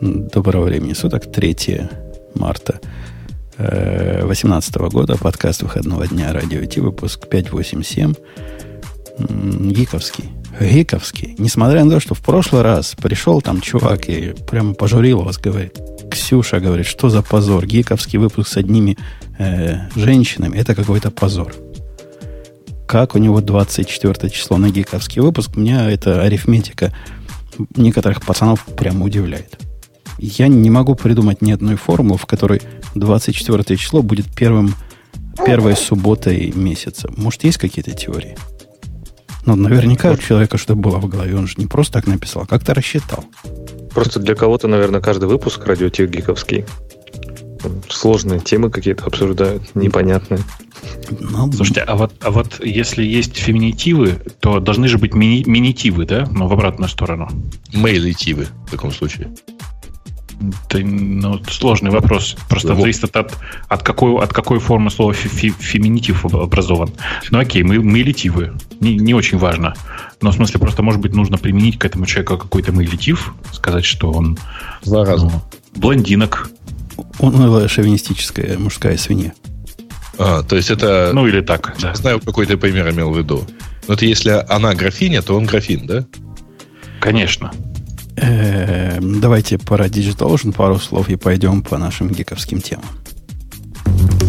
Доброго времени суток, 3 марта 2018 э, года, подкаст выходного дня Радио Ти, выпуск 587, гиковский. Гиковский. Несмотря на то, что в прошлый раз пришел там чувак и прямо пожурил вас, говорит, Ксюша говорит, что за позор, гиковский выпуск с одними э, женщинами, это какой-то позор. Как у него 24 число на гиковский выпуск, меня эта арифметика некоторых пацанов прямо удивляет. Я не могу придумать ни одной формулы, в которой 24 число будет первым, первой субботой месяца. Может, есть какие-то теории? Ну, наверняка у человека что-то было в голове. Он же не просто так написал, а как-то рассчитал. Просто для кого-то, наверное, каждый выпуск радиотех гиковский. Сложные темы какие-то обсуждают, непонятные. Ну, Слушайте, а вот, а вот если есть феминитивы, то должны же быть мини, минитивы, да? Но в обратную сторону. Мейлитивы в таком случае. Это ну, сложный вопрос. Просто Его... зависит от, от, какой, от какой формы слова фи феминитив образован. Ну окей, мы, мы элитивы. Не, не очень важно. Но в смысле, просто, может быть, нужно применить к этому человеку какой-то мейлитив, сказать, что он... Зараза. Ну, блондинок. Он шовинистическая мужская свинья. А, то есть это... Ну, или так, да. Знаю, какой ты пример имел в виду. Но это если она графиня, то он графин, да? Конечно. Эм, давайте про DigitalOcean пару слов и пойдем по нашим гиковским темам.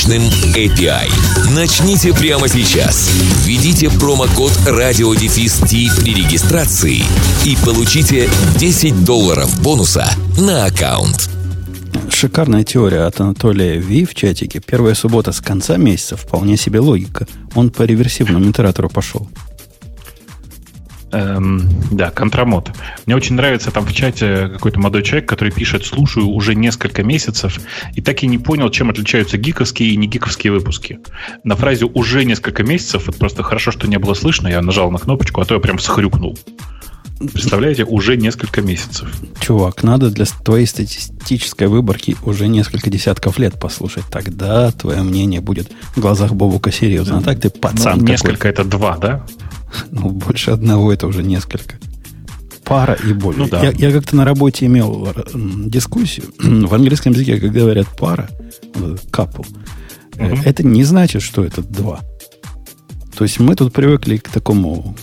мощным API. Начните прямо сейчас. Введите промокод радиодефис при регистрации и получите 10 долларов бонуса на аккаунт. Шикарная теория от Анатолия Ви в чатике. Первая суббота с конца месяца вполне себе логика. Он по реверсивному итератору пошел. Эм, да, контрамод. Мне очень нравится там в чате какой-то молодой человек, который пишет, слушаю уже несколько месяцев и так и не понял, чем отличаются гиковские и не гиковские выпуски. На фразе «уже несколько месяцев» это просто хорошо, что не было слышно, я нажал на кнопочку, а то я прям схрюкнул. Представляете, уже несколько месяцев. Чувак, надо для твоей статистической выборки уже несколько десятков лет послушать. Тогда твое мнение будет в глазах Бобука серьезно. А так ты пацан ну, Несколько это два, да? Ну, больше одного это уже несколько. Пара и более. Ну, да. я, я как-то на работе имел э, дискуссию. В английском языке, как говорят пара, couple, угу. это не значит, что это два. То есть мы тут привыкли к такому...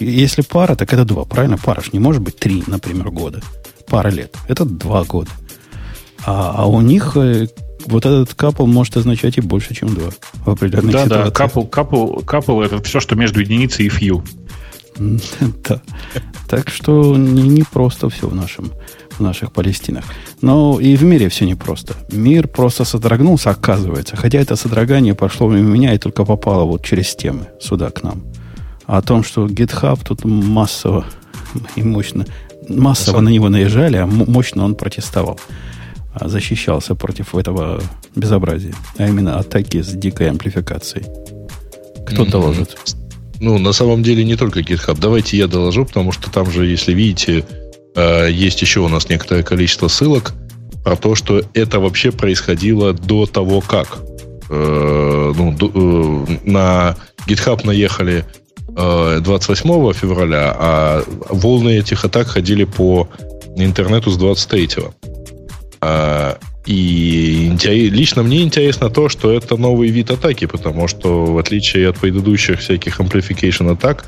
Если пара, так это два, правильно? Пара ж не может быть три, например, года. Пара лет. Это два года. А, а у них э, вот этот капл может означать и больше, чем два в определенной да, ситуации. Да, капл, капл, капл это все, что между единицей и few. Да. Так что не, не просто все в, нашем, в наших Палестинах. Но и в мире все непросто. Мир просто содрогнулся, оказывается. Хотя это содрогание пошло мимо меня и только попало вот через темы сюда к нам. А о том, что GitHub тут массово и мощно, массово на него наезжали, а мощно он протестовал. А, защищался против этого безобразия, а именно атаки с дикой амплификацией. Кто mm-hmm. доложит? Ну, на самом деле не только GitHub. Давайте я доложу, потому что там же, если видите, э, есть еще у нас некоторое количество ссылок про то, что это вообще происходило до того, как. Э, ну, э, на GitHub наехали 28 февраля, а волны этих атак ходили по интернету с 23. А, и лично мне интересно то, что это новый вид атаки, потому что в отличие от предыдущих всяких amplification атак,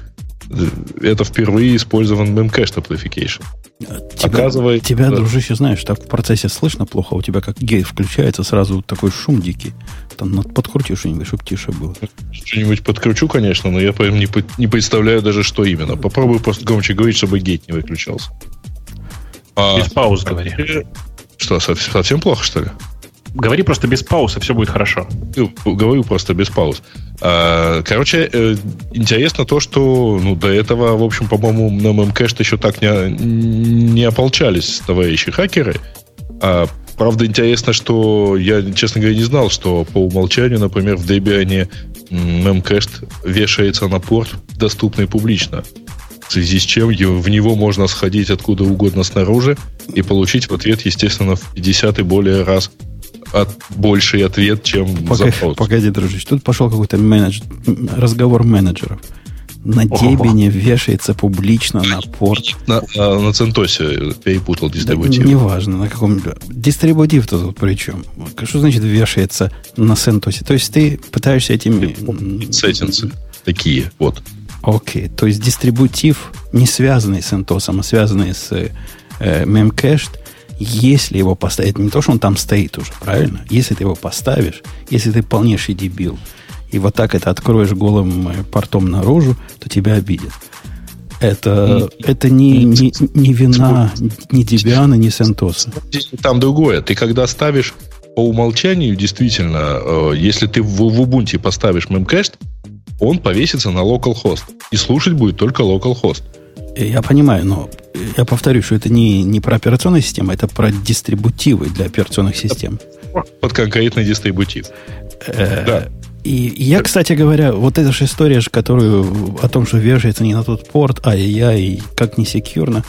э, это впервые использован memcached amplification. Тебя, Оказывается, тебя, да. дружище, знаешь, так в процессе слышно плохо, у тебя как гейт включается, сразу такой шум дикий. Там надо подкрути что-нибудь, чтобы тише было. Что-нибудь подкручу, конечно, но я прям не, не представляю даже, что именно. Попробуй просто громче говорить, чтобы гейт не выключался. Без а, пауз говори. Что, совсем плохо, что ли? Говори просто без пауз, и все будет хорошо. Ну, говорю просто без пауз. А, короче, э, интересно то, что ну, до этого, в общем, по-моему, на мемкэшт еще так не, не ополчались товарищи хакеры. А, правда, интересно, что я, честно говоря, не знал, что по умолчанию, например, в Debian memcached вешается на порт, доступный публично. В связи с чем в него можно сходить откуда угодно снаружи и получить в ответ, естественно, в 50 и более раз от, больший ответ, чем Погоди, запрос. Погоди, дружище, тут пошел какой-то менедж... разговор менеджеров. На Дебине вешается публично на порт. На, на, на Центосе перепутал дистрибутив. Да, неважно, на каком... Дистрибутив-то тут при чем? Что значит вешается на Центосе? То есть ты пытаешься этими... Сеттинсы такие, вот. Окей, то есть дистрибутив, не связанный с CentOS, а связанный с э, Memcached, если его поставить, не то, что он там стоит уже, правильно? Если ты его поставишь, если ты полнейший дебил, и вот так это откроешь голым э, портом наружу, то тебя обидят. Это, и, это не, не, не вина ни Debian, ни CentOS. Там другое. Ты когда ставишь по умолчанию, действительно, э, если ты в, в Ubuntu поставишь memcached, он повесится на localhost. И слушать будет только localhost. Я понимаю, но я повторю, что это не, не про операционную систему, это про дистрибутивы для операционных систем. Под конкретный дистрибутив. Э, да. И я, кстати говоря, вот эта же история, которую о том, что вешается не на тот порт, ай-яй, как не секьюрно,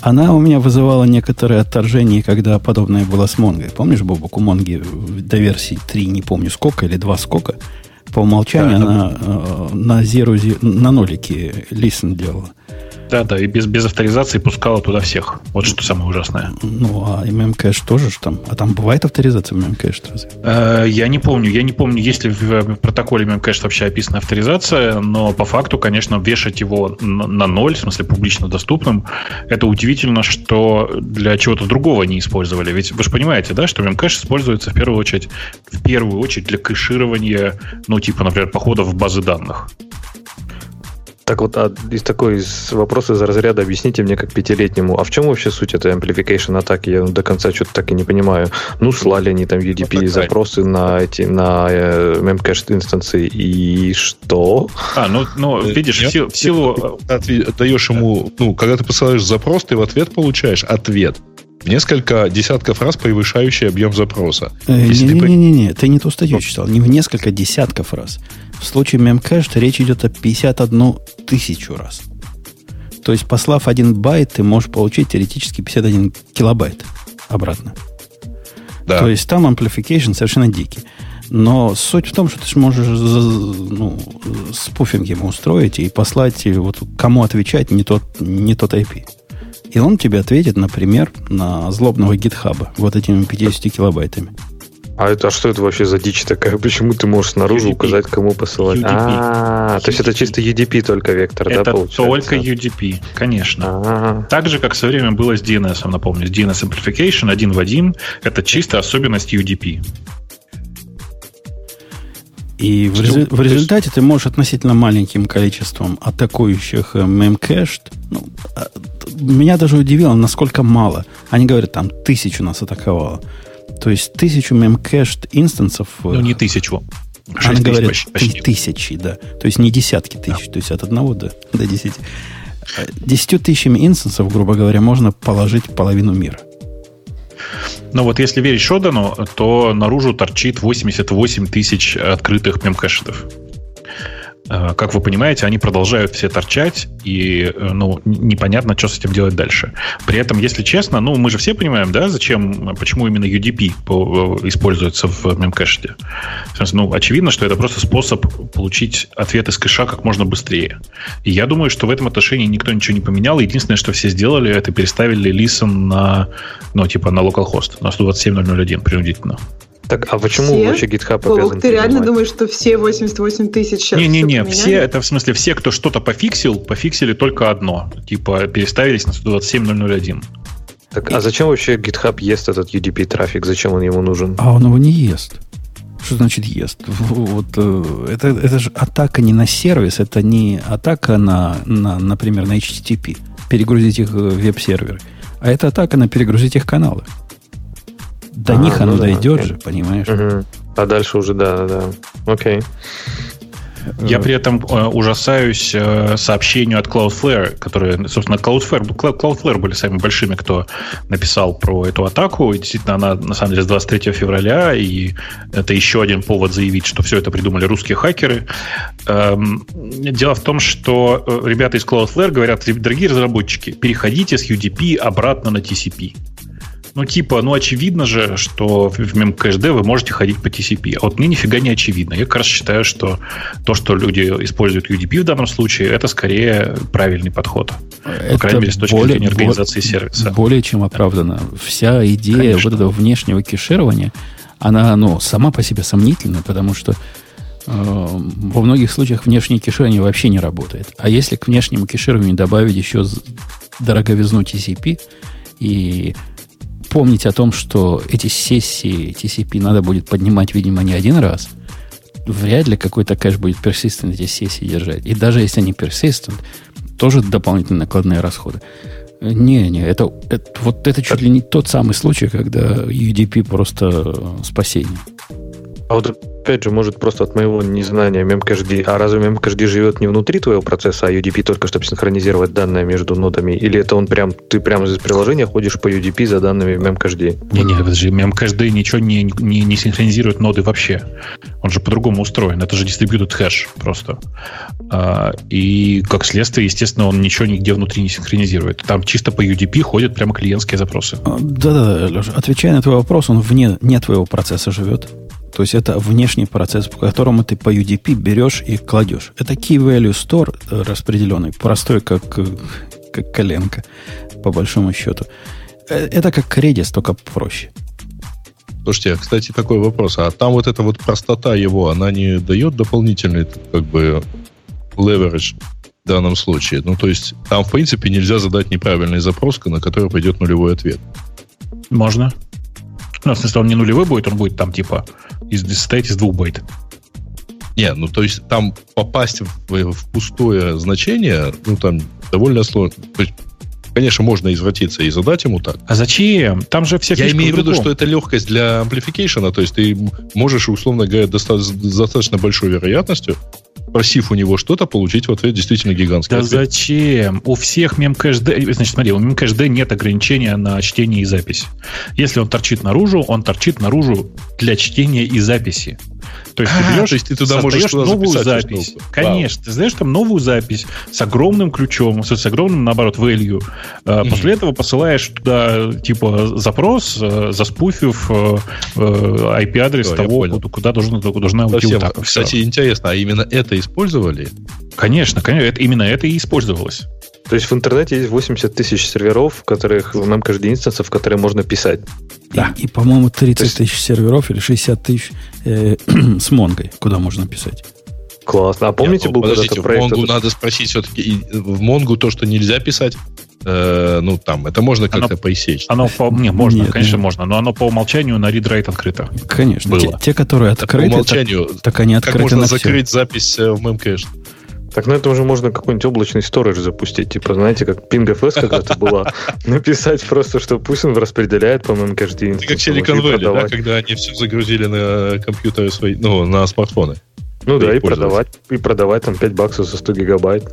она у меня вызывала некоторое отторжение, когда подобное было с Монгой. Помнишь, Бобок, у Монги до версии 3, не помню сколько, или 2 сколько, по умолчанию да, она э, на, зеру, на нолике listen делала. Да, да, и без, без авторизации пускала туда всех. Вот что самое ужасное. Ну, а MMCache тоже ж там. А там бывает авторизация в MMCache разве? Э, я не помню. Я не помню, есть ли в протоколе MMCache вообще описана авторизация, но по факту, конечно, вешать его на, на ноль, в смысле публично доступным, это удивительно, что для чего-то другого не использовали. Ведь вы же понимаете, да, что MMCache используется в первую очередь, в первую очередь для кэширования, ну, типа, например, походов в базы данных. Так вот, а из такой из вопроса из разряда объясните мне как пятилетнему, а в чем вообще суть этой amplification атаки? Я до конца что-то так и не понимаю. Ну, слали они там UDP ну, запросы на эти на э, memcached инстанции и что? А, ну, ну э, видишь, в силу, в силу... Даешь ему, ну, когда ты посылаешь запрос, ты в ответ получаешь ответ в несколько десятков раз превышающий объем запроса. Не-не-не, э, ты, ты не ту статью читал. Не в несколько десятков раз. В случае memcached речь идет о 51 тысячу раз. То есть, послав один байт, ты можешь получить теоретически 51 килобайт обратно. Да. То есть, там amplification совершенно дикий. Но суть в том, что ты сможешь ну, спуфинг ему устроить и послать, вот кому отвечать не тот, не тот IP. И он тебе ответит, например, на злобного гитхаба вот этими 50 килобайтами. А это а что это вообще за дичь такая? Почему ты можешь снаружи UDP. указать, кому посылать? UDP. А, то есть это чисто UDP только вектор, это да, получается? только UDP, конечно. А-а-а. Так же, как в свое время было с DNS, напомню. С DNS Amplification один в один. Это чисто особенность UDP. И в, резу- в результате ты можешь относительно маленьким количеством атакующих memcached, ну, а, меня даже удивило, насколько мало. Они говорят, там тысячу нас атаковало. То есть тысячу memcached инстансов... Э, ну, не тысячу. Она говорит почти, почти. тысячи, да. То есть не десятки тысяч, да. то есть от одного до, до десяти. Десятью тысячами инстансов, грубо говоря, можно положить половину мира. Но вот если верить Шодану, то наружу торчит 88 тысяч открытых мемкэшетов. Э, как вы понимаете, они продолжают все торчать, и э, ну, непонятно, что с этим делать дальше. При этом, если честно, ну, мы же все понимаем, да, зачем, почему именно UDP э, используется в мемкэште. Ну, очевидно, что это просто способ получить ответ из кэша как можно быстрее. И я думаю, что в этом отношении никто ничего не поменял. Единственное, что все сделали, это переставили listen на, ну, типа на localhost, на 127.001 принудительно. Так, а почему все? вообще GitHub Бог, обязан ты реально думаешь, что все 88 тысяч сейчас Не-не-не, все, все, это в смысле все, кто что-то пофиксил, пофиксили только одно. Типа переставились на 127.001. Так, И... а зачем вообще GitHub ест этот UDP трафик? Зачем он ему нужен? А он его не ест. Что значит ест? Вот, э, это, это же атака не на сервис, это не атака на, на например, на HTTP, перегрузить их веб-серверы, а это атака на перегрузить их каналы. До а, них оно ну, дойдет да, же, понимаешь? Угу. А дальше уже, да, да. Окей. Я при этом э, ужасаюсь э, сообщению от Cloudflare, которые, собственно, Cloudflare, Cloudflare были самыми большими, кто написал про эту атаку. И действительно, она на самом деле с 23 февраля, и это еще один повод заявить, что все это придумали русские хакеры. Эм, дело в том, что э, ребята из Cloudflare говорят, дорогие разработчики, переходите с UDP обратно на TCP. Ну, типа, ну, очевидно же, что в MemCached вы можете ходить по TCP. А вот мне нифига не очевидно. Я как раз считаю, что то, что люди используют UDP в данном случае, это скорее правильный подход. Это По крайней мере, с точки более, зрения организации более, сервиса. Более чем оправдано. Вся идея Конечно. вот этого внешнего кеширования, она, ну, сама по себе сомнительна, потому что э, во многих случаях внешнее кеширование вообще не работает. А если к внешнему кешированию добавить еще дороговизну TCP и помнить о том, что эти сессии TCP надо будет поднимать, видимо, не один раз, вряд ли какой-то кэш будет persistent эти сессии держать. И даже если они persistent, тоже дополнительные накладные расходы. Не, не, это, это вот это чуть ли не тот самый случай, когда UDP просто спасение. А вот опять же, может просто от моего незнания memcached. А разве memcached живет не внутри твоего процесса, а UDP только чтобы синхронизировать данные между нодами? Или это он прям, ты прямо из приложения ходишь по UDP за данными memcached? Не-не, подожди, memcached ничего не, не, не синхронизирует ноды вообще. Он же по-другому устроен. Это же distributed хэш просто. А, и как следствие, естественно, он ничего нигде внутри не синхронизирует. Там чисто по UDP ходят прямо клиентские запросы. А, да-да, Леша, отвечая на твой вопрос, он вне не твоего процесса живет. То есть это внешний процесс, по которому ты по UDP берешь и кладешь. Это Key Value Store э, распределенный, простой, как, э, как коленка, по большому счету. Э, это как Redis, только проще. Слушайте, а, кстати, такой вопрос. А там вот эта вот простота его, она не дает дополнительный, как бы, leverage в данном случае? Ну, то есть, там, в принципе, нельзя задать неправильный запрос, на который пойдет нулевой ответ. Можно. Ну, в смысле, он не нулевой будет, он будет там, типа, из, состоять из двух байт. Не, ну то есть там попасть в, в пустое значение, ну там довольно сложно. То есть, конечно, можно извратиться и задать ему так. А зачем? Там же все Я имею в виду, что это легкость для амплификейшена, то есть ты можешь, условно говоря, достаточно, достаточно большой вероятностью просив у него что-то, получить в ответ действительно гигантский Да ответ. зачем? У всех мемкэшд... Значит, смотри, у мемкэшд нет ограничения на чтение и запись. Если он торчит наружу, он торчит наружу для чтения и записи. То есть ты берешь, то есть ты туда можешь туда новую запись. Конечно, ты знаешь там новую запись с огромным ключом, с, огромным, наоборот, value. Mm-hmm. После этого посылаешь туда, типа, запрос, э, заспуфив э, IP-адрес того, куда, должна, должна уйти. Кстати, интересно, а именно это использовали? Конечно, конечно, это, именно это и использовалось. То есть в интернете есть 80 тысяч серверов, в которых в каждый инстансов, в которые можно писать. Да. И, и по-моему, 30 есть... тысяч серверов или 60 тысяч э, с Монгой, куда можно писать. Классно. А помните, Нет, ну, был подождите, в Монгу этот... надо спросить все-таки. В Монгу то, что нельзя писать, э, ну, там, это можно как-то оно, поисечь. Оно по, не, можно, нет, конечно, нет. можно, но оно по умолчанию на read открыто. Конечно. Было. Те, те, которые открыты, по умолчанию, так, так они открыты Как можно закрыть все. запись э, в Memcache? Так на этом уже можно какой-нибудь облачный сторож запустить. Типа, знаете, как PingFS когда-то была. Написать просто, что пусть он распределяет, по-моему, каждый инстанс. Как Silicon Valley, да, когда они все загрузили на компьютеры свои, ну, на смартфоны. Ну да, и продавать, и продавать там 5 баксов за 100 гигабайт.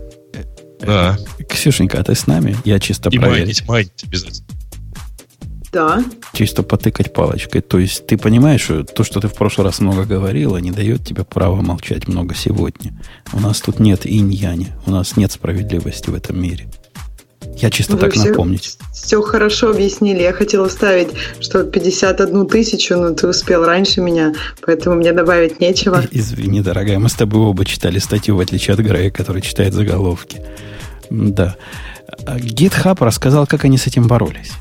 Да. Ксюшенька, а ты с нами? Я чисто и майнить, майнить обязательно. Да. Чисто потыкать палочкой. То есть ты понимаешь, что то, что ты в прошлый раз много говорила, не дает тебе права молчать много сегодня. У нас тут нет инь-яни. У нас нет справедливости в этом мире. Я чисто Вы так все, напомнить. Все хорошо объяснили. Я хотела ставить, что 51 тысячу, но ты успел раньше меня, поэтому мне добавить нечего. Извини, дорогая, мы с тобой оба читали статью, в отличие от Грея, который читает заголовки. Да. GitHub рассказал, как они с этим боролись.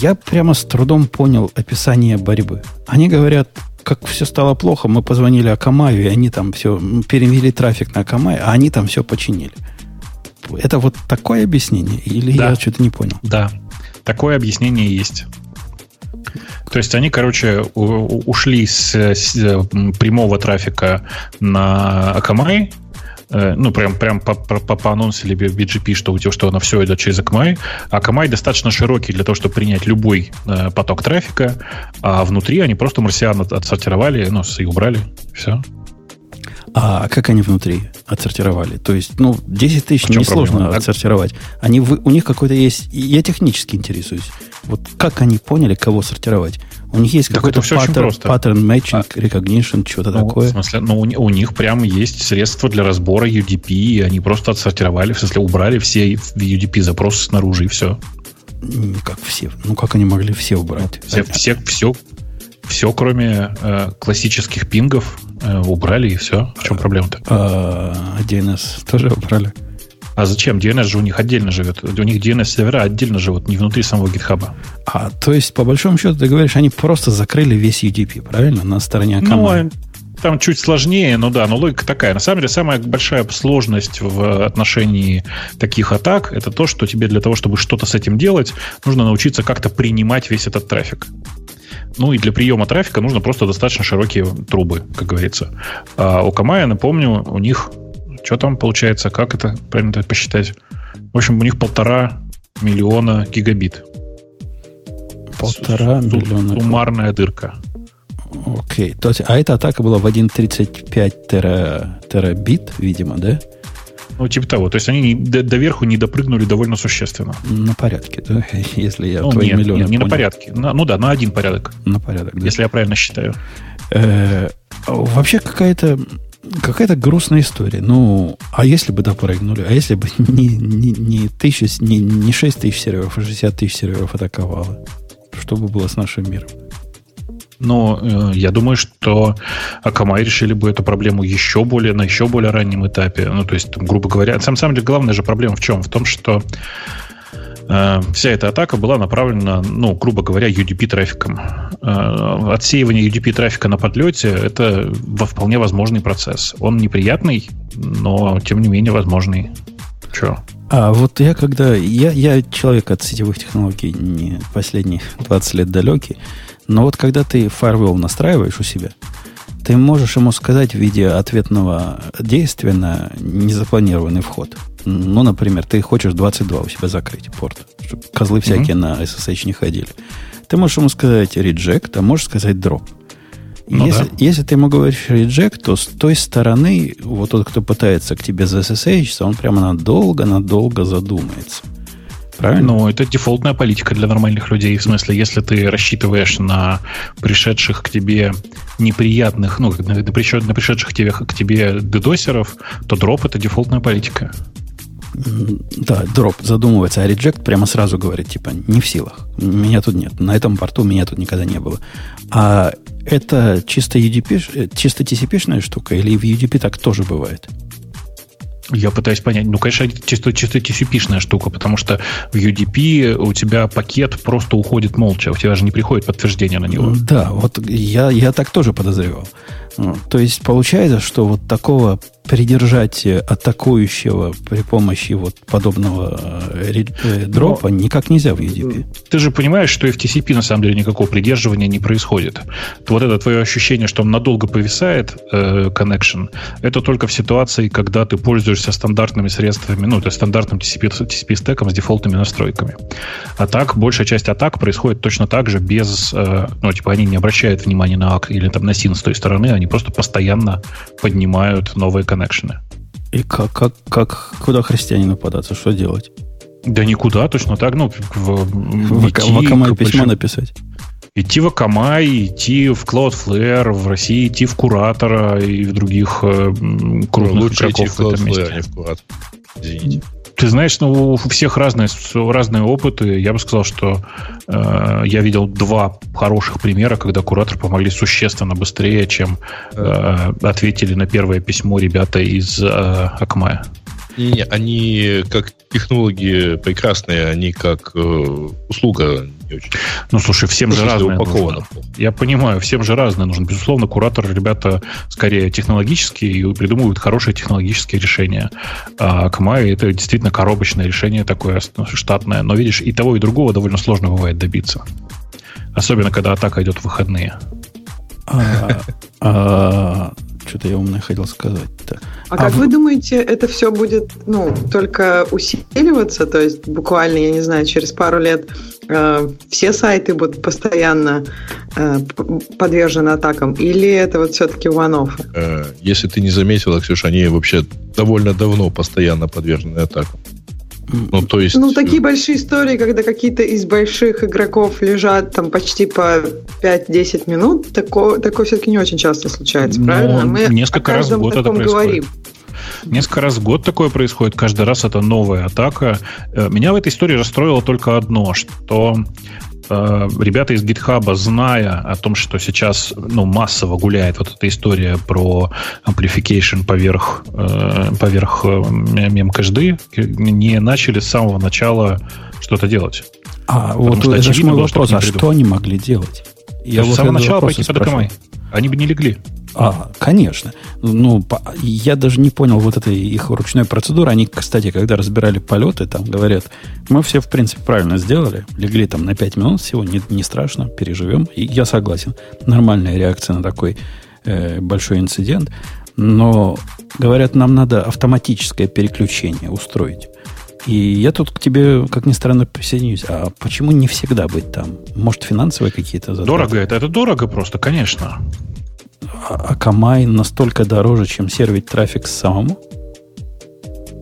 Я прямо с трудом понял описание борьбы. Они говорят, как все стало плохо, мы позвонили Акамаю, и они там все перевели трафик на Акамай, а они там все починили. Это вот такое объяснение? Или да. я что-то не понял? Да, такое объяснение есть. То есть они, короче, ушли с, с прямого трафика на Э, ну, прям, прям по, по, по анонсили BGP, что, у тебя, что оно все идет через Akamai. А Akamai достаточно широкий для того, чтобы принять любой э, поток трафика, а внутри они просто марсиан от, отсортировали, ну, и убрали. Все. А как они внутри отсортировали? То есть, ну, 10 тысяч несложно проблема? отсортировать. Они, вы- у них какой-то есть... Я технически интересуюсь. Вот как они поняли, кого сортировать? У них есть какой-то паттерн, паттерн matching, recognition, что-то Ну, такое. В смысле, ну, у, у них прям есть средства для разбора UDP, и они просто отсортировали, в смысле, убрали все UDP запросы снаружи, и все. Как все. Ну, как они могли все убрать? Все, А- все, все, все, кроме э, классических пингов, э, убрали, и все. В чем проблема-то? а, DNS тоже убрали? А зачем? DNS же у них отдельно живет. У них DNS-сервера отдельно живут, не внутри самого гитхаба. А, то есть, по большому счету, ты говоришь, они просто закрыли весь UDP, правильно? На стороне Ну, команды. а там чуть сложнее, но да, но логика такая. На самом деле, самая большая сложность в отношении таких атак это то, что тебе для того, чтобы что-то с этим делать, нужно научиться как-то принимать весь этот трафик. Ну и для приема трафика нужно просто достаточно широкие трубы, как говорится. А у Камая, напомню, у них что там получается, как это правильно это посчитать? В общем, у них полтора миллиона гигабит. Полтора Су- миллиона. Суммарная дырка. Окей. То есть, а эта атака была в 1.35 тера, терабит, видимо, да? Ну, типа того. То есть они не- до, до верху не допрыгнули довольно существенно. На порядке, да? Если я Ну, твои нет, миллионы нет, не на понял. порядке. На- ну да, на один порядок, На порядок, да. если я правильно считаю. Э, вообще какая-то какая-то грустная история. Ну, а если бы допрыгнули? А если бы не, не, не, тысяча, не, не 6 тысяч серверов, а 60 тысяч серверов атаковало? Что бы было с нашим миром? Но э, я думаю, что Akamai решили бы эту проблему еще более, на еще более раннем этапе. Ну, то есть, грубо говоря, на самом деле главная же проблема в чем? В том, что э, вся эта атака была направлена, ну, грубо говоря, UDP трафиком. Э, отсеивание UDP трафика на подлете это во- вполне возможный процесс. Он неприятный, но тем не менее возможный. Че? А вот я когда... Я, я человек от сетевых технологий не последние 20 лет далекий, но вот когда ты firewall настраиваешь у себя, ты можешь ему сказать в виде ответного действия на незапланированный вход. Ну, например, ты хочешь 22 у себя закрыть порт, чтобы козлы всякие на SSH не ходили. Ты можешь ему сказать reject, а можешь сказать drop. Ну если, да. если ты ему говоришь reject, то с той стороны, вот тот, кто пытается к тебе за SSH, он прямо надолго-надолго задумается. Правильно? Ну, это дефолтная политика для нормальных людей. В смысле, если ты рассчитываешь на пришедших к тебе неприятных, ну, на, на пришед- на пришедших к тебе, к тебе дедосеров, то дроп это дефолтная политика. Да, дроп задумывается, а reject прямо сразу говорит, типа, не в силах. Меня тут нет. На этом порту меня тут никогда не было. А это чисто UDP, э, чисто TCP-шная штука, или в UDP так тоже бывает? Я пытаюсь понять. Ну, конечно, чисто, чисто TCP-шная штука, потому что в UDP у тебя пакет просто уходит молча. У тебя же не приходит подтверждение на него. Да, вот я, я так тоже подозревал. То есть получается, что вот такого придержать атакующего при помощи вот подобного э, э, дропа никак нельзя в UDP. Ты же понимаешь, что и в TCP на самом деле никакого придерживания не происходит. Вот это твое ощущение, что он надолго повисает, э, connection, это только в ситуации, когда ты пользуешься стандартными средствами, ну, то есть стандартным TCP, TCP стеком с дефолтными настройками. А так, большая часть атак происходит точно так же, без, э, ну, типа, они не обращают внимания на АК или там на СИН с той стороны, они просто постоянно поднимают новые коннекшены. И как, как, как, куда христианину податься, что делать? Да никуда, точно так, ну, в, В, идти в Акамай к письмо большим- написать. Идти в Akamai, идти в Cloudflare, в России идти в Куратора и в других э, крупных Лучше идти игроков в в этом Cloudflare, месте. а не в Курат. Извините. Ты знаешь, ну, у всех разные, разные опыты. Я бы сказал, что э, я видел два хороших примера, когда Куратор помогли существенно быстрее, чем э, ответили на первое письмо ребята из э, Akamai. Не-не, они как технологии прекрасные, они как э, услуга не очень. Ну, слушай, всем же разное упаковано нужно. Я понимаю, всем же разное нужно. Безусловно, куратор ребята скорее технологические и придумывают хорошие технологические решения. А Камай это действительно коробочное решение такое штатное. Но видишь, и того, и другого довольно сложно бывает добиться. Особенно, когда атака идет в выходные. А, что-то я умное хотел сказать-то. А, а как в... вы думаете, это все будет, ну, только усиливаться? То есть буквально, я не знаю, через пару лет э, все сайты будут постоянно э, подвержены атакам? Или это вот все-таки one-off? Э, если ты не заметила, Ксюша, они вообще довольно давно постоянно подвержены атакам. Ну, то есть... Ну, такие большие истории, когда какие-то из больших игроков лежат там почти по 5-10 минут, такое, такое все-таки не очень часто случается, Но правильно? Мы несколько раз в год это происходит. говорим. Несколько раз в год такое происходит, каждый раз это новая атака. Э, меня в этой истории расстроило только одно, что Э, ребята из GitHub, зная о том, что сейчас ну, массово гуляет вот эта история про amplification поверх, э, поверх э, мемкэшды, не начали с самого начала что-то делать. А Потому вот что, это же мой вопрос, а что они могли делать? Я с самого начала пойти под Akamai. Они бы не легли. А, конечно. Ну, я даже не понял вот этой их ручной процедуры. Они, кстати, когда разбирали полеты, там говорят, мы все, в принципе, правильно сделали. Легли там на 5 минут всего, не, не страшно, переживем. И я согласен. Нормальная реакция на такой э, большой инцидент. Но, говорят, нам надо автоматическое переключение устроить. И я тут к тебе, как ни странно, присоединюсь. А почему не всегда быть там? Может, финансовые какие-то задачи? Дорого это. Это дорого просто, конечно. А Камай настолько дороже, чем сервить трафик самому?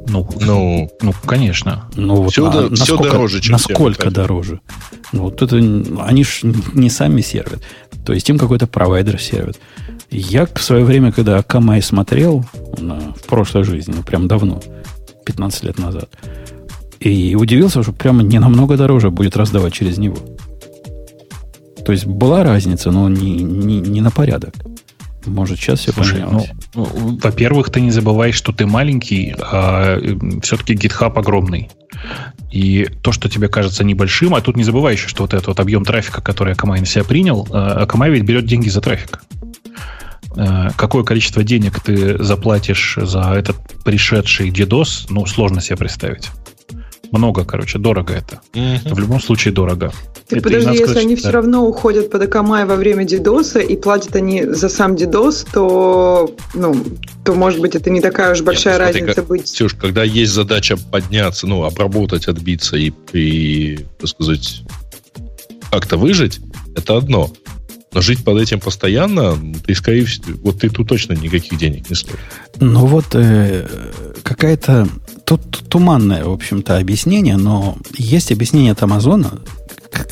Ну, ну, ну, конечно. Ну, вот все, на, все насколько, дороже, чем Насколько дороже? Ну, вот это они ж не сами сервят. То есть им какой-то провайдер сервит. Я в свое время, когда Akamai смотрел на, в прошлой жизни, ну, прям давно, 15 лет назад, и удивился, что прямо не намного дороже будет раздавать через него. То есть была разница, но не, не, не на порядок. Может, сейчас все Слушай, поменялось? Ну, ну, во-первых, ты не забывай, что ты маленький, а все-таки GitHub огромный. И то, что тебе кажется небольшим, а тут не забывай еще, что вот этот вот объем трафика, который Akamai на себя принял, Akamai ведь берет деньги за трафик. А, какое количество денег ты заплатишь за этот пришедший DDoS, ну, сложно себе представить. Много, короче, дорого это. Mm-hmm. В любом случае дорого. Так это подожди, если сказать, они да. все равно уходят под Акамай во время дидоса и платят они за сам дидос, то, ну, то, может быть, это не такая уж большая Нет, разница как, быть. Ксюш, когда есть задача подняться, ну, обработать, отбиться и, и так сказать, как-то выжить, это одно. Но жить под этим постоянно, ты, скорее всего, вот ты тут точно никаких денег не стоишь. Ну вот э, какая-то тут туманное, в общем-то, объяснение, но есть объяснение от Амазона.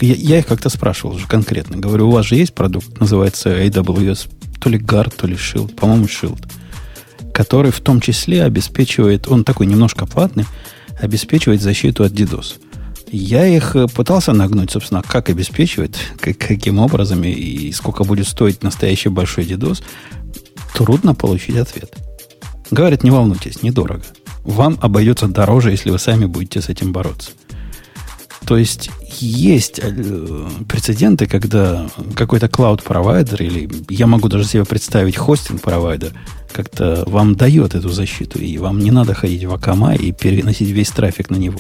Я, я их как-то спрашивал уже конкретно. Говорю, у вас же есть продукт, называется AWS, то ли Guard, то ли Shield, по-моему, Shield, который в том числе обеспечивает, он такой немножко платный, обеспечивает защиту от DDoS. Я их э, пытался нагнуть, собственно, как обеспечивать, как, каким образом и, сколько будет стоить настоящий большой DDoS. Трудно получить ответ. Говорят, не волнуйтесь, недорого. Вам обойдется дороже, если вы сами будете с этим бороться. То есть есть э, прецеденты, когда какой-то клауд-провайдер, или я могу даже себе представить хостинг-провайдер, как-то вам дает эту защиту, и вам не надо ходить в Акама и переносить весь трафик на него.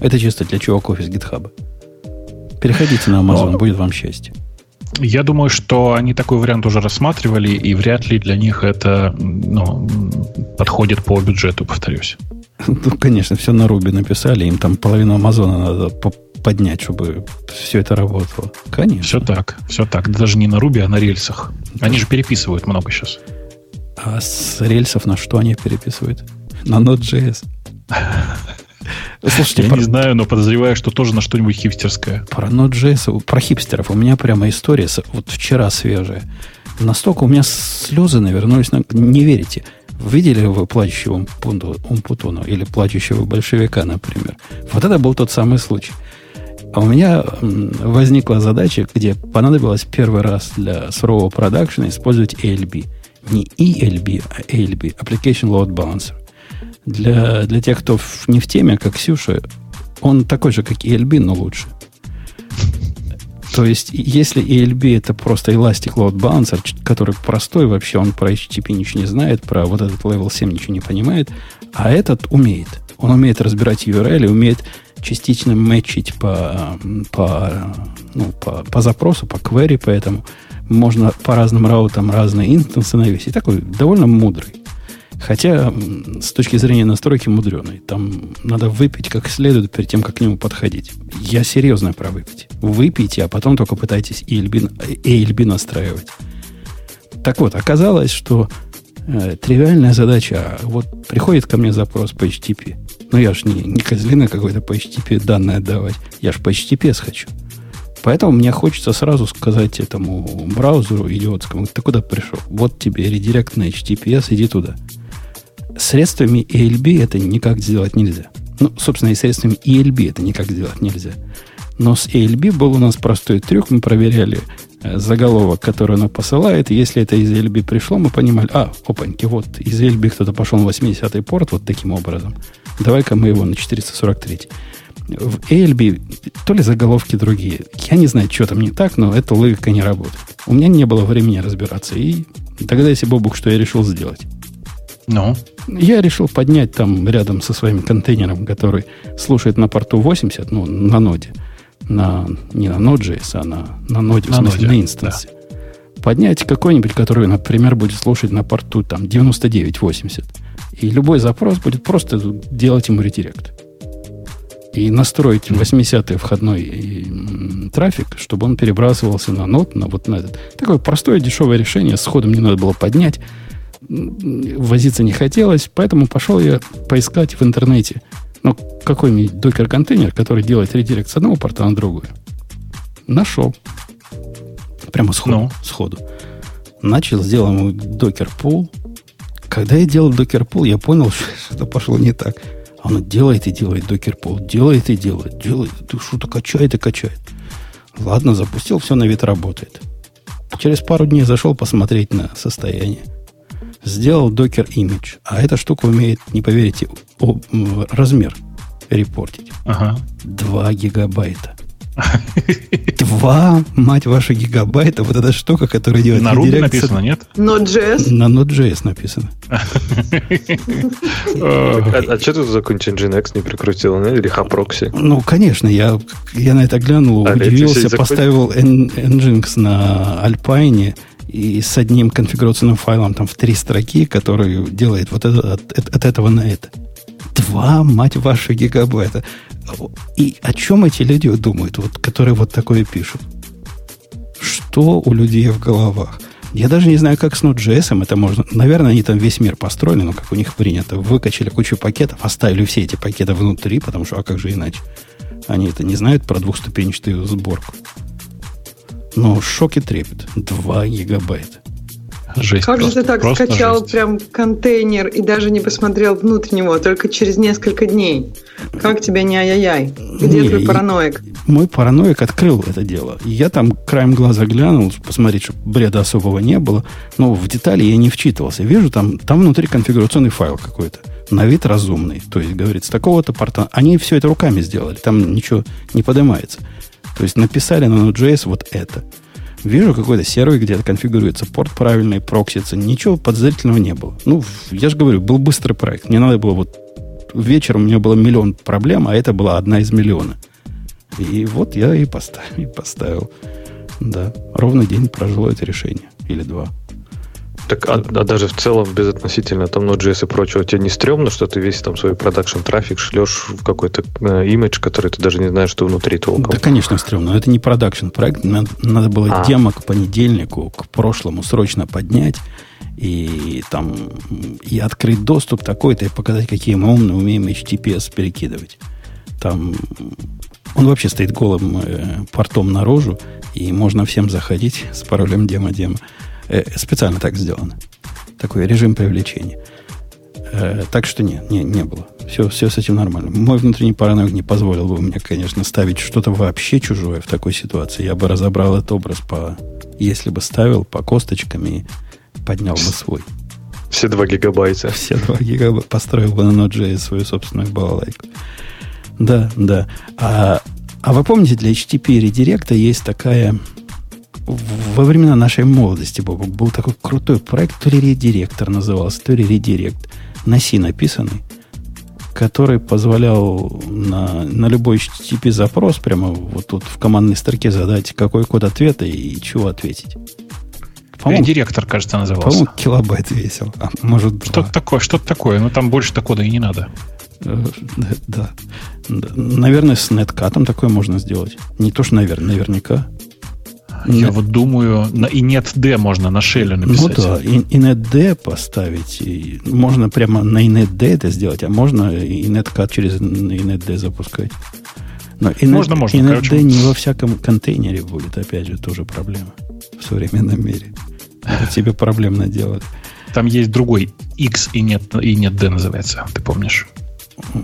Это чисто для чуваков из GitHub. Переходите на Amazon, Но... будет вам счастье. Я думаю, что они такой вариант уже рассматривали, и вряд ли для них это ну, подходит по бюджету, повторюсь. Ну, конечно, все на Руби написали, им там половину Амазона надо поднять, чтобы все это работало. Конечно. Все так, все так. Даже не на Руби, а на рельсах. Они же переписывают много сейчас. А с рельсов на что они переписывают? На Node.js. Слушайте, я про... не знаю, но подозреваю, что тоже на что-нибудь хипстерское. Про Node.js, про хипстеров. У меня прямо история, вот вчера свежая. Настолько у меня слезы навернулись. На... Не верите. Видели вы плачущего Умпутуну или плачущего большевика, например? Вот это был тот самый случай. А у меня возникла задача, где понадобилось первый раз для сурового продакшена использовать ALB. Не ELB, а ALB, Application Load Balancer. Для, для тех, кто не в теме, как Ксюша, он такой же, как ELB, но лучше. То есть, если ELB это просто Elastic Load Balancer, который простой вообще, он про HTTP ничего не знает, про вот этот Level 7 ничего не понимает, а этот умеет. Он умеет разбирать URL, умеет частично мэчить по, по, ну, по, по запросу, по query, поэтому можно по разным раутам разные инстансы навесить. Такой довольно мудрый. Хотя с точки зрения настройки мудреный. Там надо выпить как следует перед тем, как к нему подходить. Я серьезно про выпить. Выпейте, а потом только пытайтесь ELB, ELB настраивать. Так вот, оказалось, что э, тривиальная задача. Вот приходит ко мне запрос по HTTP. Ну, я же не, не козлина какой-то по HTTP данные отдавать. Я же по HTTPS хочу. Поэтому мне хочется сразу сказать этому браузеру идиотскому, ты куда пришел? Вот тебе редирект на HTTPS, иди туда. Средствами ELB это никак сделать нельзя. Ну, собственно, и средствами ELB это никак сделать нельзя. Но с ELB был у нас простой трюк. Мы проверяли э, заголовок, который она посылает. Если это из ELB пришло, мы понимали, а, опаньки, вот из ELB кто-то пошел на 80-й порт вот таким образом. Давай-ка мы его на 443 в ALB то ли заголовки другие. Я не знаю, что там не так, но эта логика не работает. У меня не было времени разбираться. И догадайся, Бобук, что я решил сделать. Ну? Я решил поднять там рядом со своим контейнером, который слушает на порту 80, ну, на ноде. На, не на Node.js, а на, на ноде, на в смысле, ноде, на инстансе. Да. Поднять какой-нибудь, который, например, будет слушать на порту там 99-80. И любой запрос будет просто делать ему редирект и настроить 80-й входной трафик, чтобы он перебрасывался на нот, на вот на этот. Такое простое дешевое решение, с ходом не надо было поднять, возиться не хотелось, поэтому пошел я поискать в интернете, ну, какой-нибудь докер-контейнер, который делает редирект с одного порта на другой. Нашел. Прямо сходу. Ну. сходу. Начал, сделал ему докер-пул. Когда я делал докер-пул, я понял, что пошло не так. Она делает и делает докер пол, делает и делает, делает, что-то качает и качает. Ладно, запустил, все на вид работает. Через пару дней зашел посмотреть на состояние. Сделал докер имидж. А эта штука умеет, не поверите, о, размер репортить. Ага. 2 гигабайта. Два, мать ваша, гигабайта. Вот эта штука, которая делает... На Ruby написано, нет? Node.js. На Node.js написано. А что ты за какой-нибудь Nginx не прикрутил? Ну, или Haproxy? Ну, конечно, я я на это глянул, а, удивился, поставил Nginx на Alpine и с одним конфигурационным файлом там в три строки, который делает вот это от, от этого на это. Два, мать ваша, гигабайта. И о чем эти люди думают, вот, которые вот такое пишут? Что у людей в головах? Я даже не знаю, как с Node.js это можно. Наверное, они там весь мир построили, но как у них принято. Выкачали кучу пакетов, оставили все эти пакеты внутри, потому что, а как же иначе? Они это не знают про двухступенчатую сборку. Но шок и трепет. 2 гигабайта. Жесть. Как просто, же ты так скачал жесть. прям контейнер и даже не посмотрел внутрь него, только через несколько дней? Как тебя не ай-яй-яй? Где не, твой параноик? Мой параноик открыл это дело. Я там краем глаза глянул, посмотреть, чтобы бреда особого не было. Но в детали я не вчитывался. Вижу, там, там внутри конфигурационный файл какой-то. На вид разумный. То есть, говорит, с такого-то порта... Они все это руками сделали. Там ничего не поднимается. То есть, написали на Node.js вот это – Вижу какой-то сервер, где-то конфигурируется порт правильный, проксится. Ничего подозрительного не было. Ну, я же говорю, был быстрый проект. Мне надо было вот... Вечером у меня было миллион проблем, а это была одна из миллиона. И вот я и поставил. И поставил. Да, ровно день прожило это решение. Или два. Так, а, а даже в целом, безотносительно там Node.js и прочего, тебе не стрёмно, что ты весь там свой продакшн трафик шлешь в какой-то э, имидж, который ты даже не знаешь, что внутри толком? Да, конечно, стрёмно. Но это не продакшн проект. Надо, надо было а. демо к понедельнику, к прошлому срочно поднять и там и открыть доступ такой-то и показать, какие мы умные, умеем HTTPS перекидывать. Там он вообще стоит голым э, портом наружу, и можно всем заходить с паролем демо-демо. Э, специально так сделано. Такой режим привлечения. Э, так что нет, не, не было. Все, все с этим нормально. Мой внутренний параноик не позволил бы мне, конечно, ставить что-то вообще чужое в такой ситуации. Я бы разобрал этот образ по... Если бы ставил по косточкам и поднял бы свой. Все два гигабайта. Все два гигабайта. Построил бы на Node.js свою собственную балалайку. Да, да. А, а вы помните, для HTTP редиректа есть такая во времена нашей молодости, Бобок, был такой крутой проект, то ли редиректор назывался, то ли редирект, на C написанный, который позволял на, на любой HTTP запрос прямо вот тут в командной строке задать, какой код ответа и чего ответить. По-моему, директор, кажется, назывался. По-моему, килобайт весил. А может, Что-то такое, что-то такое. Но там больше такого и не надо. Э, да, да. Наверное, с неткатом такое можно сделать. Не то, что, наверное, наверняка. Я Net... вот думаю, на inetd можно на шеле написать. Ну да, inetd поставить. И можно прямо на inetd это сделать, а можно и netcat через inetd запускать. Но inet, можно, можно. Inetd короче. не во всяком контейнере будет, опять же, тоже проблема в современном мире. Это тебе проблемно делать. Там есть другой X и нет, и нет D называется, ты помнишь?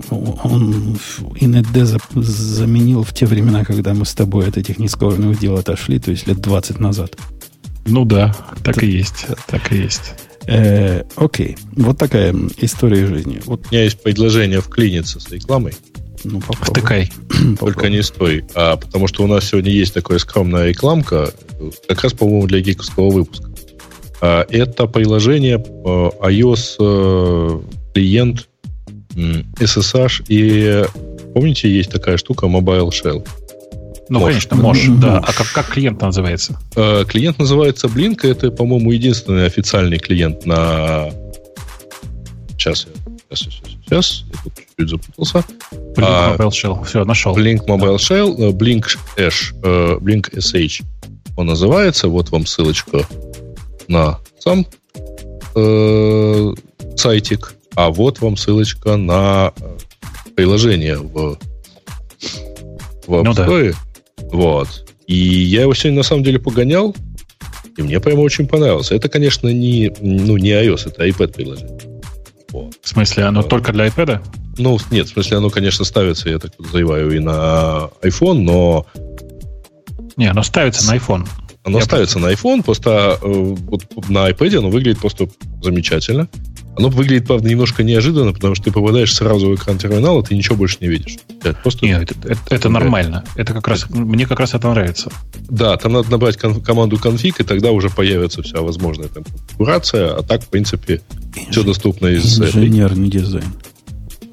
Он InetD заменил в те времена, когда мы с тобой от этих низкоуровневых дел отошли, то есть лет 20 назад. Ну да, так так и есть. Так и есть. Э, окей, вот такая история жизни. Вот. У меня есть предложение вклиниться с рекламой. Ну, попробуй. Втыкай. Только не стой. А потому что у нас сегодня есть такая скромная рекламка, как раз, по-моему, для гиковского выпуска. А, это приложение э, iOS э, клиент SSH и помните, есть такая штука Mobile Shell. Ну, Mosh. конечно, Mosh, да. А как, как клиент называется? Э, клиент называется Blink. Это, по-моему, единственный официальный клиент на... Сейчас, сейчас, сейчас, сейчас. Я тут чуть-чуть запутался. Blink а, Mobile Shell. Все, нашел. Blink Mobile да. Shell, э, Blink Ash, э, Blink SH. Он называется. Вот вам ссылочка на сам э, сайтик. А вот вам ссылочка на э, приложение в, в App ну, Store. Да. Вот. И я его сегодня на самом деле погонял, и мне прямо очень понравился. Это, конечно, не, ну, не iOS, это iPad приложение. Вот. В смысле, оно вот. только для iPad? Ну, нет, в смысле, оно, конечно, ставится, я так подозреваю, и на iPhone, но... Не, оно ставится на iPhone. Оно я ставится просто... на iPhone, просто э, вот на iPad оно выглядит просто замечательно. Оно выглядит, правда, немножко неожиданно, потому что ты попадаешь сразу в экран терминала, ты ничего больше не видишь. Это просто... Нет, это, это, это нормально. Это как раз, мне как раз это нравится. Да, там надо набрать кон- команду конфиг, и тогда уже появится вся возможная там, конфигурация, а так, в принципе, Инж... все доступно из Инженерный дизайн.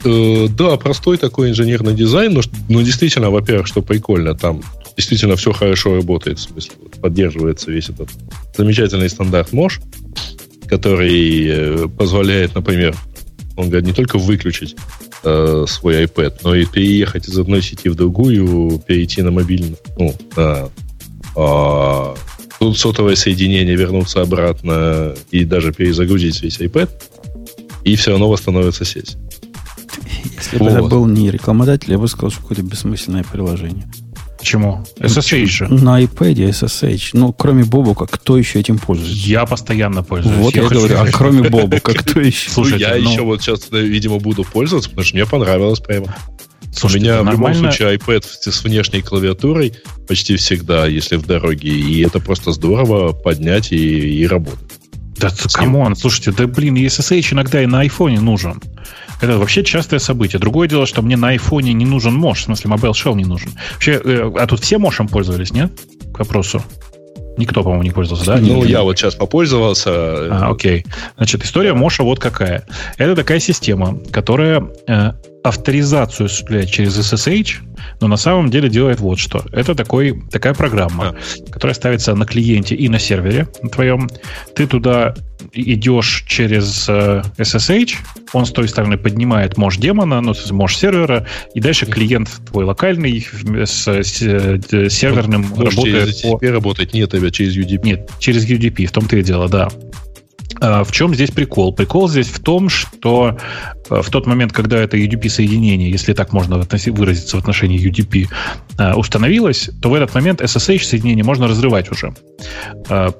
Э, да, простой такой инженерный дизайн, но, но действительно, во-первых, что прикольно, там действительно все хорошо работает, в смысле, поддерживается весь этот замечательный стандарт Mosh который э, позволяет, например, он говорит, не только выключить э, свой iPad, но и переехать из одной сети в другую, перейти на мобильный, ну, на э, тут сотовое соединение, вернуться обратно и даже перезагрузить весь iPad, и все равно восстановится сеть. Если вот. бы это был не рекламодатель, я бы сказал, что какое-то бессмысленное приложение. Почему? SSH же. На iPad SSH. Ну, кроме Бобука, кто еще этим пользуется? Я постоянно пользуюсь. Вот я, я говорю, а кроме Бобука, кто еще? Слушай, я ну... еще вот сейчас, видимо, буду пользоваться, потому что мне понравилось прямо. Слушай, У меня в любом случае iPad с внешней клавиатурой почти всегда, если в дороге. И это просто здорово поднять и, и работать. Да, come on, слушайте, да блин, SSH иногда и на айфоне нужен. Это вообще частое событие. Другое дело, что мне на айфоне не нужен Mosh, в смысле Mobile Shell не нужен. Вообще, э, а тут все Mosh'ем пользовались, нет? К вопросу. Никто, по-моему, не пользовался, да? Ну, я вот сейчас попользовался. А, окей. Значит, история Mosh'а вот какая. Это такая система, которая э, авторизацию осуществляет через SSH, но на самом деле делает вот что. Это такой, такая программа, а. которая ставится на клиенте и на сервере твоем. Ты туда идешь через э, SSH, он с той стороны поднимает мож демона, ну, мож сервера, и дальше клиент твой локальный с, с, с серверным вот, работает. Через по... работать нет, тебя через UDP. Нет, через UDP, в том-то и дело, да. А, в чем здесь прикол? Прикол здесь в том, что э, в тот момент, когда это UDP-соединение, если так можно выразиться в отношении UDP, э, установилось, то в этот момент SSH-соединение можно разрывать уже. А,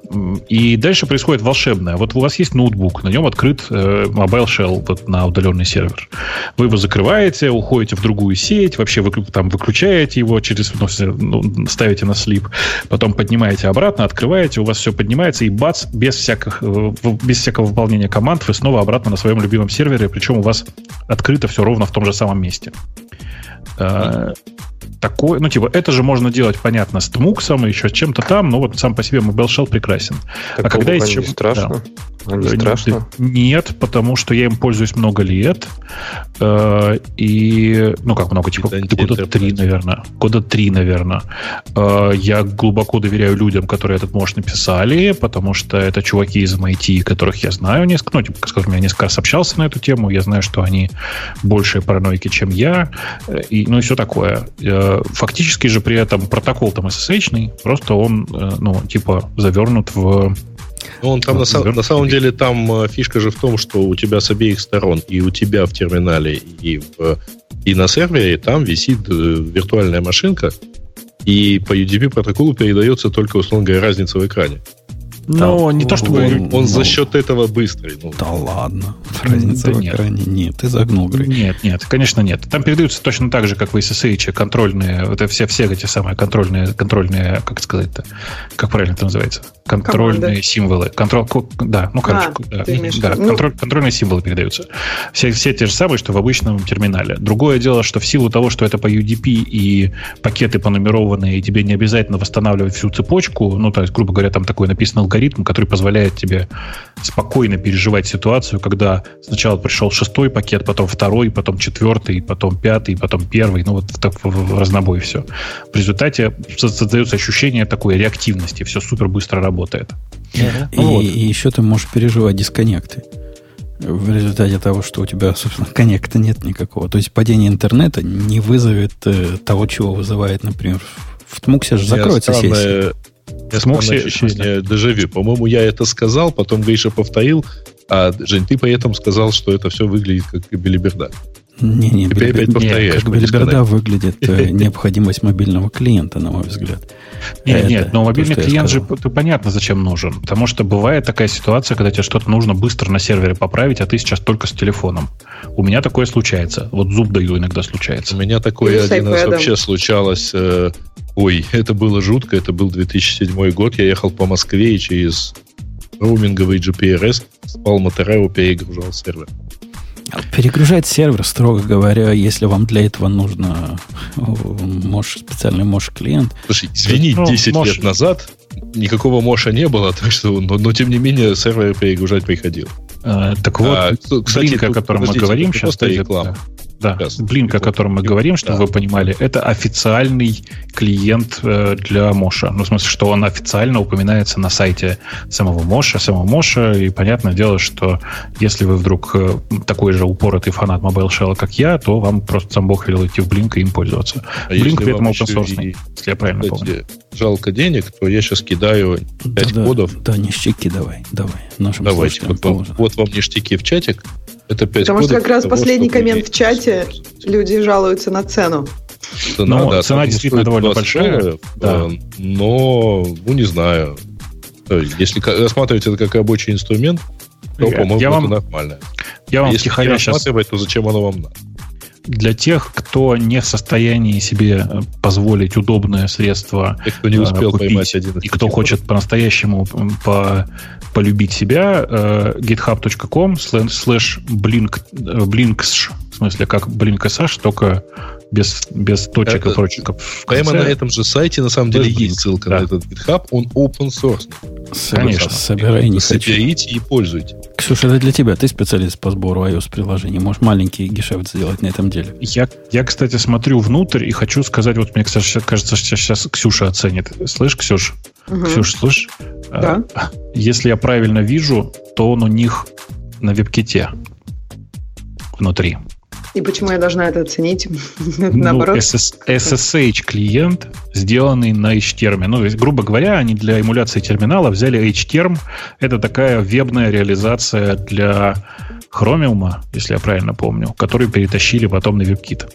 и дальше происходит волшебное. Вот у вас есть ноутбук, на нем открыт э, Mobile Shell вот на удаленный сервер. Вы его закрываете, уходите в другую сеть, вообще вы там выключаете его через, ну, ну, ставите на слип, потом поднимаете обратно, открываете, у вас все поднимается, и бац, без всяких без всякого выполнения команд вы снова обратно на своем любимом сервере, причем у вас открыто все ровно в том же самом месте. Такой, ну, типа, это же можно делать, понятно, с тмуксом и еще с чем-то там, но вот сам по себе Mobile Shell прекрасен. Так, а когда есть чем... страшно? Да. Не страшно? Нет, потому что я им пользуюсь много лет. Э, и, ну, как много, типа, года три, наверное. Года три, наверное. Э, я глубоко доверяю людям, которые этот может написали, потому что это чуваки из MIT, которых я знаю несколько, ну, типа, с которыми я несколько раз общался на эту тему. Я знаю, что они большие параноики, чем я. И, ну, и все такое. Э, фактически же при этом протокол там SSH, просто он, э, ну, типа, завернут в ну, он там на, на самом деле там э, фишка же в том, что у тебя с обеих сторон, и у тебя в терминале, и, в, и на сервере, там висит виртуальная машинка, и по UDP протоколу передается только, условно говоря, разница в экране. Но не то, чтобы... Он, он за счет этого быстрый. Ну. Да ладно. Разница да в экране нет. нет. Ты загнул, Грей. Нет, нет, конечно нет. Там передаются точно так же, как в SSH, контрольные, это все, все эти самые контрольные, контрольные, как сказать-то, как правильно это называется? Контрольные Команда. символы. Контроль, да, ну, короче, а, да, да ну... контроль, контрольные символы передаются. Все, все те же самые, что в обычном терминале. Другое дело, что в силу того, что это по UDP и пакеты понумерованные, и тебе не обязательно восстанавливать всю цепочку, ну, то есть, грубо говоря, там такой написан алгоритм, который позволяет тебе спокойно переживать ситуацию, когда сначала пришел шестой пакет, потом второй, потом четвертый, потом пятый, потом первый, ну вот так в, в разнобой все. В результате создается ощущение такой реактивности, все супер быстро работает. И, ну, вот. и еще ты можешь переживать дисконнекты в результате того, что у тебя, собственно, коннекта нет никакого. То есть падение интернета не вызовет э, того, чего вызывает, например, в Тмуксе же закроется сессия. Я странное ощущение дежавю. По-моему, я это сказал, потом Гриша повторил, а, Жень, ты при этом сказал, что это все выглядит как белиберда. Не, не, Теперь опять повторяешь. Как белиберда выглядит э, необходимость мобильного клиента, на мой взгляд. Нет, нет, но мобильный клиент же понятно, зачем нужен. Потому что бывает такая ситуация, когда тебе что-то нужно быстро на сервере поправить, а ты сейчас только с телефоном. У меня такое случается. Вот зуб даю иногда случается. У меня такое один раз вообще случалось. Э, ой, это было жутко. Это был 2007 год. Я ехал по Москве и через роуминговый GPRS спал Мотерео перегружал сервер. Перегружать сервер, строго говоря, если вам для этого нужно Мош, специальный Мош клиент. Слушай, извини, ну, 10 Мош... лет назад никакого Моша не было, так что, но, но тем не менее сервер перегружать приходил. А, так вот, а, кстати, Блинк, о котором мы говорим сейчас, стоит, реклама. Да, Сейчас. Blink, о котором мы говорим, чтобы да. вы понимали, это официальный клиент э, для Моша. Ну, в смысле, что он официально упоминается на сайте самого Моша, самого Моша, и понятное дело, что если вы вдруг э, такой же упоротый фанат Mobile Shell, как я, то вам просто сам Бог велел идти в Blink и им пользоваться. А Blink при этом open source, и, если я правильно кстати, помню. жалко денег, то я сейчас кидаю 5 да, кодов. Да, да, ништяки давай, давай. Нашим Давайте, вот, вот вам ништяки в чатик. Это 5 Потому что как раз того, последний коммент в чате люди жалуются на цену. Цена, ну, да, цена действительно довольно большая. Да. Но, ну, не знаю. Если рассматривать это как рабочий инструмент, то, по-моему, это вам, нормально. Я вам Если не рассматривать, сейчас... то зачем оно вам надо? Для тех, кто не в состоянии себе э, позволить удобное средство Тех, кто не успел купить, поймать один и кто хочет по-настоящему по, полюбить себя, э, github.com slash blink, blinks, в смысле, как blinksh, только без, без точек это, и прочек. Прямо на этом же сайте, на самом деле, есть ссылка да. на этот GitHub, он open source. Конечно. Собирай, не Соберите и пользуйтесь. Ксюша, это для тебя. Ты специалист по сбору iOS-приложений. Можешь маленький гешефт сделать на этом деле. Я, я, кстати, смотрю внутрь и хочу сказать, вот мне кажется, кажется что сейчас Ксюша оценит. Слышь, Ксюш? Угу. Ксюш, слышь? Да. А, если я правильно вижу, то он у них на веб-ките внутри. И почему я должна это оценить? Наоборот. Ну, SSH клиент, сделанный на H-терме. Ну, грубо говоря, они для эмуляции терминала взяли H-терм. Это такая вебная реализация для Chromium, если я правильно помню, который перетащили потом на WebKit.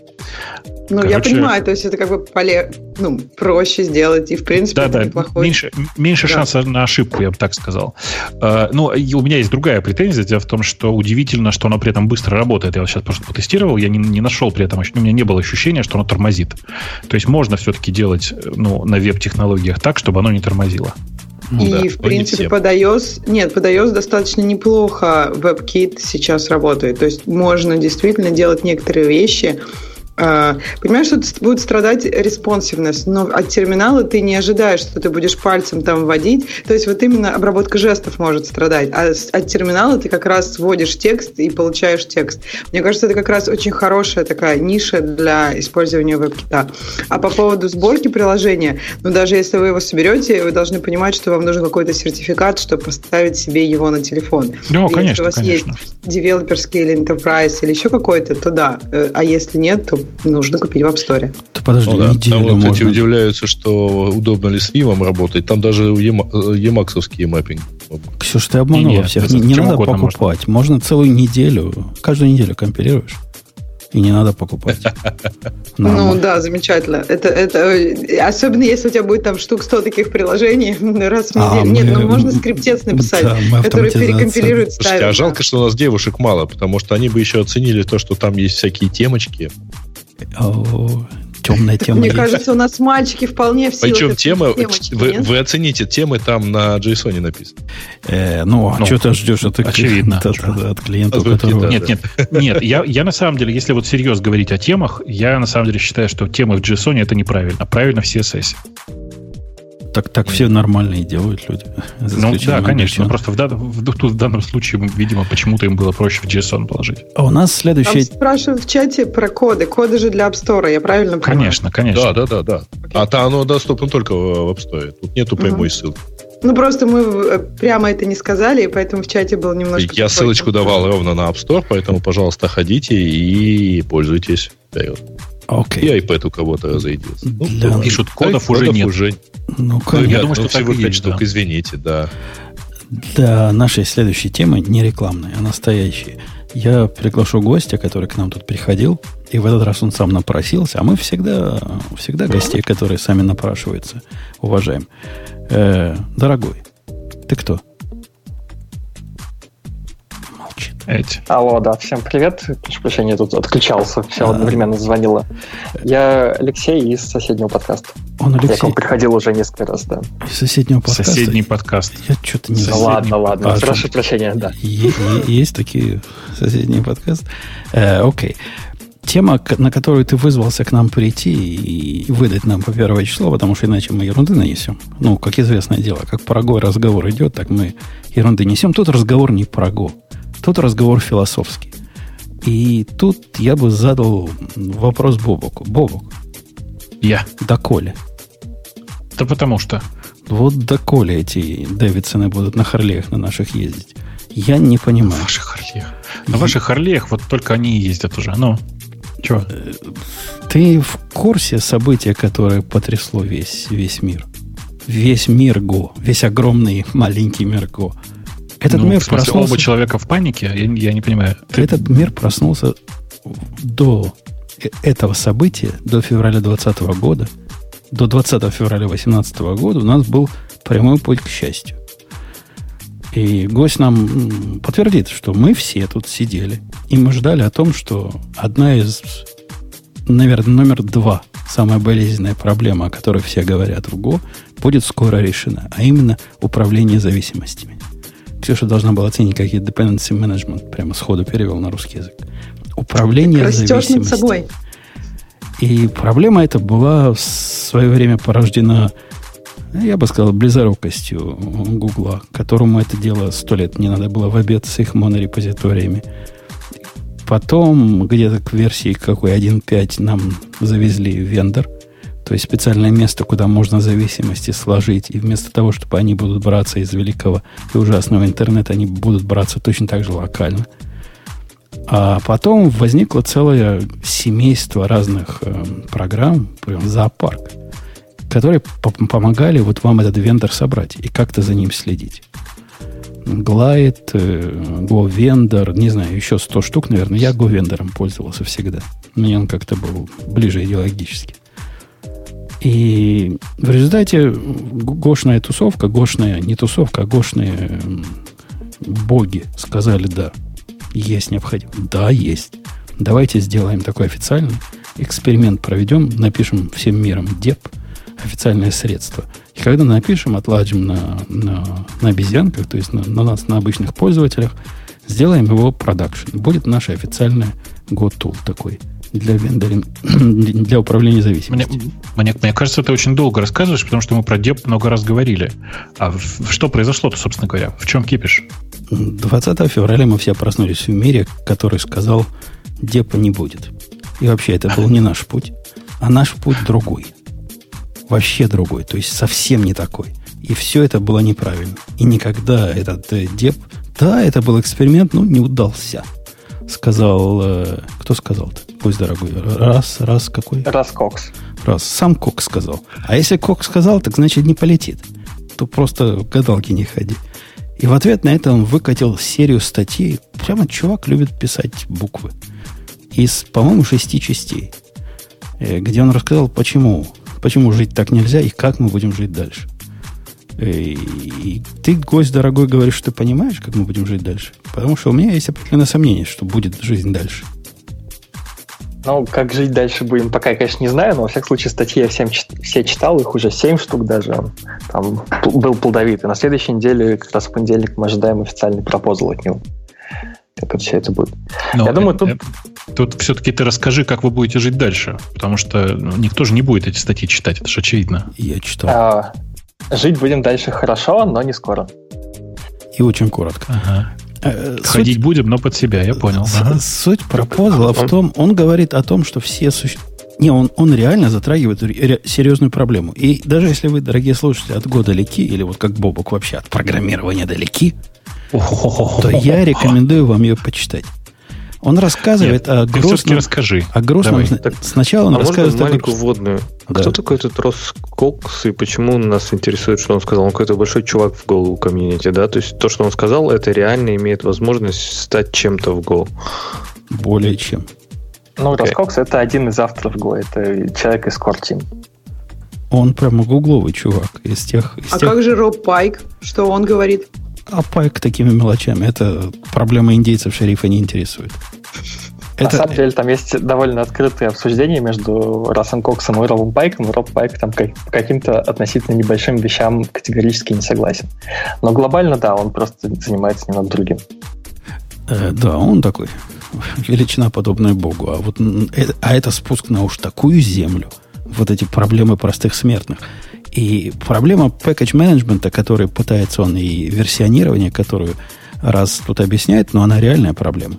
Ну, Короче, я понимаю, то есть это как бы поле, ну, проще сделать, и в принципе да, это да, неплохой. Меньше, меньше да. шансов на ошибку, я бы так сказал. Uh, ну, у меня есть другая претензия. Дело в том, что удивительно, что оно при этом быстро работает. Я вот сейчас просто потестировал, я не, не нашел при этом, у меня не было ощущения, что оно тормозит. То есть можно все-таки делать ну, на веб-технологиях так, чтобы оно не тормозило. Ну, и, да, в принципе, под iOS... Нет, под iOS достаточно неплохо WebKit сейчас работает. То есть можно действительно делать некоторые вещи, понимаешь, что будет страдать респонсивность, но от терминала ты не ожидаешь, что ты будешь пальцем там вводить. То есть вот именно обработка жестов может страдать. А от терминала ты как раз вводишь текст и получаешь текст. Мне кажется, это как раз очень хорошая такая ниша для использования веб-кита. А по поводу сборки приложения, ну даже если вы его соберете, вы должны понимать, что вам нужен какой-то сертификат, чтобы поставить себе его на телефон. Ну, и конечно, если у вас конечно. есть девелоперский или enterprise или еще какой-то, то да. Э, а если нет, то нужно купить в App Store. Да подожди, Ну да. неделю Там, вот, можно. кстати, удивляются, что удобно ли с Вивом работать. Там даже емаксовские мэппинги. Ксюш, ты обманула Не-не, всех. Не, не надо покупать. Можно. целую неделю, каждую неделю компилируешь. И не надо покупать. Ну да, замечательно. Это, это, э, особенно если у тебя будет там штук 100 таких приложений раз в А, неделю. Нет, мы- ну можно скриптец написать, да, который перекомпилирует, Слушайте, ставит. а жалко, что у нас девушек мало, потому что они бы еще оценили то, что там есть всякие темочки. О, темная тема Мне есть. кажется, у нас мальчики вполне в силах Причем темы, темочки, вы, нет? вы оцените темы там на JSON написано. Э, ну, а Ну, что ты ждешь от, очевидно. от, от- от клиента, От которого... да. Нет, нет, нет. Я, я на самом деле, если вот серьезно говорить о темах, я на самом деле считаю, что темы в JSON это неправильно. Правильно в CSS. Так, так все нормальные делают люди. Ну да, конечно. JSON. Просто в, дан- в- тут в данном случае, видимо, почему-то им было проще в JSON положить. А у нас Там следующее... спрашивают в чате про коды. Коды же для App Store, я правильно понимаю? Конечно, конечно. Да, да, да, да. А то оно доступно только в App Store. Тут нету прямой Мгм. ссылки. Ну, просто мы э, прямо это не сказали, и поэтому в чате был немножко... Я ссылочку давал ровно на App Store, поэтому, пожалуйста, ходите и пользуйтесь. Вперед. Окей. И iPad у кого-то разойдется. Ну, Для- Пишут, кодов кодов уже нет. уже Ну, Ну, конечно. ребят, думаю, ну, что так всего и пять есть, штук, да. извините, да. Для нашей следующей темы, не рекламной, а настоящей, я приглашу гостя, который к нам тут приходил, и в этот раз он сам напросился, а мы всегда, всегда гостей, которые сами напрашиваются, уважаем. Э, дорогой, ты кто? Эти. Алло, да, всем привет. Прошу прощения, я тут отключался, все А. одновременно звонило. Я Алексей из соседнего подкаста. Он Я к Алексей вам приходил уже несколько раз, да. из соседнего подкаста. Соседний подкаст. Я что-то не Соседний знаю. ладно, ладно, А, прошу прощения, да. Есть такие соседние подкасты. Э, Окей. Тема, на которую ты вызвался к нам прийти и выдать нам по первое число, потому что иначе мы ерунды нанесем. Ну, как известное дело, как про Го разговор идет, так мы ерунды несем. Тут разговор не про Го. Тут разговор философский. И тут я бы задал вопрос Бобоку. Бобок, Я. доколе? Да потому что. Вот доколе эти Дэвидсоны будут на Харлеях на наших ездить? Я не На понимаю. ваших Харлеях. На ваших Харлеях вот только они и ездят уже. Ну, чего? Ты в курсе события, которое потрясло весь, весь мир? Весь мир Го. Весь огромный маленький мир Го. Этот Ну, мир в смысле, проснулся... оба человека в панике? Я, я не понимаю. Ты- Этот мир проснулся до э- этого события, до февраля 2020 года, до 20 февраля 2018 года у нас был прямой путь к счастью. И гость нам подтвердит, что мы все тут сидели, и мы ждали о том, что одна из, наверное, номер два, самая болезненная проблема, о которой все говорят в Go, будет скоро решена, а именно управление зависимостями. Ксюша должна была оценить, как я dependency management прямо сходу перевел на русский язык. Управление Растешь над зависимостями. собой. И проблема эта была в свое время порождена, я бы сказал, близорукостью Гугла, которому это дело сто лет не надо было в обед с их монорепозиториями. Потом, где-то к версии какой 1.5 нам завезли вендор, то есть специальное место, куда можно зависимости сложить, и вместо того, чтобы они будут браться из великого и ужасного интернета, они будут браться точно так же локально. А потом возникло целое семейство разных э, программ, прям зоопарк, которые по- помогали вот вам этот вендор собрать и как-то за ним следить. Glide, э, GoVendor, не знаю, еще 100 штук, наверное. Я GoVendor пользовался всегда. Мне он как-то был ближе идеологически. И в результате гошная тусовка, гошная не тусовка, а гошные боги сказали да. Есть необходимость. Да, есть. Давайте сделаем такой официальный эксперимент проведем, напишем всем миром деп, официальное средство. И когда напишем, отладим на, на, на обезьянках, то есть на, на нас, на обычных пользователях, сделаем его продакшн. Будет наше официальное GoTool такой. Для вендоринг, для управления зависимостью. Мне, мне, мне кажется, ты очень долго рассказываешь, потому что мы про деп много раз говорили. А в, что произошло-то, собственно говоря? В чем кипиш? 20 февраля мы все проснулись в мире, который сказал, депа не будет. И вообще, это был не наш путь, а наш путь другой. Вообще другой, то есть совсем не такой. И все это было неправильно. И никогда этот э, деп... Да, это был эксперимент, но не удался. Сказал... Э, кто сказал-то? Пусть, дорогой. Раз, раз какой? Раз Кокс. Раз. Сам Кокс сказал. А если Кокс сказал, так значит не полетит. То просто гадалки не ходи. И в ответ на это он выкатил серию статей. Прямо чувак любит писать буквы. Из, по-моему, шести частей. Э, где он рассказал, почему. Почему жить так нельзя и как мы будем жить дальше. И ты, гость дорогой, говоришь, что ты понимаешь, как мы будем жить дальше. Потому что у меня есть определенное сомнение, что будет жизнь дальше. Ну, как жить дальше будем, пока я, конечно, не знаю, но, во всяком случае, статьи я всем, все читал, их уже 7 штук даже. Там был плодовитый. На следующей неделе, как раз в понедельник, мы ожидаем официальный пропозал от него. Как это все это будет. Но я думаю, тут... Э, тут все-таки ты расскажи, как вы будете жить дальше. Потому что ну, никто же не будет эти статьи читать, это же очевидно. Я читал. А, Жить будем дальше хорошо, но не скоро. И очень коротко. Ага. Э, Ходить суть, будем, но под себя, я понял. Ага. Суть пропозала в том, он говорит о том, что все суще... Не, он, он реально затрагивает серьезную проблему. И даже если вы, дорогие слушатели, от года далеки, или вот как Бобок вообще от программирования далеки, то я рекомендую вам ее почитать. Он рассказывает Нет, о грустном... расскажи. О грустном... Так, Сначала он а рассказывает... Можно маленькую о... вводную? А да. Кто такой этот Рос Кокс и почему нас интересует, что он сказал? Он какой-то большой чувак в Go комьюнити, да? То есть то, что он сказал, это реально имеет возможность стать чем-то в Go. Более чем. Ну, okay. Роскокс это один из авторов Go, это человек из Core Team. Он прямо гугловый чувак из тех... Из а тех... как же Роб Пайк? Что он говорит? А пайк такими мелочами. Это проблема индейцев шерифа не интересует. Это... На самом деле там есть довольно открытые обсуждения между Рассом Коксом и Робом Пайком. И Роб Пайк там как, по каким-то относительно небольшим вещам категорически не согласен. Но глобально, да, он просто занимается немного другим. Э, да, он такой величина подобная Богу. А вот э, а это спуск на уж такую землю. Вот эти проблемы простых смертных. И проблема package менеджмента, который пытается он, и версионирование, которую раз тут объясняет, но она реальная проблема.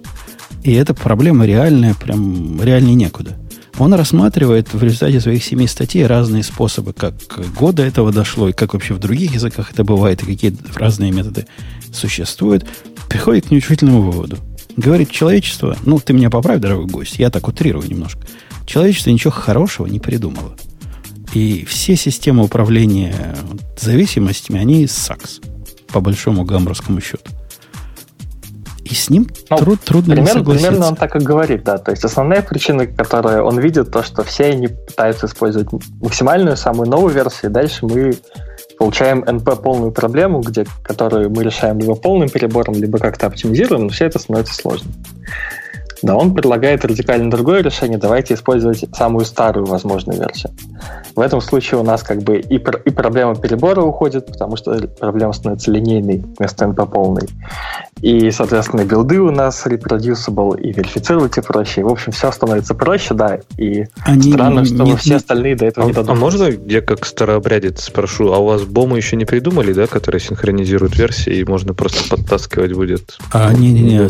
И эта проблема реальная, прям реальнее некуда. Он рассматривает в результате своих семи статей разные способы, как года этого дошло, и как вообще в других языках это бывает, и какие разные методы существуют. Приходит к неутешительному выводу. Говорит, человечество, ну, ты меня поправь, дорогой гость, я так утрирую немножко. Человечество ничего хорошего не придумало. И все системы управления зависимостями, они сакс, по большому гамбургскому счету. И с ним ну, труд, трудно примерно, согласиться. Примерно он так и говорит, да. То есть основная причина, которую он видит, то, что все они пытаются использовать максимальную, самую новую версию, и дальше мы получаем NP полную проблему, где, которую мы решаем либо полным перебором, либо как-то оптимизируем, но все это становится сложно. Да, он предлагает радикально другое решение. Давайте использовать самую старую возможную версию. В этом случае у нас как бы и, и проблема перебора уходит, потому что проблема становится линейной вместо NP полной. И, соответственно, билды у нас reproducible, и верифицировать и проще. В общем, все становится проще, да. И Они странно, что не, все остальные до этого а, не додумались. А можно я как старообрядец спрошу, а у вас бомы еще не придумали, да, которые синхронизируют версии, и можно просто подтаскивать будет? А, не-не-не,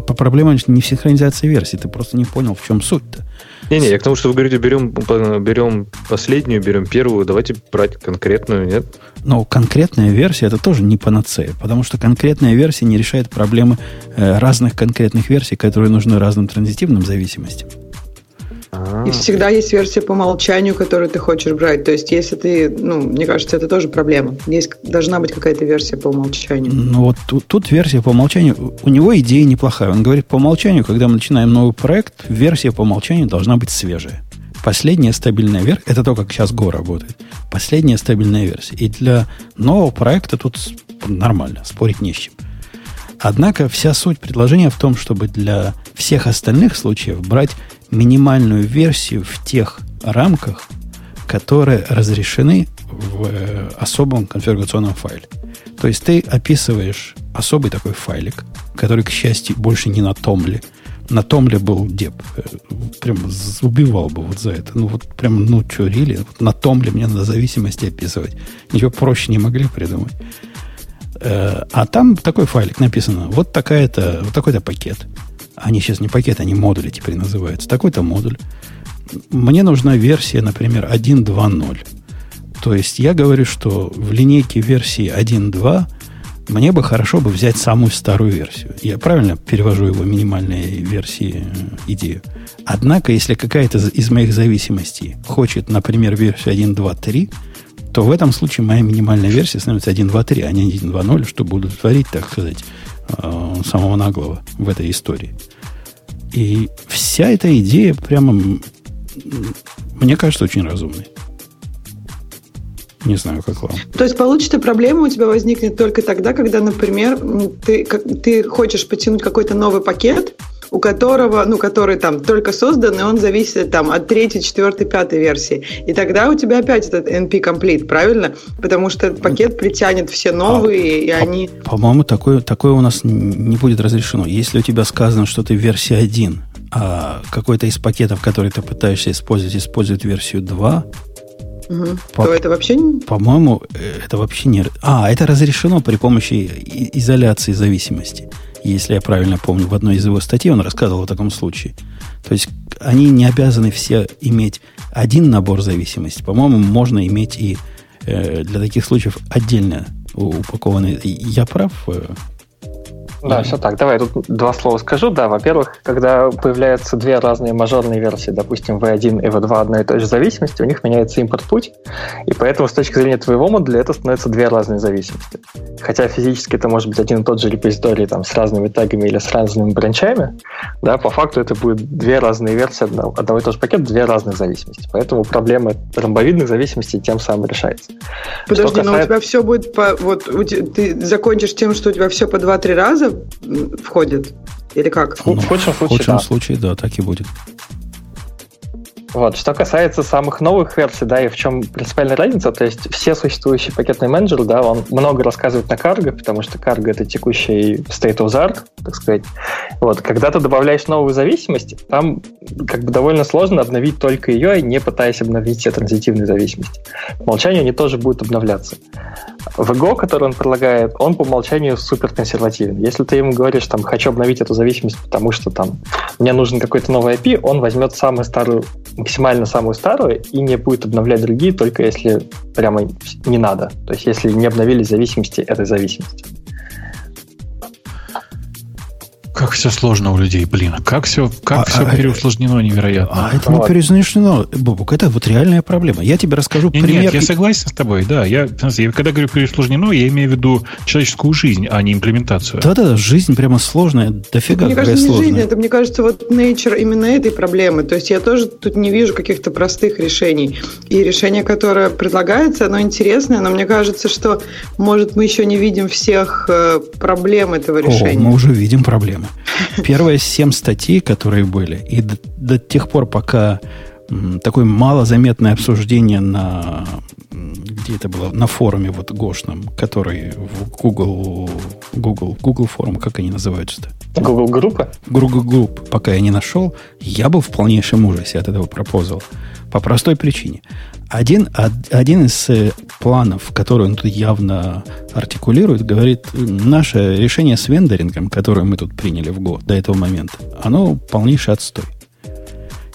проблема не в синхронизации версий, ты просто не понял, в чем суть-то. Не-не, я к тому, что вы говорите, берем, берем последнюю, берем первую, давайте брать конкретную, нет? Но конкретная версия это тоже не панацея, потому что конкретная версия не решает проблемы э, разных конкретных версий, которые нужны разным транзитивным зависимостям. И всегда есть версия по умолчанию, которую ты хочешь брать. То есть, если ты, ну, мне кажется, это тоже проблема. Есть, должна быть какая-то версия по умолчанию. Ну, вот тут, тут версия по умолчанию. У него идея неплохая. Он говорит, по умолчанию, когда мы начинаем новый проект, версия по умолчанию должна быть свежая. Последняя стабильная версия, это то, как сейчас Go работает. Последняя стабильная версия. И для нового проекта тут нормально, спорить не с чем. Однако вся суть предложения в том, чтобы для всех остальных случаев брать минимальную версию в тех рамках, которые разрешены в э, особом конфигурационном файле. То есть ты описываешь особый такой файлик, который, к счастью, больше не на Томле, На том ли был деп. Э, прям убивал бы вот за это. Ну, вот прям, ну, что, рили? Вот на том ли мне надо зависимости описывать? Ничего проще не могли придумать. Э, а там такой файлик написано. Вот такая-то, вот такой-то пакет. Они сейчас не пакеты, они модули теперь называются. Такой-то модуль. Мне нужна версия, например, 1.2.0. То есть я говорю, что в линейке версии 1.2 мне бы хорошо бы взять самую старую версию. Я правильно перевожу его минимальной версии э, идею. Однако, если какая-то из моих зависимостей хочет, например, версию 1.2.3, то в этом случае моя минимальная версия становится 1.2.3, а не 1.2.0, чтобы удовлетворить, так сказать, самого наглого в этой истории. И вся эта идея прямо, мне кажется, очень разумной. Не знаю, как вам. То есть получится проблема у тебя возникнет только тогда, когда, например, ты, ты хочешь потянуть какой-то новый пакет, у которого, ну, который там только создан, и он зависит там от третьей, четвертой, пятой версии. И тогда у тебя опять этот NP Complete, правильно? Потому что пакет притянет все новые, а, и они... По-моему, такое, такое у нас не будет разрешено. Если у тебя сказано, что ты версия 1, а какой-то из пакетов, который ты пытаешься использовать, использует версию 2, Угу. По, то это вообще По-моему, э, это вообще не... А, это разрешено при помощи изоляции зависимости. Если я правильно помню, в одной из его статей он рассказывал о таком случае. То есть они не обязаны все иметь один набор зависимости. По-моему, можно иметь и э, для таких случаев отдельно упакованные. Я прав? Да, все так. Давай тут два слова скажу. Да, во-первых, когда появляются две разные мажорные версии, допустим, V1 и V2 одной и той же зависимости, у них меняется импорт-путь, и поэтому с точки зрения твоего модуля это становятся две разные зависимости. Хотя физически это может быть один и тот же репозиторий там, с разными тегами или с разными бранчами, да, по факту это будет две разные версии одного, одного и того же пакета, две разные зависимости. Поэтому проблема ромбовидных зависимостей тем самым решается. Подожди, касается... но у тебя все будет по... Вот ты закончишь тем, что у тебя все по 2-3 раза входит? Или как? Ну, в худшем случае, в худшем да. случае, да, так и будет. Вот. Что касается самых новых версий, да, и в чем принципиальная разница, то есть все существующие пакетные менеджеры, да, он много рассказывает на карго, потому что карго это текущий state of the art, так сказать. Вот. Когда ты добавляешь новую зависимость, там как бы довольно сложно обновить только ее, не пытаясь обновить все транзитивные зависимости. По умолчанию они тоже будут обновляться. В Go, который он предлагает, он по умолчанию супер консервативен. Если ты ему говоришь, там, хочу обновить эту зависимость, потому что там мне нужен какой-то новый IP, он возьмет самую старую максимально самую старую и не будет обновлять другие, только если прямо не надо. То есть если не обновили зависимости этой зависимости. Как все сложно у людей, блин. Как все, как а, все а, переусложнено невероятно. А это не переусложнено, Бобук. Это вот реальная проблема. Я тебе расскажу нет, пример. Нет, я согласен с тобой, да. Я, я когда говорю переусложнено, я имею в виду человеческую жизнь, а не имплементацию. Да-да, жизнь прямо сложная, дофига Мне кажется, не сложная. жизнь, это, мне кажется, вот nature именно этой проблемы. То есть я тоже тут не вижу каких-то простых решений. И решение, которое предлагается, оно интересное, но мне кажется, что, может, мы еще не видим всех э, проблем этого решения. О, мы уже видим проблемы. Первые семь статей, которые были, и до, до тех пор, пока м, такое малозаметное обсуждение на где это было, на форуме вот гошном, который в Google, Google, Google форум, как они называются-то? Google группа? Google групп, пока я не нашел, я был в полнейшем ужасе от этого пропозала. По простой причине. Один, один из э, планов, который он тут явно артикулирует, говорит, наше решение с вендорингом, которое мы тут приняли в год до этого момента, оно полнейший отстой.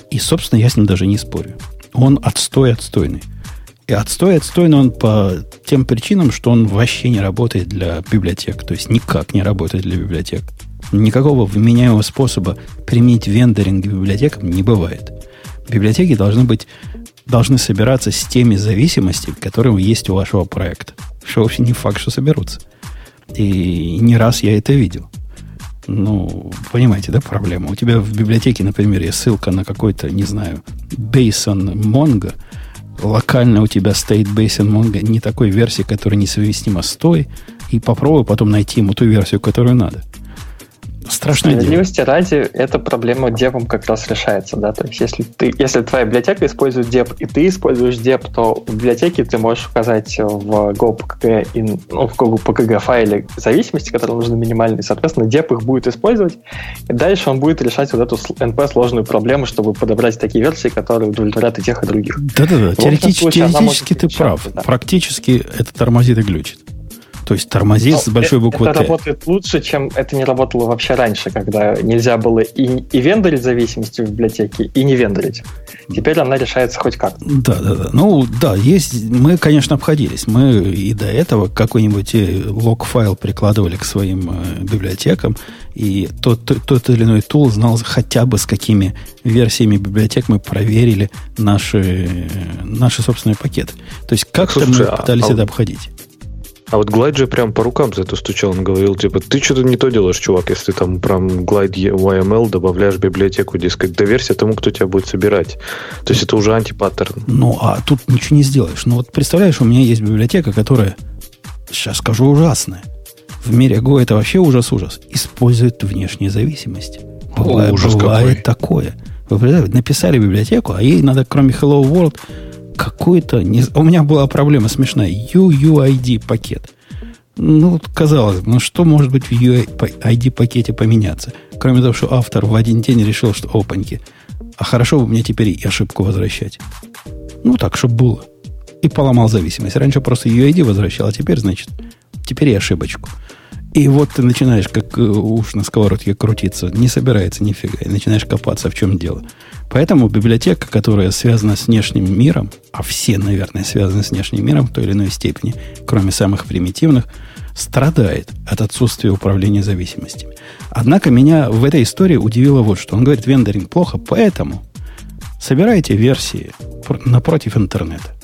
И, собственно, я с ним даже не спорю. Он отстой отстойный. И отстой отстойный он по тем причинам, что он вообще не работает для библиотек. То есть никак не работает для библиотек. Никакого вменяемого способа применить вендоринг библиотекам не бывает. Библиотеки должны быть должны собираться с теми зависимостями, которые есть у вашего проекта. Что вообще не факт, что соберутся. И не раз я это видел. Ну, понимаете, да, проблема? У тебя в библиотеке, например, есть ссылка на какой-то, не знаю, Basin Mongo. Локально у тебя стоит Basin Mongo не такой версии, которая несовместима с той. И попробуй потом найти ему ту версию, которую надо. Страшное дело. Справедливости ради, эта проблема депом как раз решается, да, то есть если ты, если твоя библиотека использует деп, и ты используешь деп, то в библиотеке ты можешь указать в GoPKG, in, ну, в GoPKG файле зависимости, которые нужны минимальные, соответственно, деп их будет использовать, и дальше он будет решать вот эту NP сложную проблему, чтобы подобрать такие версии, которые удовлетворят и тех, и других. Да-да-да, теоретически, теоретически ты прав. Да. Практически это тормозит и глючит. То есть тормозит с большой буквы это Т. работает лучше, чем это не работало вообще раньше, когда нельзя было и, и вендорить зависимости в библиотеке, и не вендорить. Теперь она решается хоть как. Да, да, да. Ну, да, есть. Мы, конечно, обходились. Мы и до этого какой-нибудь э, лог-файл прикладывали к своим э, библиотекам, и тот, тот, тот или иной тул знал хотя бы с какими версиями библиотек мы проверили наши, э, наши собственные пакеты. То есть как-то мы а, пытались а, это обходить. А вот Glide же прям по рукам за это стучал. Он говорил, типа, ты что-то не то делаешь, чувак, если там прям Glide YML добавляешь в библиотеку, дескать, доверься тому, кто тебя будет собирать. То есть это уже антипаттерн. Ну, а тут ничего не сделаешь. Ну, вот представляешь, у меня есть библиотека, которая, сейчас скажу, ужасная. В мире Go это вообще ужас-ужас. Использует внешние зависимости. Бывает, О, ужас бывает какой. такое. Вы написали библиотеку, а ей надо, кроме Hello World, какой-то... Не... У меня была проблема смешная. UUID пакет. Ну, казалось бы, ну что может быть в UUID пакете поменяться? Кроме того, что автор в один день решил, что опаньки. А хорошо бы мне теперь и ошибку возвращать. Ну, так, чтобы было. И поломал зависимость. Раньше просто UID возвращал, а теперь, значит, теперь и ошибочку. И вот ты начинаешь, как э, уж на сковородке крутиться, не собирается нифига, и начинаешь копаться, в чем дело. Поэтому библиотека, которая связана с внешним миром, а все, наверное, связаны с внешним миром в той или иной степени, кроме самых примитивных, страдает от отсутствия управления зависимостями. Однако меня в этой истории удивило вот что. Он говорит, вендоринг плохо, поэтому собирайте версии напротив интернета.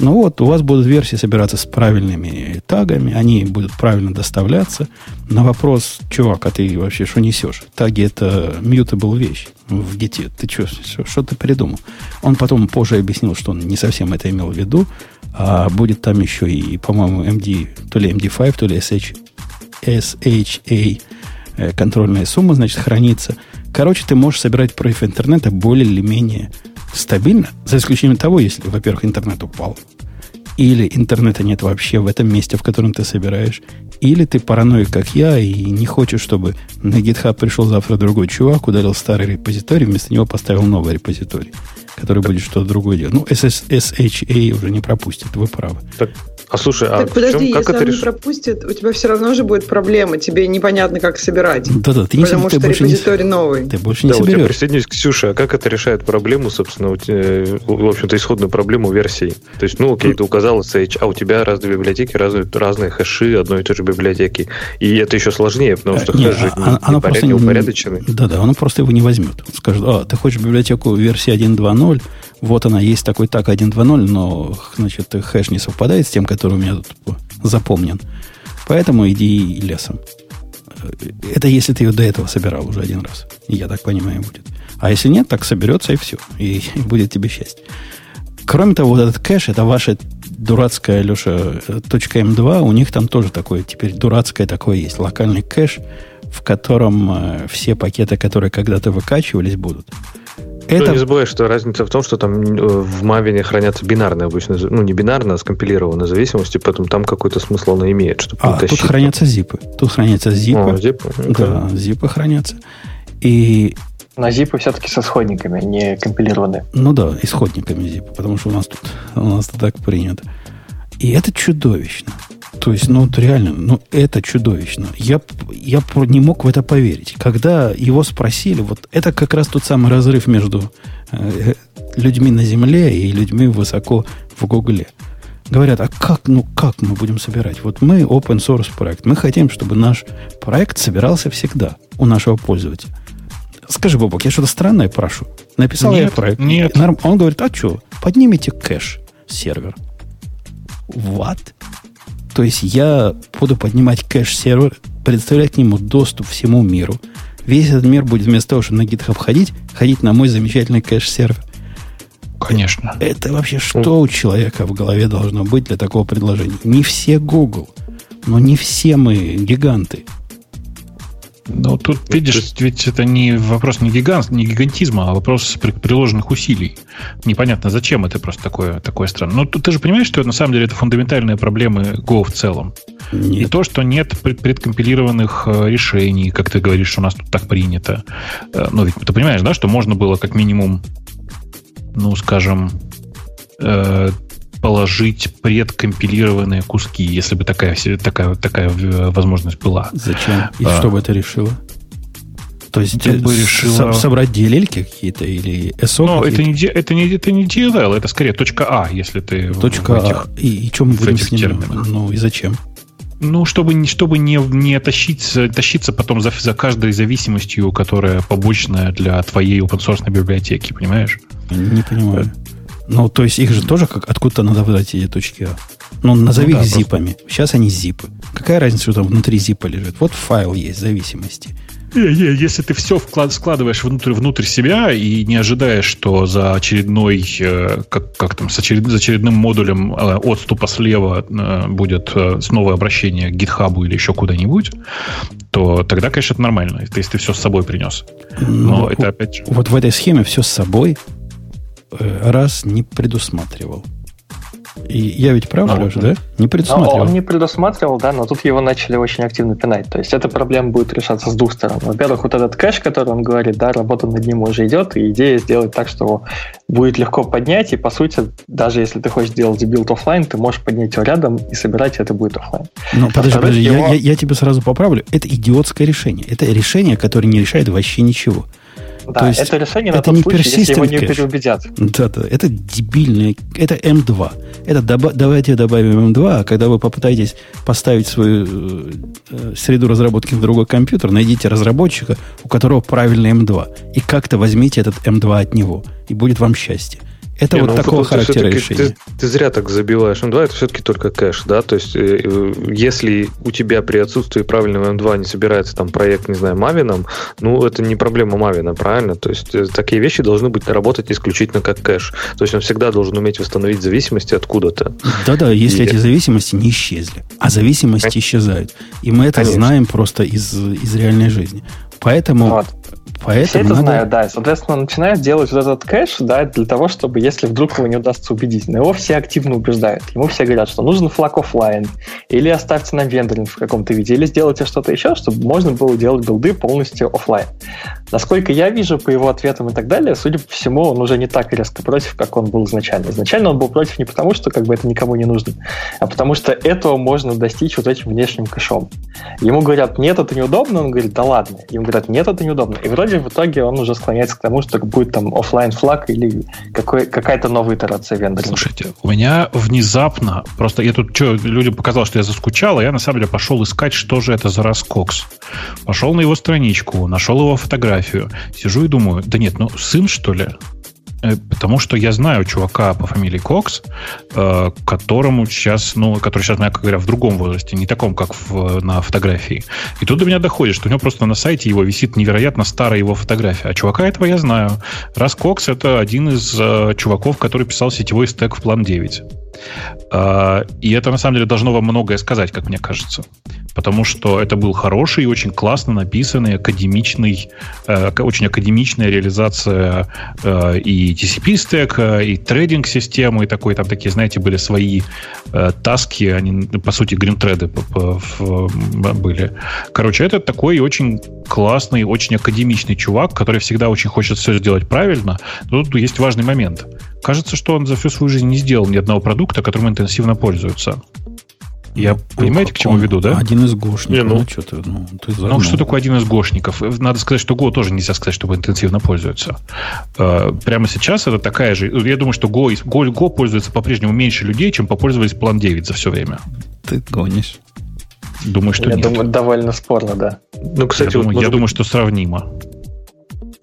Ну вот, у вас будут версии собираться с правильными тагами, они будут правильно доставляться. На вопрос, чувак, а ты вообще что несешь? Таги это mutable вещь в гите. Ты что, что ты придумал? Он потом позже объяснил, что он не совсем это имел в виду, а будет там еще и, по-моему, MD, то ли MD5, то ли SH, SHA э, контрольная сумма, значит, хранится. Короче, ты можешь собирать против интернета более или менее стабильно, за исключением того, если, во-первых, интернет упал, или интернета нет вообще в этом месте, в котором ты собираешь, или ты параноик, как я, и не хочешь, чтобы на GitHub пришел завтра другой чувак, удалил старый репозиторий, вместо него поставил новый репозиторий, который будет что-то другое делать. Ну, SSHA уже не пропустит, вы правы. Так, а слушай, а так, подожди, чем, как если это он реш... не пропустит, у тебя все равно же будет проблема, тебе непонятно, как собирать. Да-да, ты не Потому ты что больше репозиторий не, новый. Ты больше не да, соберешь. у тебя присоединюсь к Ксюше, а как это решает проблему, собственно, в общем-то, исходную проблему версий? То есть, ну, окей, ты указал SH, а у тебя разные библиотеки, разные, разные хэши одной и той же библиотеки. И это еще сложнее, потому что Нет, хэш а, не, не, просто не упорядоченный. Да-да, оно просто его не возьмет. Он скажет, а, ты хочешь библиотеку версии 1.2.0, вот она, есть такой так 1.2.0, но, значит, хэш не совпадает с тем, который у меня тут запомнен. Поэтому иди лесом. Это если ты ее до этого собирал уже один раз. Я так понимаю, будет. А если нет, так соберется и все. И, будет тебе счастье. Кроме того, вот этот кэш, это ваша дурацкая, Леша, .m2, у них там тоже такое, теперь дурацкое такое есть, локальный кэш, в котором э, все пакеты, которые когда-то выкачивались, будут. Это... Ну, не забывай, что разница в том, что там э, в Мавине хранятся бинарные обычно, ну не бинарно, а скомпилированные зависимости, поэтому там какой-то смысл она имеет, чтобы А, тут хранятся зипы. Тут хранятся зипы. О, зипы? Да, зипы хранятся. И на зипы все-таки с исходниками, не компилированные. Ну да, исходниками зипа, потому что у нас тут у нас тут так принято. И это чудовищно. То есть, ну, реально, ну, это чудовищно. Я, я не мог в это поверить. Когда его спросили, вот это как раз тот самый разрыв между э, людьми на Земле и людьми высоко в Гугле. Говорят, а как, ну, как мы будем собирать? Вот мы open source проект. Мы хотим, чтобы наш проект собирался всегда у нашего пользователя. Скажи, Бобок, я что-то странное прошу. Написал нет, я проект. Нет. Он говорит, а что, поднимите кэш-сервер. What? То есть я буду поднимать кэш-сервер, предоставлять к нему доступ всему миру. Весь этот мир будет вместо того, чтобы на GitHub ходить, ходить на мой замечательный кэш-сервер. Конечно. Это вообще что у человека в голове должно быть для такого предложения? Не все Google, но не все мы гиганты. Ну, тут, видишь, есть... ведь это не вопрос не, гигант, не гигантизма, а вопрос приложенных усилий. Непонятно, зачем это просто такое, такое странное. Но ты же понимаешь, что на самом деле это фундаментальные проблемы Go в целом. Нет. И то, что нет пред, предкомпилированных э, решений, как ты говоришь, что у нас тут так принято. Э, ну, ведь ты понимаешь, да, что можно было как минимум, ну, скажем, э, положить предкомпилированные куски, если бы такая, такая, такая возможность была. Зачем? И а, что бы это решило? То есть ты бы решила... собрать DLL какие-то или SO? Ну, это не, это, не, это не DLL, это скорее точка А, если ты точка в этих, А. И, и что мы будем с ним? Терминах. Ну и зачем? Ну, чтобы, чтобы не, не тащиться, тащиться потом за, за каждой зависимостью, которая побочная для твоей open source библиотеки, понимаешь? Не понимаю. Ну, то есть их же тоже как откуда-то надо выдать эти точки А. Ну, назови ну, да, их зипами. Просто... Сейчас они зипы. Какая разница, что там внутри зипа лежит? Вот файл есть зависимости. Не, не, если ты все вклад, складываешь внутрь, внутрь себя и не ожидаешь, что за очередной, э, как, как там, с очеред, за очередным модулем э, отступа слева э, будет снова обращение к гитхабу или еще куда-нибудь, то тогда, конечно, это нормально, если ты все с собой принес. Но ну, это опять же... Вот в этой схеме все с собой раз не предусматривал. И я ведь прав, ну, Леша, да? Не предусматривал. он не предусматривал, да, но тут его начали очень активно пинать. То есть эта проблема будет решаться с двух сторон. Во-первых, вот этот кэш, который он говорит, да, работа над ним уже идет, и идея сделать так, что его будет легко поднять, и по сути, даже если ты хочешь делать билд офлайн, ты можешь поднять его рядом и собирать это будет офлайн. Ну, а подожди, подожди, его... я, я, я тебе сразу поправлю. Это идиотское решение. Это решение, которое не решает вообще ничего. Да, То есть это решение на это тот не случай, если его не переубедят. Да, да, это дебильное, это М2. Это доба- давайте добавим М2, а когда вы попытаетесь поставить свою э, э, среду разработки в другой компьютер, найдите разработчика, у которого правильный М2, и как-то возьмите этот М2 от него, и будет вам счастье. Это не, вот ну, такого характера решения. Ты, ты зря так забиваешь M2, это все-таки только кэш, да, то есть э, э, если у тебя при отсутствии правильного M2 не собирается там проект, не знаю, Мавином, ну это не проблема Мавина, правильно? То есть э, такие вещи должны быть работать исключительно как кэш. То есть он всегда должен уметь восстановить зависимости откуда-то. Да-да, если и... эти зависимости не исчезли. А зависимости исчезают. И мы это Конечно. знаем просто из, из реальной жизни. Поэтому вот. Поэтому Все это надо... знают, да. И, соответственно, начинают делать вот этот кэш, да, для того, чтобы, если вдруг его не удастся убедить, но его все активно убеждают. Ему все говорят, что нужен флаг офлайн, или оставьте нам вендоринг в каком-то виде, или сделайте что-то еще, чтобы можно было делать билды полностью офлайн. Насколько я вижу по его ответам и так далее, судя по всему, он уже не так резко против, как он был изначально. Изначально он был против не потому, что как бы это никому не нужно, а потому что этого можно достичь вот этим внешним кэшом. Ему говорят, нет, это неудобно, он говорит, да ладно. Ему говорят, нет, это неудобно. И вроде в итоге он уже склоняется к тому, что будет там офлайн флаг или какая-то новая итерация вендора. Слушайте, у меня внезапно, просто я тут что, людям показал, что я заскучал, а я на самом деле пошел искать, что же это за Раскокс. Пошел на его страничку, нашел его фотографию, сижу и думаю, да нет, ну сын что ли? Э, потому что я знаю чувака по фамилии Кокс, э, которому сейчас, ну, который сейчас, мягко говоря, в другом возрасте, не таком, как в, на фотографии. И тут до меня доходит, что у него просто на сайте его висит невероятно старая его фотография. А чувака этого я знаю. Раз Кокс это один из э, чуваков, который писал сетевой стек в план 9. А, и это, на самом деле, должно вам многое сказать, как мне кажется. Потому что это был хороший, очень классно написанный, академичный, э, очень академичная реализация э, и TCP стека, и трейдинг системы, и такой, там такие, знаете, были свои э, таски, они, по сути, гримтреды были. Короче, это такой очень классный, очень академичный чувак, который всегда очень хочет все сделать правильно. Но тут есть важный момент. Кажется, что он за всю свою жизнь не сделал ни одного продукта, которым интенсивно пользуются. Я ну, понимаете, к чему веду, да? Один из гошников. Не, ну, ну, что ты, ну, ты ну, что такое один из гошников? Надо сказать, что Go тоже нельзя сказать, чтобы интенсивно пользуются. Э, прямо сейчас это такая же... Я думаю, что Go, Go, Go пользуется по-прежнему меньше людей, чем попользовались Plan 9 за все время. Ты гонишь. Думаю, что я нет. Думаю, довольно спорно, да. Ну, кстати, я, вот, думаю, я думаю, что сравнимо.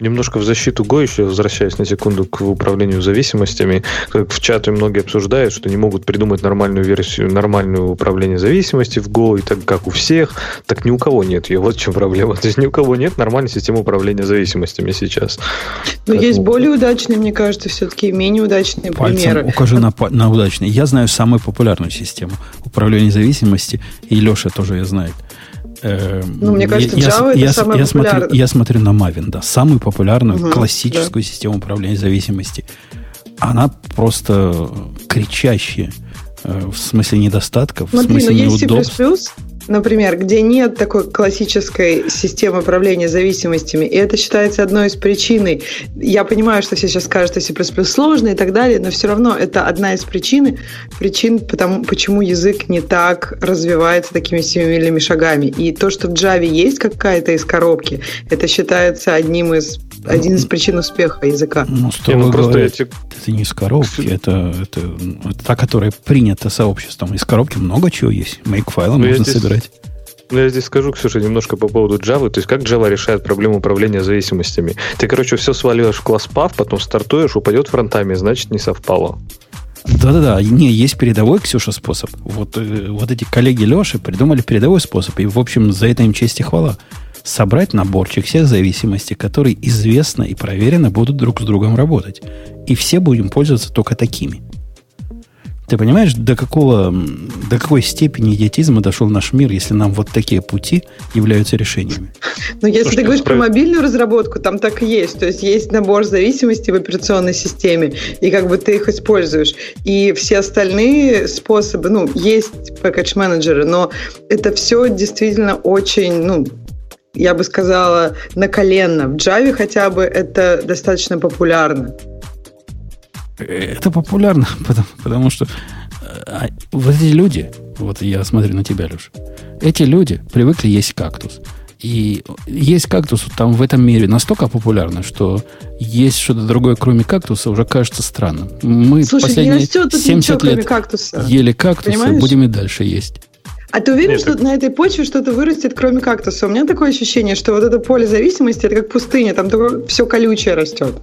Немножко в защиту Go еще, возвращаясь на секунду к управлению зависимостями, как в чате многие обсуждают, что не могут придумать нормальную версию, нормальную управление зависимости в Go, и так как у всех, так ни у кого нет ее. Вот в чем проблема. То есть ни у кого нет нормальной системы управления зависимостями сейчас. Но Поэтому... есть более удачные, мне кажется, все-таки менее удачные Пальцем примеры. укажи на, на удачные. Я знаю самую популярную систему управления зависимости, и Леша тоже ее знает. Э, ну, мне кажется, я, Java я, это самая я смотрю, я смотрю на Maven, да, самую популярную угу, классическую да. систему управления зависимости. Она просто кричащая в смысле недостатков, Смотри, в смысле но неудобств. Есть C++, например, где нет такой классической системы управления зависимостями, и это считается одной из причин. Я понимаю, что все сейчас скажут, что C++ сложно и так далее, но все равно это одна из причин, причин потому, почему язык не так развивается такими семимильными шагами. И то, что в Java есть какая-то из коробки, это считается одним из один из причин успеха языка. Ну, строго ну, просто эти... это не из коробки, это, это, это та, которая принята сообществом. Из коробки много чего есть. Make-файлы ну, можно здесь... собирать. Ну, я здесь скажу, Ксюша, немножко по поводу Java. То есть, как Java решает проблему управления зависимостями? Ты, короче, все сваливаешь в класс PAV, потом стартуешь, упадет фронтами, значит, не совпало. Да-да-да, не, есть передовой, Ксюша, способ. Вот, э, вот эти коллеги Леши придумали передовой способ, и, в общем, за это им честь и хвала собрать наборчик всех зависимостей, которые известно и проверено будут друг с другом работать. И все будем пользоваться только такими. Ты понимаешь, до, какого, до какой степени идиотизма дошел наш мир, если нам вот такие пути являются решениями? Ну, если Слушайте, ты говоришь про мобильную разработку, там так и есть. То есть есть набор зависимостей в операционной системе, и как бы ты их используешь. И все остальные способы, ну, есть package-менеджеры, но это все действительно очень, ну, я бы сказала, на колено. В Java хотя бы это достаточно популярно. Это популярно, потому, потому что а, вот эти люди, вот я смотрю на тебя, Леша, эти люди привыкли есть кактус. И есть кактус там в этом мире настолько популярно, что есть что-то другое, кроме кактуса, уже кажется странным. Мы Слушай, последние 70 лет кактуса. ели кактусы, Понимаешь? будем и дальше есть. А ты уверен, Нет, что так... на этой почве что-то вырастет, кроме кактуса? У меня такое ощущение, что вот это поле зависимости, это как пустыня, там только все колючее растет.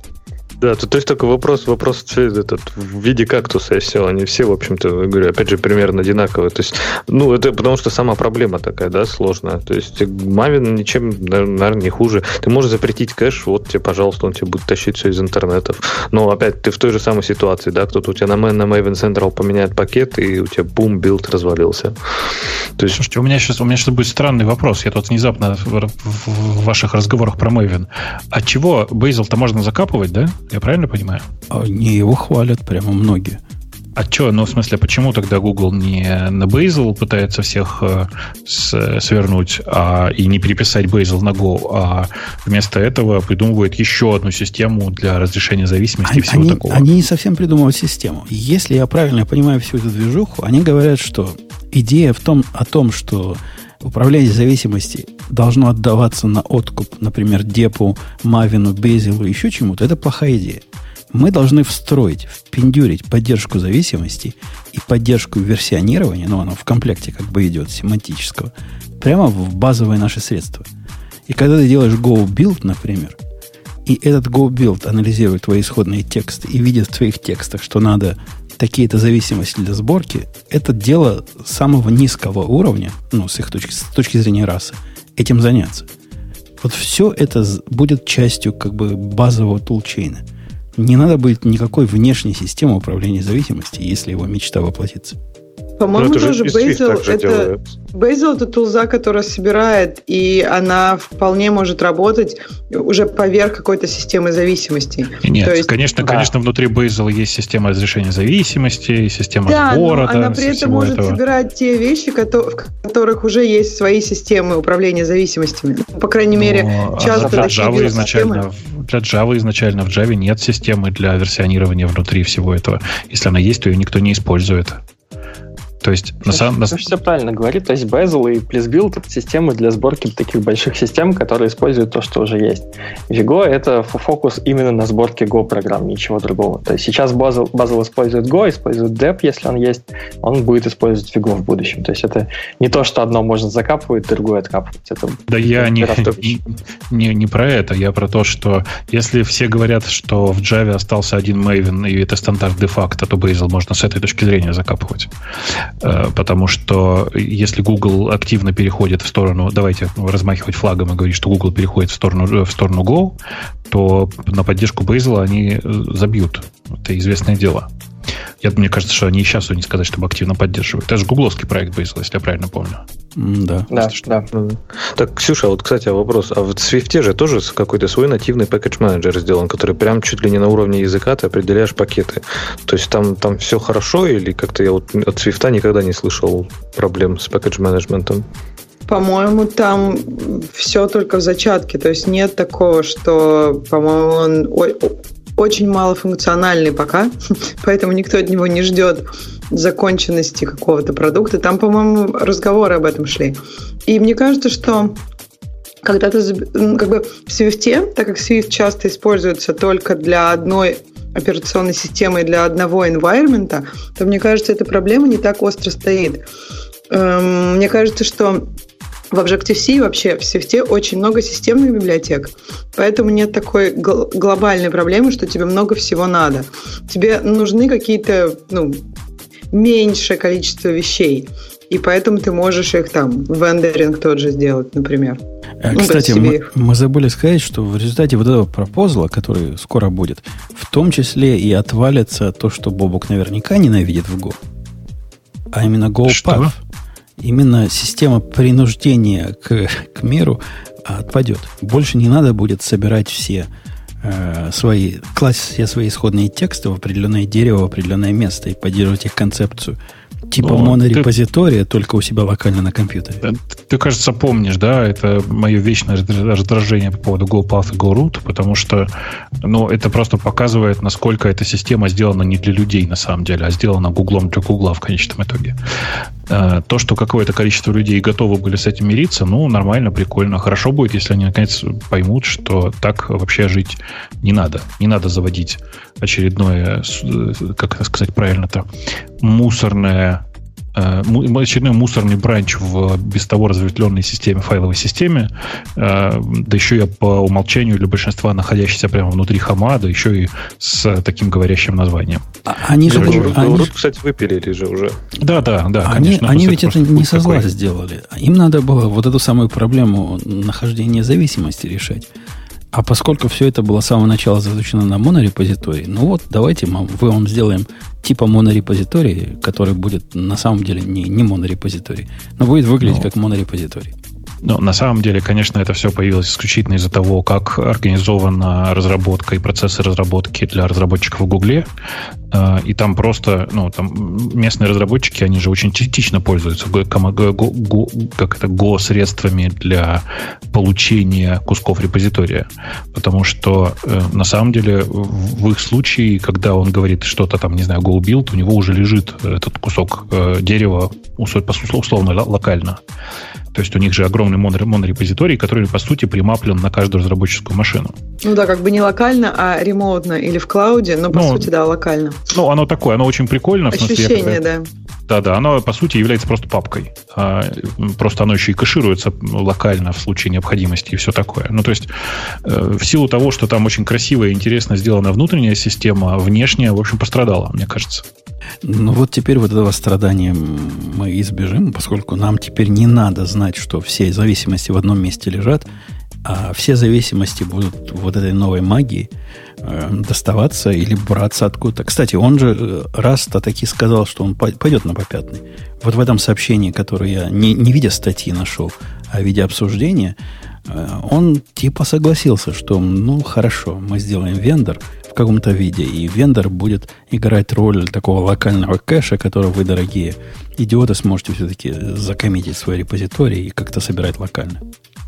Да, тут то есть только вопрос, вопрос этот, в виде кактуса и все. Они все, в общем-то, говорю, опять же, примерно одинаковые. То есть, ну, это потому что сама проблема такая, да, сложная. То есть, Maven ничем, наверное, не хуже. Ты можешь запретить кэш, вот тебе, пожалуйста, он тебе будет тащить все из интернетов. Но опять ты в той же самой ситуации, да, кто-то у тебя на, на Maven Central поменяет пакет, и у тебя бум, билд развалился. То есть... Слушайте, у меня сейчас, у меня сейчас будет странный вопрос. Я тут внезапно в, в, в ваших разговорах про Maven. От чего Bazel-то можно закапывать, да? Я правильно понимаю? А, не, его хвалят прямо многие. А что, ну, в смысле, почему тогда Google не на Bazel пытается всех э, с, свернуть а, и не переписать Bazel на Go, а вместо этого придумывает еще одну систему для разрешения зависимости они, и всего они, такого? Они не совсем придумывают систему. Если я правильно понимаю всю эту движуху, они говорят, что идея в том, о том, что управление зависимости должно отдаваться на откуп, например, Депу, Мавину, Безилу, еще чему-то, это плохая идея. Мы должны встроить, впендюрить поддержку зависимости и поддержку версионирования, ну, оно в комплекте как бы идет, семантического, прямо в базовые наши средства. И когда ты делаешь Go Build, например, и этот Go Build анализирует твои исходные тексты и видит в твоих текстах, что надо такие-то зависимости для сборки, это дело самого низкого уровня, ну, с их точки, с точки зрения расы, этим заняться. Вот все это будет частью как бы базового тулчейна. Не надо будет никакой внешней системы управления зависимостью, если его мечта воплотится. По-моему, ну, тоже Bazel это, Bazel это тулза, которая собирает, и она вполне может работать уже поверх какой-то системы зависимости. Нет, есть, конечно, да. конечно, внутри Bazel есть система разрешения зависимости, система да, сбора. Но она при этом может этого. собирать те вещи, в которых уже есть свои системы управления зависимостями. По крайней но, мере, часто для Java изначально, для Java изначально в Java нет системы для версионирования внутри всего этого. Если она есть, то ее никто не использует. То есть, на самом деле... все правильно говорит. То есть, Bazel и PlissBuild — это системы для сборки таких больших систем, которые используют то, что уже есть. Vigo — это фокус именно на сборке Go программ, ничего другого. То есть, сейчас Bazel, Bazel использует Go, использует Dep, если он есть, он будет использовать Vigo в будущем. То есть, это не то, что одно можно закапывать, другое откапывать. Это да я не, не, не, не про это, я про то, что если все говорят, что в Java остался один Maven, и это стандарт де-факто, то Bazel можно с этой точки зрения закапывать. Э, потому что если Google активно переходит в сторону, давайте размахивать флагом и говорить, что Google переходит в сторону, в сторону Go, то на поддержку Bazel они э, забьют. Это известное дело. Я, мне кажется, что они и сейчас не сказать, чтобы активно поддерживают. Это же гугловский проект был, если я правильно помню. Да. Да, да. Так, Ксюша, вот, кстати, вопрос. А в Swift же тоже какой-то свой нативный package менеджер сделан, который прям чуть ли не на уровне языка ты определяешь пакеты. То есть там, там все хорошо или как-то я вот от Swift никогда не слышал проблем с package менеджментом? По-моему, там все только в зачатке. То есть нет такого, что, по-моему, он очень малофункциональный пока, поэтому никто от него не ждет законченности какого-то продукта. Там, по-моему, разговоры об этом шли. И мне кажется, что когда ты как бы в Swift, так как Swift часто используется только для одной операционной системы для одного environment, то мне кажется, эта проблема не так остро стоит. Эм, мне кажется, что в Objective-C вообще в Swift очень много системных библиотек, поэтому нет такой гл- глобальной проблемы, что тебе много всего надо. Тебе нужны какие-то ну, меньшее количество вещей, и поэтому ты можешь их там, вендоринг тот же сделать, например. А, ну, кстати, мы, мы забыли сказать, что в результате вот этого пропозла, который скоро будет, в том числе и отвалится то, что Бобук наверняка ненавидит в Go, а именно GoPath именно система принуждения к, к миру отпадет. Больше не надо будет собирать все э, свои, класть все свои исходные тексты в определенное дерево, в определенное место и поддерживать их концепцию Типа монорепозитория, ты, только у себя локально на компьютере. Ты, ты, кажется, помнишь, да, это мое вечное раздражение по поводу GoPath и GoRoot, потому что ну, это просто показывает, насколько эта система сделана не для людей на самом деле, а сделана Гуглом для Гугла в конечном итоге. Э, то, что какое-то количество людей готовы были с этим мириться, ну, нормально, прикольно. Хорошо будет, если они наконец поймут, что так вообще жить не надо. Не надо заводить очередное, как это сказать правильно-то, мусорное Э, очередной мусорный бранч в без того разветвленной системе, файловой системе, э, да еще и по умолчанию для большинства находящийся прямо внутри хама, да еще и с таким говорящим названием. А, они же... Они, они, кстати, выпилили же уже. Да, да, да, они, конечно. Они ведь это не со зла сделали. Им надо было вот эту самую проблему нахождения зависимости решать. А поскольку все это было с самого начала заточено на монорепозиторий, ну вот, давайте мы вам сделаем типа монорепозиторий, который будет на самом деле не, не монорепозиторий, но будет выглядеть ну, как монорепозиторий. Ну, на самом деле, конечно, это все появилось исключительно из-за того, как организована разработка и процессы разработки для разработчиков в Гугле. А, и там просто, ну, там местные разработчики, они же очень частично пользуются как это, го-средствами для получения кусков репозитория. Потому что э, на самом деле в их случае, когда он говорит что-то там, не знаю, go build, у него уже лежит этот кусок э, дерева условно локально. То есть у них же огромный монорепозиторий, который, по сути, примаплен на каждую разработческую машину. Ну да, как бы не локально, а ремоутно или в клауде, но по ну, сути, да, локально. Ну, оно такое, оно очень прикольно. Ощущение, смысле, да. Да-да, оно, по сути, является просто папкой. А, просто оно еще и кэшируется локально в случае необходимости и все такое. Ну, то есть, э, в силу того, что там очень красивая и интересно сделана внутренняя система, внешняя, в общем, пострадала, мне кажется. Ну, вот теперь вот этого страдания мы избежим, поскольку нам теперь не надо знать, что все зависимости в одном месте лежат, а все зависимости будут вот этой новой магии э, доставаться или браться откуда-то. Кстати, он же э, раз-то таки сказал, что он пойдет на попятный. Вот в этом сообщении, которое я не, не видя статьи нашел, а видя обсуждения, э, он типа согласился, что ну хорошо, мы сделаем вендор в каком-то виде, и вендор будет играть роль такого локального кэша, который вы, дорогие идиоты, сможете все-таки закоммитить свой репозиторий и как-то собирать локально.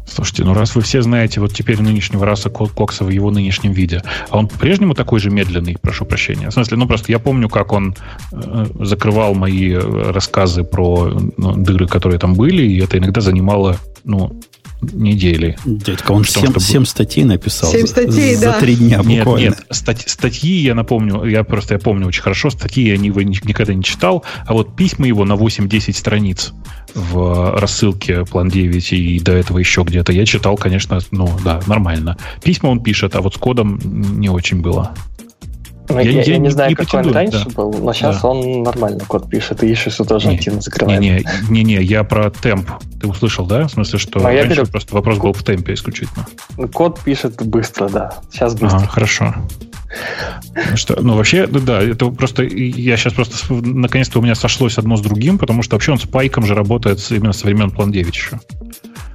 Слушайте, ну раз вы все знаете вот теперь нынешнего раса Кокса в его нынешнем виде, а он по-прежнему такой же медленный, прошу прощения. В смысле, ну просто я помню, как он э, закрывал мои э, рассказы про ну, дыры, которые там были, и это иногда занимало, ну, недели. Дядька, он семь 7, 7 статей написал 7 статей, за, да. за 3 дня буквально. Нет, нет, стать, статьи я напомню, я просто я помню очень хорошо, статьи я не, никогда не читал, а вот письма его на 8-10 страниц в рассылке План 9 и до этого еще где-то я читал, конечно, ну да, нормально. Письма он пишет, а вот с кодом не очень было. Ну, я, я, я не знаю, не как он раньше да. был, но сейчас да. он нормально код пишет, и еще тоже не, активно закрывает. Не-не, я про темп. Ты услышал, да? В смысле, что но раньше говорю, просто вопрос был в темпе исключительно. Код пишет быстро, да. Сейчас быстро. Ага, хорошо. Что, ну, вообще, да, да, это просто, я сейчас просто, наконец-то у меня сошлось одно с другим, потому что вообще он с пайком же работает именно со времен Plan 9 еще.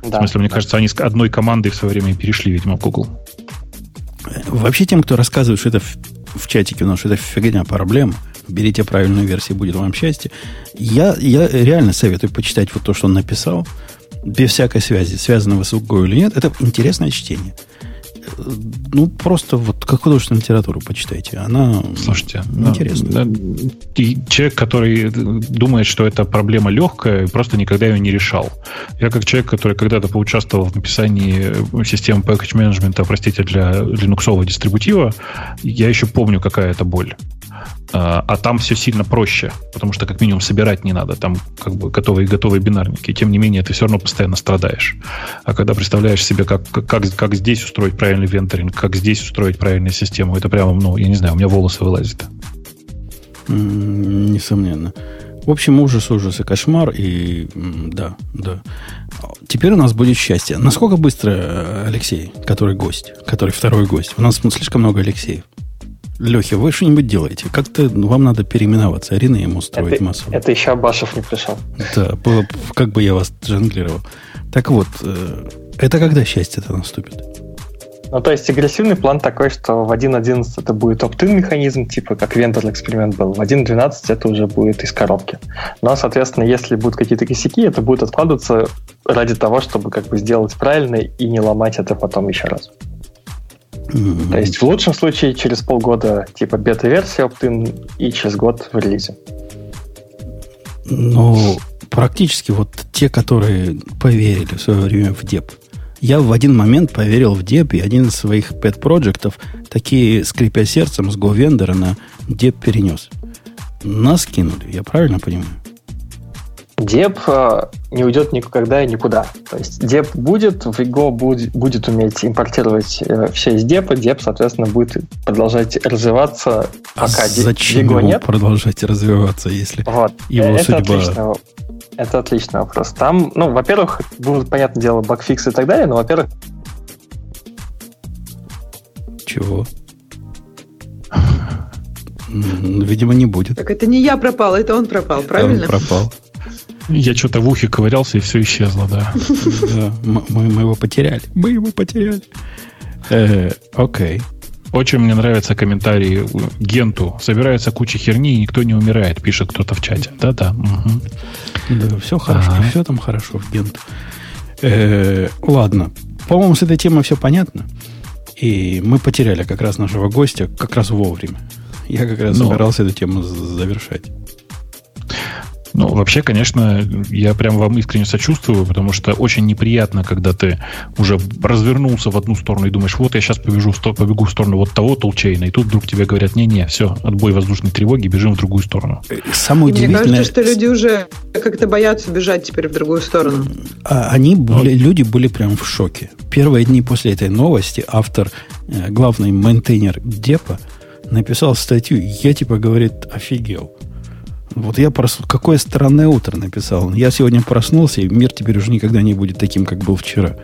Да. В смысле, мне кажется, они с одной командой в свое время перешли, видимо, в Google. Вообще тем, кто рассказывает, что это в, чатике у нас, что это фигня проблема, берите правильную версию, будет вам счастье. Я, я реально советую почитать вот то, что он написал, без всякой связи, связанного с Уго или нет. Это интересное чтение ну, просто вот как художественную литературу почитайте. Она Слушайте, интересная. И человек, который думает, что это проблема легкая, просто никогда ее не решал. Я как человек, который когда-то поучаствовал в написании системы package менеджмента, простите, для линуксового дистрибутива, я еще помню, какая это боль. А, а там все сильно проще, потому что как минимум собирать не надо, там как бы готовые готовые бинарники. И тем не менее, ты все равно постоянно страдаешь. А когда представляешь себе, как, как, как здесь устроить правильный венторинг, как здесь устроить правильную систему, это прямо, ну, я не знаю, у меня волосы вылазят. Несомненно. В общем, ужас, ужас и кошмар. И да, да. Теперь у нас будет счастье. Насколько быстро Алексей, который гость, который второй гость? У нас слишком много Алексеев. Лехи, вы что-нибудь делаете? Как-то вам надо переименоваться, Арина ему строить это, массово. Это еще Абашев не пришел. Да, как бы я вас жонглировал. Так вот, э, это когда счастье-то наступит? Ну, то есть агрессивный план такой, что в 1.11 это будет opt-in механизм, типа как вендор эксперимент был. В 1.12 это уже будет из коробки. Но, соответственно, если будут какие-то косяки, это будет откладываться ради того, чтобы как бы сделать правильно и не ломать это потом еще раз. Mm-hmm. То есть в лучшем случае через полгода типа бета-версия opt и через год в релизе. Ну, практически вот те, которые поверили в свое время в деп. Я в один момент поверил в деп, и один из своих pet-проектов, такие, скрипя сердцем, с GoVendor на деп перенес. Нас кинули, я правильно понимаю? Деп э, не уйдет никогда и никуда. То есть деп будет, в Go будет, будет уметь импортировать э, все из депа, деп, соответственно, будет продолжать развиваться, а пока зачем Vigo нет. продолжать развиваться, если вот. его это судьба... Отлично. Это отличный вопрос. Там, ну, во-первых, будут, понятное дело, багфиксы и так далее, но, во-первых... Чего? Видимо, не будет. Так это не я пропал, это он пропал, правильно? Он пропал. Я что-то в ухе ковырялся, и все исчезло, да. Да, мы его потеряли. Мы его потеряли. Э, окей. Очень мне нравится комментарий Генту. Собирается куча херни, и никто не умирает, пишет кто-то в чате. Да-да. Да, все хорошо, все там хорошо в Генту. Э, ладно. По-моему, с этой темой все понятно. И мы потеряли как раз нашего гостя как раз вовремя. Я как раз собирался эту тему завершать. Ну, вообще, конечно, я прям вам искренне сочувствую, потому что очень неприятно, когда ты уже развернулся в одну сторону и думаешь, вот я сейчас побежу, побегу в сторону вот того толчейна, и тут вдруг тебе говорят, не-не, все, отбой воздушной тревоги, бежим в другую сторону. Э, самое удивительное... Мне кажется, что люди уже как-то боятся бежать теперь в другую сторону. А они были, люди были прям в шоке. Первые дни после этой новости автор, э, главный мейнтейнер Депа, написал статью, я типа, говорит, офигел. Вот я прос... какое странное утро написал. Я сегодня проснулся, и мир теперь уже никогда не будет таким, как был вчера.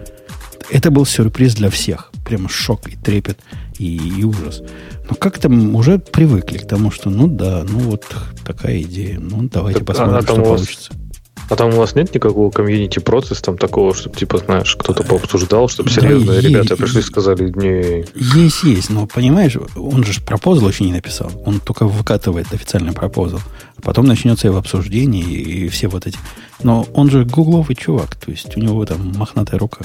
Это был сюрприз для всех. Прямо шок и трепет и, и ужас. Но как-то уже привыкли к тому, что ну да, ну вот такая идея. Ну давайте так, посмотрим, что получится. А там у вас нет никакого community process'а там такого, чтобы, типа, знаешь, кто-то пообсуждал, чтобы серьезные да, ребята пришли и сказали, не... Есть, есть, но, понимаешь, он же proposal еще не написал. Он только выкатывает официальный proposal. А потом начнется его обсуждение и, и все вот эти... Но он же гугловый чувак, то есть у него там мохнатая рука.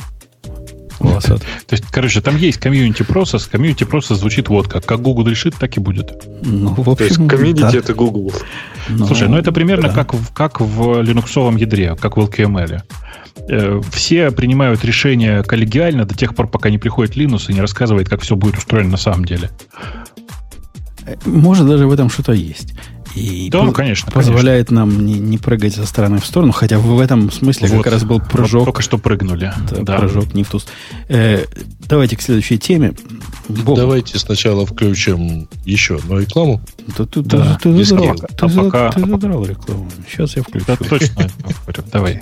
Волосатый. То есть, короче, там есть community process. Community process звучит вот как. Как Google решит, так и будет. Ну, в общем, То есть, community да. это Google. Ну, Слушай, ну это примерно да. как, как в линуксовом ядре, как в LKML. Э, все принимают решения коллегиально до тех пор, пока не приходит Linux и не рассказывает, как все будет устроено на самом деле. Может, даже в этом что-то есть. И да, ну, конечно. Позволяет конечно. нам не, не прыгать со стороны в сторону, хотя в этом смысле вот, как раз был прыжок. Вот только что прыгнули. Да, да. Прыжок не в ту э, Давайте к следующей теме. Бог. Давайте сначала включим еще одну рекламу. Да, ты, да, ты, ты, задрал, ты, а пока, ты задрал рекламу. Сейчас я включу. Да, точно. Давай.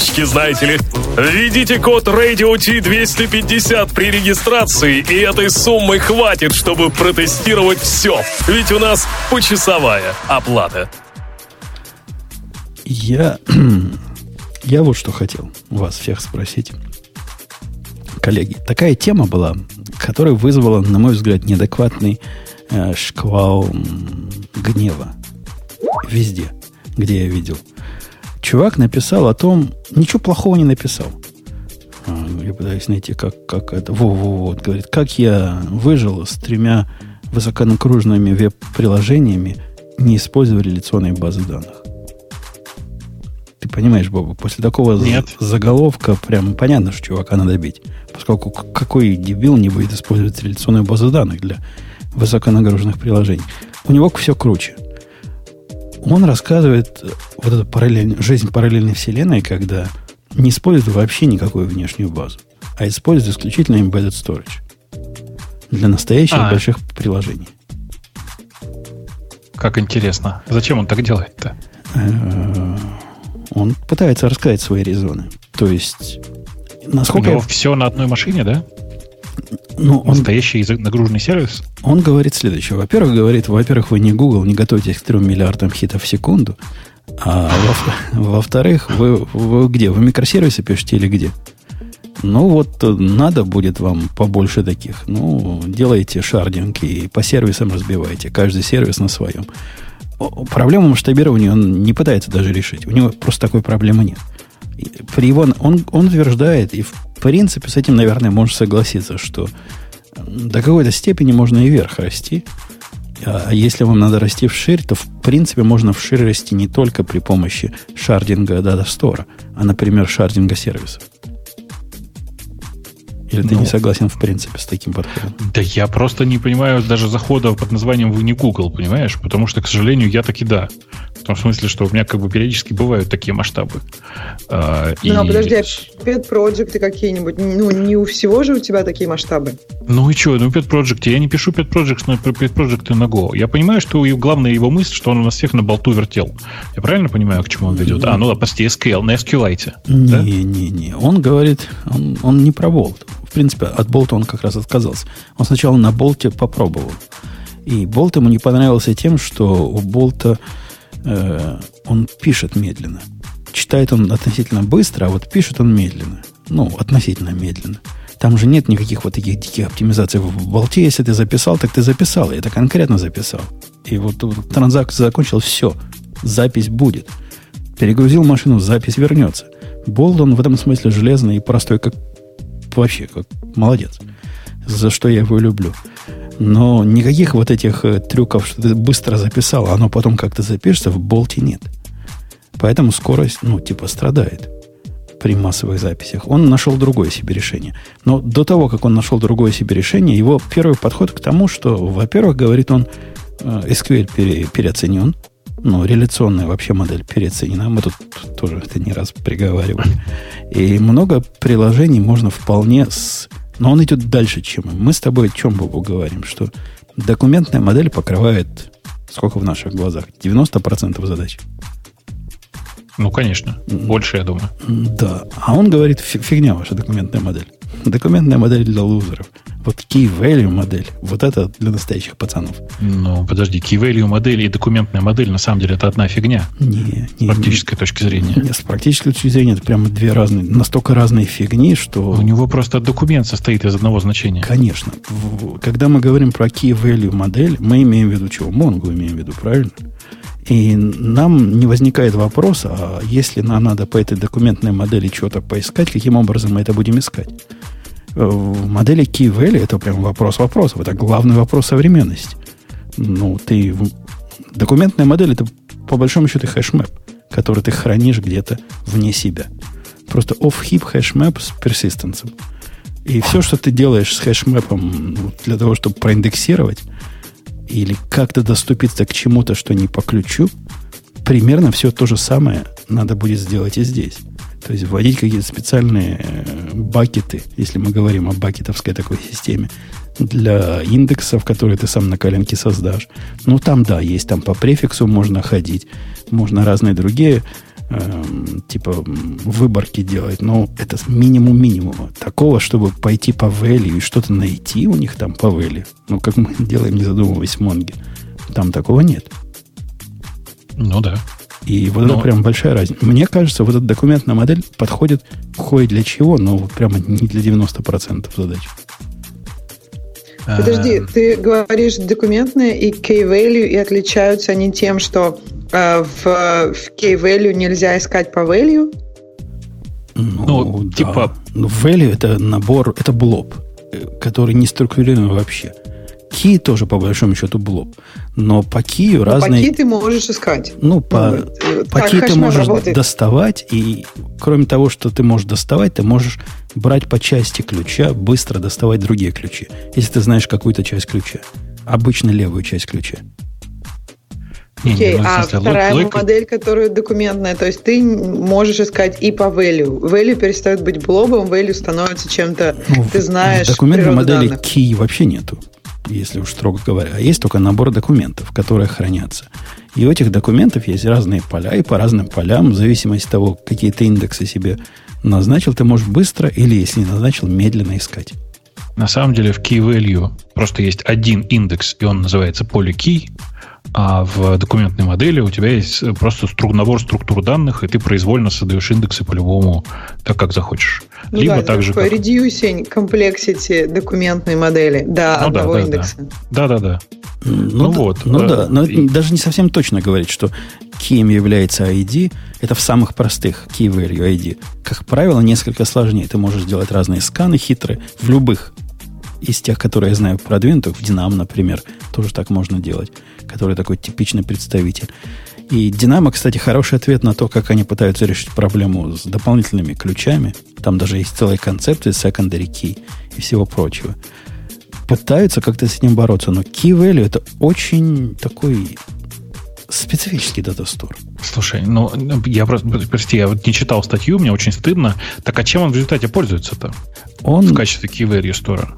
карточки, знаете ли. Введите код Radio T250 при регистрации, и этой суммы хватит, чтобы протестировать все. Ведь у нас почасовая оплата. Я, я вот что хотел вас всех спросить. Коллеги, такая тема была, которая вызвала, на мой взгляд, неадекватный э, шквал гнева. Везде, где я видел – чувак написал о том, ничего плохого не написал. А, я пытаюсь найти, как, как это. Во-во-во, вот, говорит, как я выжил с тремя высоконагруженными веб-приложениями, не используя реляционные базы данных. Ты понимаешь, Боба, после такого Нет. заголовка прям понятно, что чувака надо бить. Поскольку какой дебил не будет использовать реляционную базу данных для высоконагруженных приложений. У него все круче – он рассказывает вот эту параллель, жизнь параллельной вселенной, когда не использует вообще никакую внешнюю базу, а использует исключительно embedded storage для настоящих а. больших приложений. Как интересно. Зачем он так делает-то? Э, он пытается рассказать свои резоны. То есть, насколько... У него все на одной машине, да? Ну, он, Настоящий нагруженный сервис? Он говорит следующее. Во-первых, говорит, во-первых, вы не Google, не готовитесь к 3 миллиардам хитов в секунду. А во- во-вторых, вы, вы где? Вы микросервисы пишете или где? Ну вот надо будет вам побольше таких. Ну, делайте шардинг и по сервисам разбивайте. Каждый сервис на своем. Проблему масштабирования он не пытается даже решить. У него просто такой проблемы нет. При его, он, он утверждает, и в принципе, с этим, наверное, можно согласиться, что до какой-то степени можно и вверх расти. А если вам надо расти вширь, то, в принципе, можно вширь расти не только при помощи шардинга Data Store, а, например, шардинга сервисов. Или ты ну, не согласен, в принципе, с таким подходом? Да я просто не понимаю даже захода под названием «Вы не Google», понимаешь? Потому что, к сожалению, я таки да. В том смысле, что у меня как бы периодически бывают такие масштабы. А, ну, и... подожди, а Pet Project какие-нибудь? Ну, не у всего же у тебя такие масштабы. Ну и что? Ну, Pet Project. Я не пишу Pet Project, но Pet Project на Go. Я понимаю, что главная его мысль, что он у нас всех на болту вертел. Я правильно понимаю, к чему он ведет? А, ну да, почти SQL, на SQLite. Не-не-не. Да? Он говорит, он, он не про болт в принципе, от болта он как раз отказался. Он сначала на болте попробовал. И болт ему не понравился тем, что у болта э, он пишет медленно. Читает он относительно быстро, а вот пишет он медленно. Ну, относительно медленно. Там же нет никаких вот таких диких оптимизаций. В болте, если ты записал, так ты записал. И это конкретно записал. И вот транзакция закончил, все. Запись будет. Перегрузил машину, запись вернется. Болт, он в этом смысле железный и простой, как вообще как молодец. За что я его люблю. Но никаких вот этих э, трюков, что ты быстро записал, а оно потом как-то запишется, в болте нет. Поэтому скорость, ну, типа, страдает при массовых записях. Он нашел другое себе решение. Но до того, как он нашел другое себе решение, его первый подход к тому, что, во-первых, говорит он, э, SQL пере, переоценен, ну, реляционная вообще модель переоценена. Мы тут тоже это не раз приговаривали. И много приложений можно вполне с... Но он идет дальше, чем мы. Мы с тобой о чем Бобу говорим? Что документная модель покрывает сколько в наших глазах? 90% задач. Ну, конечно. Больше, я думаю. Да. А он говорит, фигня ваша документная модель. Документная модель для лузеров. Вот key value модель, вот это для настоящих пацанов. Ну, подожди, key value модель и документная модель на самом деле это одна фигня. Не, не, с практической не, точки зрения. Не, с практической точки зрения это прямо две разные, настолько разные фигни, что... У него просто документ состоит из одного значения. Конечно. Когда мы говорим про key value модель, мы имеем в виду чего? Монгу имеем в виду, правильно? И нам не возникает вопроса, а если нам надо по этой документной модели что-то поискать, каким образом мы это будем искать? в модели Key Value это прям вопрос вопросов. Это главный вопрос современности. Ну, ты... Документная модель это по большому счету hashmap, который ты хранишь где-то вне себя. Просто off-heap hashmap с персистенсом. И все, что ты делаешь с hashmap'ом ну, для того, чтобы проиндексировать или как-то доступиться к чему-то, что не по ключу, примерно все то же самое надо будет сделать и здесь. То есть вводить какие-то специальные э, бакеты, если мы говорим о бакетовской такой системе, для индексов, которые ты сам на коленке создашь. Ну, там, да, есть там по префиксу можно ходить, можно разные другие э, типа выборки делать, но это минимум минимума. Такого, чтобы пойти по value и что-то найти у них там по value, ну, как мы делаем, не задумываясь в Монге, там такого нет. Ну да. И вот но... это прям большая разница. Мне кажется, вот эта документная модель подходит кое для чего, но прямо не для 90% задач. Подожди, а... ты говоришь документные и key-value, и отличаются они тем, что э, в, в key-value нельзя искать по value? Ну, ну да. типа... Ну, value это набор, это блоб, э, который не структурирован вообще. Key тоже, по большому счету, блоб. Но по key ну, разные... По key ты можешь искать. Ну, по, ну, по key ты можешь работает. доставать, и кроме того, что ты можешь доставать, ты можешь брать по части ключа, быстро доставать другие ключи. Если ты знаешь какую-то часть ключа. Обычно левую часть ключа. Окей, okay, ну, а вторая логика... модель, которая документная, то есть ты можешь искать и по value. Value перестает быть блобом, value становится чем-то, ну, ты знаешь. В документной модели данных. key вообще нету если уж строго говоря, а есть только набор документов, которые хранятся. И у этих документов есть разные поля, и по разным полям, в зависимости от того, какие ты индексы себе назначил, ты можешь быстро или, если не назначил, медленно искать. На самом деле в key value просто есть один индекс, и он называется поле key, а в документной модели у тебя есть просто набор структур данных, и ты произвольно создаешь индексы по-любому так, как захочешь. Ну Либо да, так же, как... reducing complexity документной модели до ну, одного да, да, индекса. Да, да, да. Ну, ну вот. Ну да, но и... даже не совсем точно говорить, что кем является ID, это в самых простых key value ID. Как правило, несколько сложнее. Ты можешь сделать разные сканы хитрые в любых из тех, которые я знаю продвинутых, Dynamo, например, тоже так можно делать, который такой типичный представитель. И Dynamo, кстати, хороший ответ на то, как они пытаются решить проблему с дополнительными ключами. Там даже есть целая концепция secondary key и всего прочего. Пытаются как-то с этим бороться, но key value это очень такой специфический дата-стор. Слушай, ну, я просто, прости, я вот не читал статью, мне очень стыдно. Так а чем он в результате пользуется-то? Он, в качестве key value стора?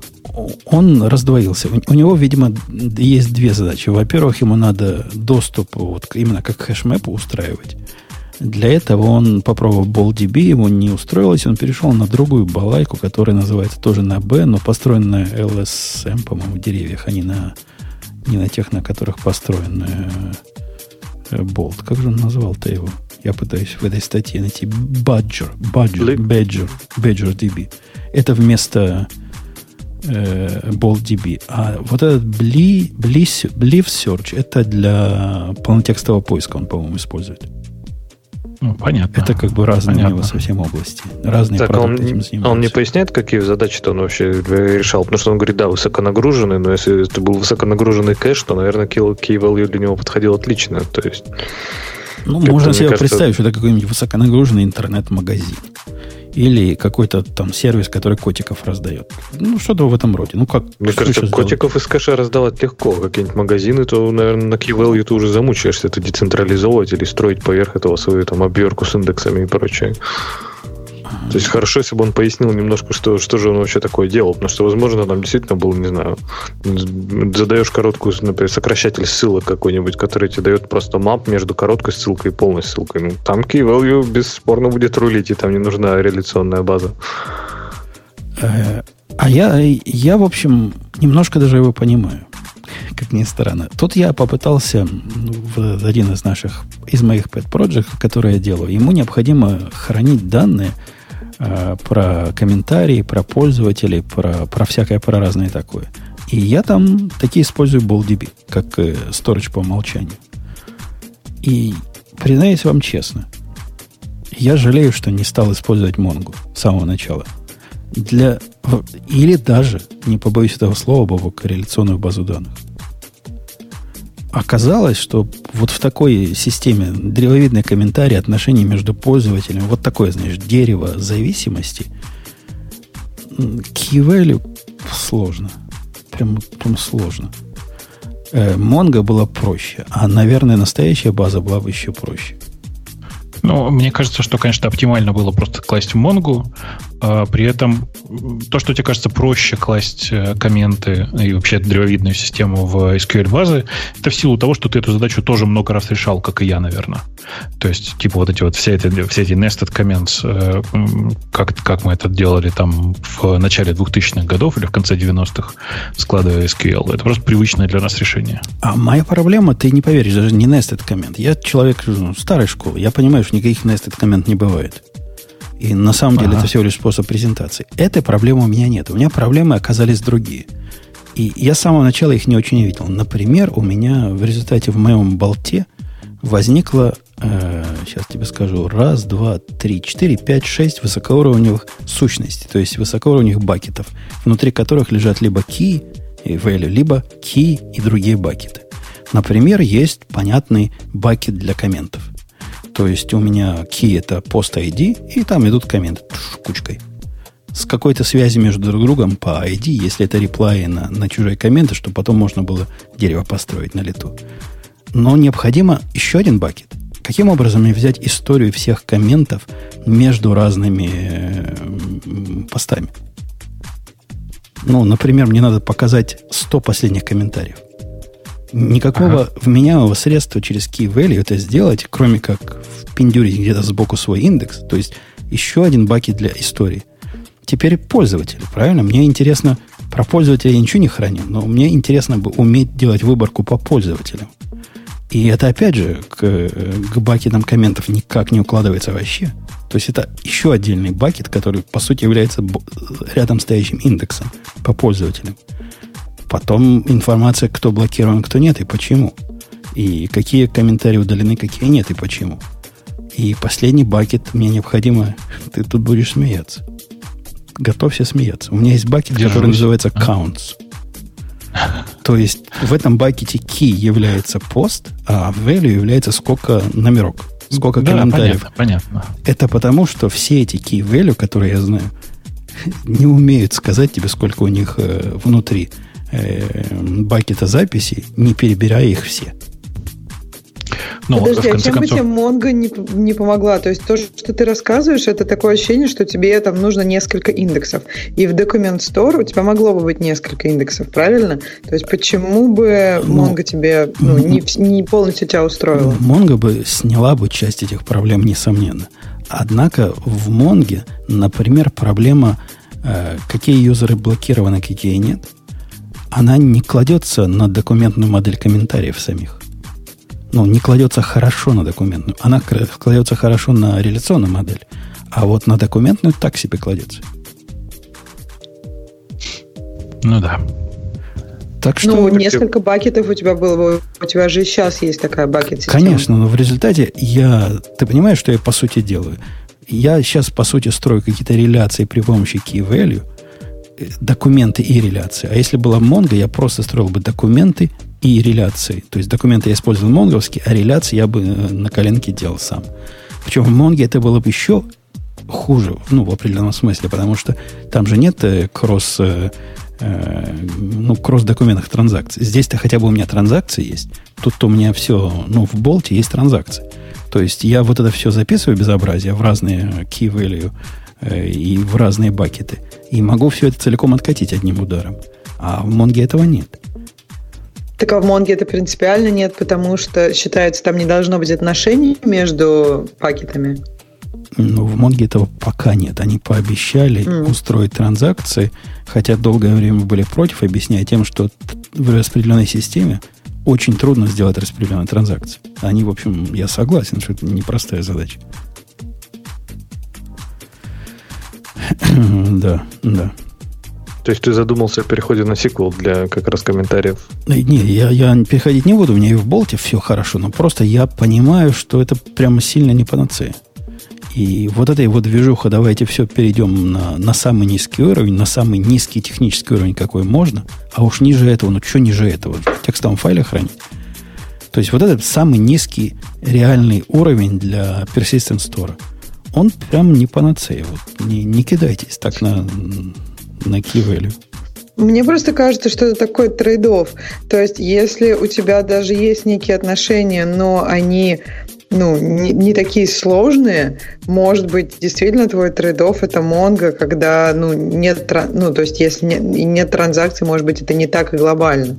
Он раздвоился. У, него, видимо, есть две задачи. Во-первых, ему надо доступ вот именно как хэшмэпу устраивать. Для этого он попробовал BallDB, ему не устроилось, он перешел на другую балайку, которая называется тоже на B, но построена на LSM, по-моему, деревьях, а не на, не на тех, на которых построен Болт. Как же он назвал-то его? Я пытаюсь в этой статье найти. Badger. Badger. Badger. Badger DB. Это вместо э, BoltDB. А вот этот Bli, Bli, Believe Search это для полнотекстового поиска он, по-моему, использует. Ну, понятно. Это как бы разные понятно. у него совсем области. Разные так, продукты он, этим занимаются. Он не поясняет, какие задачи-то он вообще решал? Потому что он говорит, да, высоконагруженный, но если это был высоконагруженный кэш, то, наверное, key, key value для него подходил отлично. То есть... Ну, можно себе кажется... представить, что это какой-нибудь высоконагруженный интернет-магазин. Или какой-то там сервис, который котиков раздает. Ну, что-то в этом роде. Ну, как Мне кажется, котиков из кэша раздавать легко. Какие-нибудь магазины, то, наверное, на key ты уже замучаешься это децентрализовывать или строить поверх этого свою там обверку с индексами и прочее. То есть хорошо, если бы он пояснил немножко, что, что же он вообще такое делал. Потому что, возможно, там действительно был, не знаю, задаешь короткую, например, сокращатель ссылок какой-нибудь, который тебе дает просто мап между короткой ссылкой и полной ссылкой. Ну, там key value бесспорно будет рулить, и там не нужна реляционная база. Э, а я, я, в общем, немножко даже его понимаю как ни странно. Тут я попытался в один из наших, из моих pet project, которые я делаю, ему необходимо хранить данные Э, про комментарии, про пользователей, про, про всякое, про разное такое. И я там такие использую BallDB, как э, storage по умолчанию. И признаюсь вам честно, я жалею, что не стал использовать Mongo с самого начала. Для, или даже, не побоюсь этого слова, Бобок, корреляционную базу данных. Оказалось, что вот в такой системе древовидные комментарии, отношения между пользователями, вот такое, знаешь, дерево зависимости, key сложно. Прям, прям сложно. Э, Монго было проще, а, наверное, настоящая база была бы еще проще. Ну, мне кажется, что, конечно, оптимально было просто класть в Монгу, при этом то, что тебе кажется проще класть э, комменты и вообще древовидную систему в SQL базы, это в силу того, что ты эту задачу тоже много раз решал, как и я, наверное. То есть, типа, вот эти вот все эти, все эти nested comments, э, как, как мы это делали там в начале 2000-х годов или в конце 90-х, складывая SQL. Это просто привычное для нас решение. А моя проблема, ты не поверишь, даже не nested коммент. Я человек ну, старой школы. Я понимаю, что никаких nested коммент не бывает. И на самом деле ага. это всего лишь способ презентации. Этой проблемы у меня нет. У меня проблемы оказались другие. И я с самого начала их не очень видел. Например, у меня в результате в моем болте возникло, э, сейчас тебе скажу, раз, два, три, четыре, пять, шесть высокоуровневых сущностей, то есть высокоуровневых бакетов, внутри которых лежат либо key и value, либо key и другие бакеты. Например, есть понятный бакет для комментов. То есть у меня key это post ID, и там идут комменты кучкой. С какой-то связи между друг другом по ID, если это реплаи на, на чужие комменты, чтобы потом можно было дерево построить на лету. Но необходимо еще один бакет. Каким образом мне взять историю всех комментов между разными постами? Ну, например, мне надо показать 100 последних комментариев. Никакого ага. вменяемого средства через key value это сделать, кроме как впендюрить где-то сбоку свой индекс, то есть еще один бакет для истории. Теперь пользователи, правильно? Мне интересно, про пользователя я ничего не храню, но мне интересно бы уметь делать выборку по пользователям. И это, опять же, к, к бакетам комментов никак не укладывается вообще. То есть это еще отдельный бакет, который, по сути, является рядом стоящим индексом по пользователям. Потом информация, кто блокирован, кто нет и почему. И какие комментарии удалены, какие нет и почему. И последний бакет мне необходимо... Ты тут будешь смеяться. Готовься смеяться. У меня есть бакет, Держусь. который называется а? counts. То есть в этом бакете key является пост, а value является сколько номерок, сколько да, комментариев. Понятно, понятно. Это потому, что все эти key value, которые я знаю, не умеют сказать тебе, сколько у них э, внутри бакета записей, не перебирая их все. Ну, Подожди, а чем концов... бы тебе Монго не, не помогла? То есть то, что ты рассказываешь, это такое ощущение, что тебе там нужно несколько индексов. И в Document Store у тебя могло бы быть несколько индексов, правильно? То есть почему бы ну, Монго тебе ну, не, не полностью тебя устроила? Монго бы сняла бы часть этих проблем, несомненно. Однако в Монге, например, проблема, э, какие юзеры блокированы, какие нет, она не кладется на документную модель комментариев самих ну, не кладется хорошо на документную. Она кладется хорошо на реляционную модель. А вот на документную так себе кладется. Ну да. Так что... Ну, несколько бакетов у тебя было. У тебя же сейчас есть такая бакет система. Конечно, но в результате я... Ты понимаешь, что я по сути делаю? Я сейчас, по сути, строю какие-то реляции при помощи key value, документы и реляции. А если была Mongo, я просто строил бы документы и реляции. То есть документы я использовал монговские, а реляции я бы э, на коленке делал сам. Причем в Монге это было бы еще хуже, ну, в определенном смысле, потому что там же нет э, кросс, э, э, ну, кросс-документных транзакций. Здесь-то хотя бы у меня транзакции есть. Тут-то у меня все, ну, в болте есть транзакции. То есть я вот это все записываю безобразие в разные key value э, и в разные бакеты. И могу все это целиком откатить одним ударом. А в Монге этого нет. Так а в Монге это принципиально нет, потому что считается, там не должно быть отношений между пакетами. Ну, в Монге этого пока нет. Они пообещали mm. устроить транзакции, хотя долгое время были против, объясняя тем, что в распределенной системе очень трудно сделать распределенные транзакции. Они, в общем, я согласен, что это непростая задача. Да, да. То есть ты задумался о переходе на сиквел для как раз комментариев? Э, не, я, я переходить не буду, у меня и в болте все хорошо, но просто я понимаю, что это прямо сильно не панацея. И вот этой вот движуха, давайте все перейдем на, на самый низкий уровень, на самый низкий технический уровень, какой можно, а уж ниже этого, ну что ниже этого, в текстовом файле хранить. То есть вот этот самый низкий реальный уровень для Persistent Store, он прям не панацея. Вот не, не кидайтесь так на, на value. Мне просто кажется, что это такой трейдов. То есть, если у тебя даже есть некие отношения, но они ну, не, не такие сложные, может быть, действительно твой трейдов это Монго, когда ну, нет, ну, то есть, если нет, нет транзакций, может быть, это не так и глобально.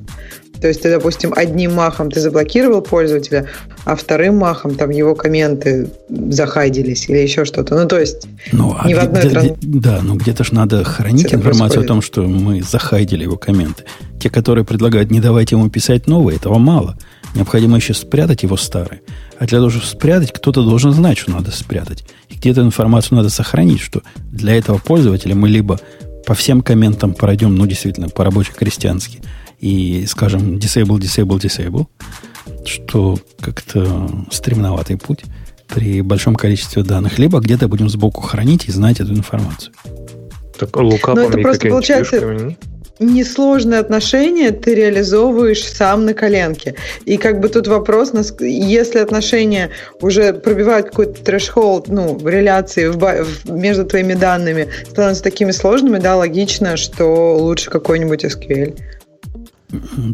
То есть ты, допустим, одним махом ты заблокировал пользователя, а вторым махом там его комменты захайдились или еще что-то. Ну, то есть ну, а не а в одной где, тран... Да, но где-то же надо хранить Это информацию происходит. о том, что мы захайдили его комменты. Те, которые предлагают не давать ему писать новые, этого мало. Необходимо еще спрятать его старые. А для того, чтобы спрятать, кто-то должен знать, что надо спрятать. И где-то информацию надо сохранить, что для этого пользователя мы либо по всем комментам пройдем, ну, действительно, по рабоче-крестьянски – и, скажем, disable, disable, disable, что как-то стремноватый путь при большом количестве данных, либо где-то будем сбоку хранить и знать эту информацию. Так лукапами Но это просто получается несложные отношения ты реализовываешь сам на коленке. И как бы тут вопрос, если отношения уже пробивают какой-то трэш-холд, ну, в реляции в, в, между твоими данными становятся такими сложными, да, логично, что лучше какой-нибудь SQL.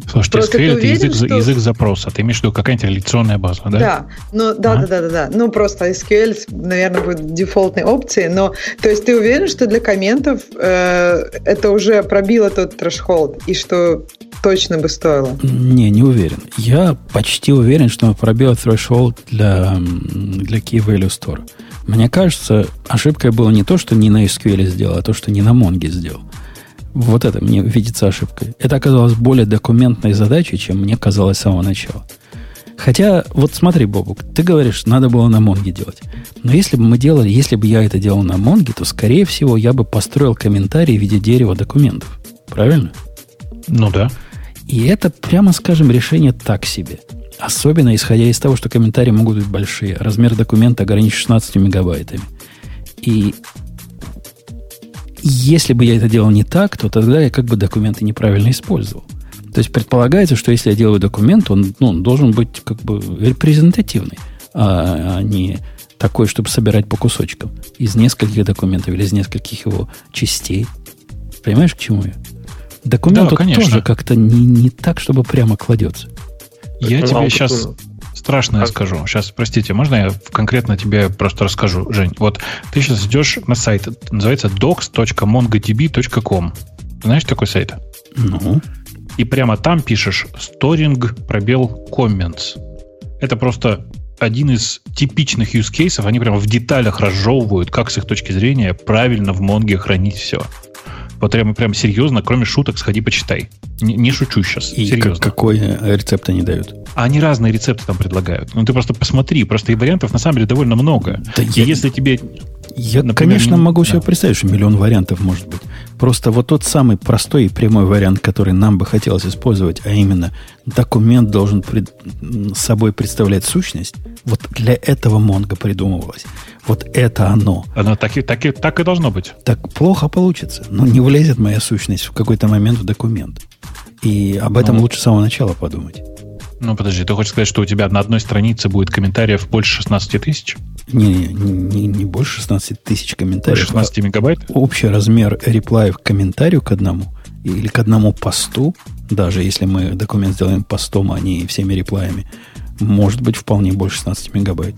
Слушайте, Просто SQL это язык, что... язык запроса. Ты имеешь в виду какая-нибудь реляционная база, да? Да, ну, да, а? да, да, да, да. Ну, просто SQL, наверное, будет дефолтной опцией, но то есть ты уверен, что для комментов э, это уже пробило тот трэш-холд, и что точно бы стоило? Не, не уверен. Я почти уверен, что пробило threshold для, для Key Value Store. Мне кажется, ошибкой было не то, что не на SQL сделал, а то, что не на Mongo сделал. Вот это мне видится ошибкой. Это оказалось более документной задачей, чем мне казалось с самого начала. Хотя, вот смотри, Бобук, ты говоришь, надо было на Монге делать. Но если бы мы делали, если бы я это делал на Монге, то, скорее всего, я бы построил комментарий в виде дерева документов. Правильно? Ну да. И это, прямо скажем, решение так себе. Особенно исходя из того, что комментарии могут быть большие. Размер документа ограничен 16 мегабайтами. И если бы я это делал не так, то тогда я как бы документы неправильно использовал. То есть предполагается, что если я делаю документ, он, ну, он должен быть как бы репрезентативный, а, а не такой, чтобы собирать по кусочкам из нескольких документов или из нескольких его частей. Понимаешь, к чему я? Документ да, тоже как-то не, не так, чтобы прямо кладется. Я тебе сейчас страшное скажу. Сейчас, простите, можно я конкретно тебе просто расскажу, Жень? Вот ты сейчас идешь на сайт, называется docs.mongodb.com. Знаешь такой сайт? Ну. И прямо там пишешь storing пробел comments. Это просто один из типичных use cases. Они прямо в деталях разжевывают, как с их точки зрения правильно в Монге хранить все. Вот прямо, прямо серьезно, кроме шуток, сходи почитай. Не, не шучу сейчас. И серьезно. какой рецепт они дают? А они разные рецепты там предлагают. Ну, ты просто посмотри. Просто и вариантов на самом деле довольно много. Да и я, если тебе... Я, например, конечно, не... могу да. себе представить, что миллион вариантов может быть. Просто вот тот самый простой и прямой вариант, который нам бы хотелось использовать, а именно документ должен пред, собой представлять сущность, вот для этого Монго придумывалось. Вот это оно. Оно так и, так, и, так и должно быть. Так плохо получится. Ну, не влезет моя сущность в какой-то момент в документ. И об этом ну, лучше с самого начала подумать. Ну, подожди, ты хочешь сказать, что у тебя на одной странице будет комментариев больше 16 тысяч? Не, не, не, не больше 16 тысяч комментариев. 16 а мегабайт? Общий размер реплаев к комментарию к одному или к одному посту, даже если мы документ сделаем постом, а не всеми реплаями, может быть вполне больше 16 мегабайт.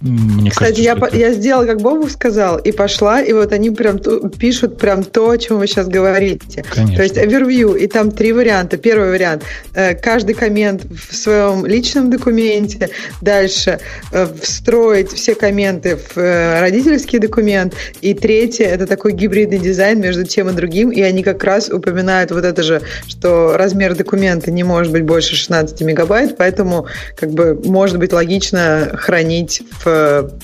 Мне Кстати, кажется, я, это... я сделала, как Бобу сказал, и пошла, и вот они прям пишут прям то, о чем вы сейчас говорите. Конечно. То есть овервью, и там три варианта. Первый вариант э, – каждый коммент в своем личном документе. Дальше э, – встроить все комменты в э, родительский документ. И третье – это такой гибридный дизайн между тем и другим, и они как раз упоминают вот это же, что размер документа не может быть больше 16 мегабайт, поэтому как бы может быть логично хранить в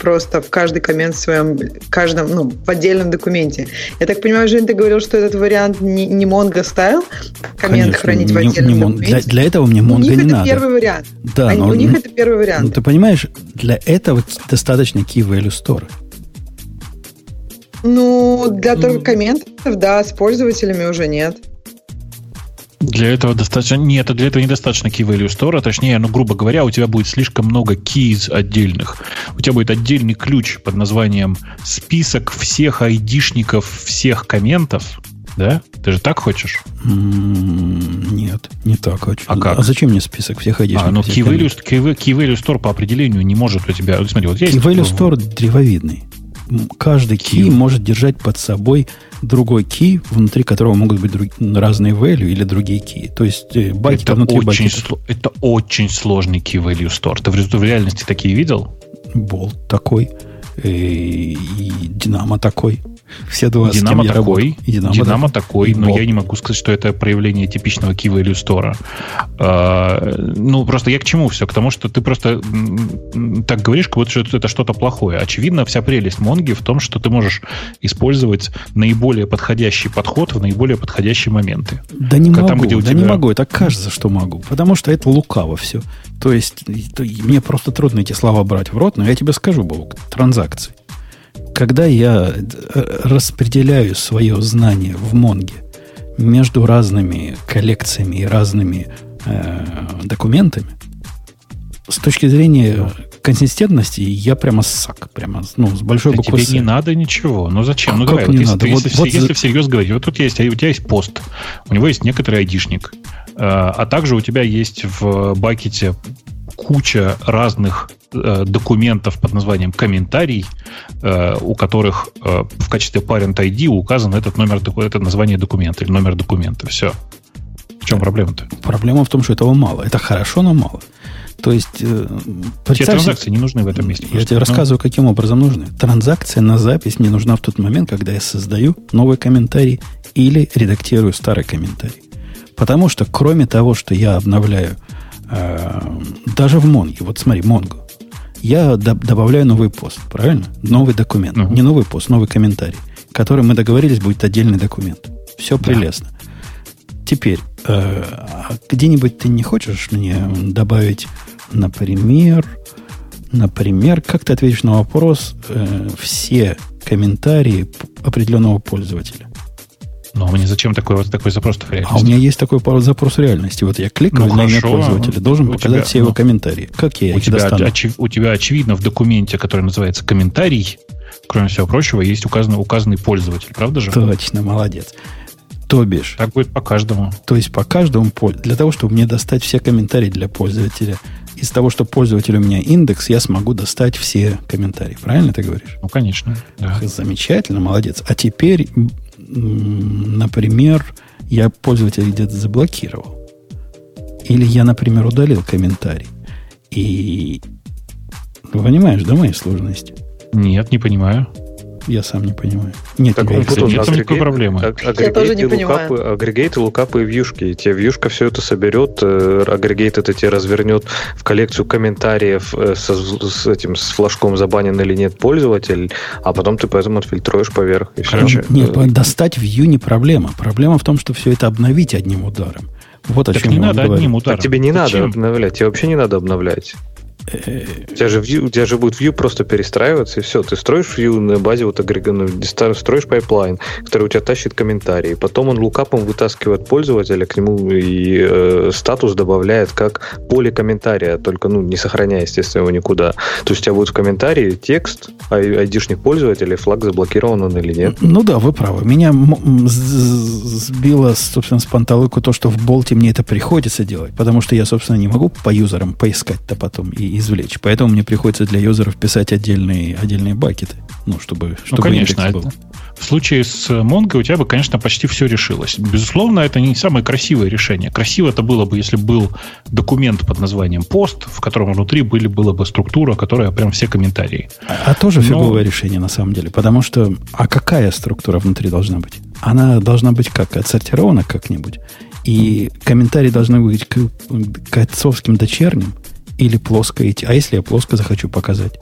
просто в каждый коммент в своем, каждом, ну, в отдельном документе. Я так понимаю, Жень, ты говорил, что этот вариант не, не Mongo стайл, коммент Конечно, хранить не, в отдельном не, документе. Для, для этого мне Mongo не это надо. первый вариант. Да, Они, но, у них это первый вариант. Ну, ты понимаешь, для этого достаточно Key Value Store. Ну, для только комментов, да, с пользователями уже нет. Для этого достаточно... Нет, для этого недостаточно key value store, а точнее, ну, грубо говоря, у тебя будет слишком много keys отдельных. У тебя будет отдельный ключ под названием список всех айдишников всех комментов, да? Ты же так хочешь? Нет, не так хочу. А как? А зачем мне список всех айдишников? А, ну key value, key, key value store по определению не может у тебя... Смотри, вот есть... Key value store древовидный. Каждый key может держать под собой другой key, внутри которого могут быть друг, разные value или другие key. То есть э, бакеты это внутри очень, сло- это очень сложный key value store. Ты в, в реальности такие видел? Болт такой. э, И Динамо такой. Все два, Динамо такой, Динамо, Динамо, такой, И но я не могу сказать, что это проявление типичного key value store. А, ну, просто я к чему все? К тому, что ты просто так говоришь, как будто что это что-то плохое. Очевидно, вся прелесть Монги в том, что ты можешь использовать наиболее подходящий подход в наиболее подходящие моменты. Да не Там, могу, да тебя- не могу. Это кажется, что могу. Потому что это лукаво все. То есть, то- мне просто трудно эти слова брать в рот, но я тебе скажу, Бог, транзакции. Когда я распределяю свое знание в Монге между разными коллекциями и разными э, документами, с точки зрения консистентности, я прямо ссак. Прямо, ну, с большой А буквы тебе «С». не надо ничего. Ну зачем? А ну как давай, вот не если, надо? ты- Вот- если, вот если всерьез говорить, вот тут есть, у тебя есть пост, у него есть некоторый айдишник, э, а также у тебя есть в бакете куча разных э, документов под названием комментарий, э, у которых э, в качестве parent ID указан этот номер, это название документа или номер документа. Все. В чем проблема-то? Проблема в том, что этого мало. Это хорошо, но мало. То есть, э, себе- транзакции не нужны в этом месте. Я просто. тебе Ну, рассказываю, каким образом нужны. Транзакция на запись мне нужна в тот момент, когда я создаю новый комментарий или редактирую старый комментарий. Потому что, кроме того, что я обновляю даже в Монге, вот смотри, Монгу, я до- добавляю новый пост, правильно? Новый документ. Не новый пост, новый комментарий, который мы договорились будет отдельный документ. Все Да. прелестно. Теперь, э, где-нибудь ты не хочешь мне добавить, например, например, как ты ответишь на вопрос э, все комментарии определенного пользователя? Но мне зачем такой, вот такой запрос в реальности? А у меня есть такой запрос реальности. Вот я кликаю Ну, на имя пользователя, должен У показать тебя, все его ну, комментарии. Как я у их тебя, достану? очи- у тебя очевидно в документе, который называется комментарий, кроме всего прочего, есть указанный, указанный пользователь, правда же? Точно, молодец. То бишь, Так будет по каждому. то есть по каждому для того, чтобы мне достать все комментарии для пользователя, из того, что пользователь у меня индекс, я смогу достать все комментарии. Правильно ты говоришь? Ну, конечно. Да. Замечательно, молодец. А теперь, например, я пользователя где-то заблокировал. Или я, например, удалил комментарий. И понимаешь, да, мои сложности? Нет, не понимаю. Я сам не понимаю. Нет, Так он тут нет там никакой агрегейт- проблемы. аг- Я тоже не агрегейты, понимаю. лукапы, агрегейты, лукапы и вьюшки. И тебе вьюшка все это соберет, э, агрегейт это тебе развернет в коллекцию комментариев э, со- с, этим с флажком забанен или нет пользователь, а потом ты поэтому отфильтруешь поверх. И. Короче, Нет, Э, достать view не проблема. Проблема в том, что все это обновить одним ударом. Вот о Так чем не надо говорю. одним ударом. Так тебе не Зачем? надо обновлять, тебе вообще не надо обновлять. У тебя же, view, у тебя же будет view просто перестраиваться, и все. Ты строишь view на базе вот агрега- ну, ста- строишь пайплайн, который у тебя тащит комментарии. Потом он lookup'ом вытаскивает пользователя, к нему и э, статус добавляет как поле комментария, только ну, не сохраняя, естественно, его никуда. То есть у тебя будет в комментарии текст, ай- айдишник пользователя, флаг заблокирован он или нет. Ну да, вы правы. Меня сбило, собственно, с панталыку то, что в болте мне это приходится делать, потому что я, собственно, не могу по юзерам поискать-то потом и извлечь. Поэтому мне приходится для юзеров писать отдельные, отдельные бакеты, ну, чтобы, Ну, чтобы конечно. индекс был. это- В случае с Mongo у тебя бы, конечно, почти все решилось. Безусловно, это не самое красивое решение. Красиво это было бы, если был документ под названием пост, в котором внутри были, была бы структура, которая прям все комментарии. А, а тоже Но- фиговое решение, на самом деле. Потому что, а какая структура внутри должна быть? Она должна быть как? Отсортирована как-нибудь? И комментарии должны быть к, к отцовским дочерним или плоско идти? А если я плоско захочу показать?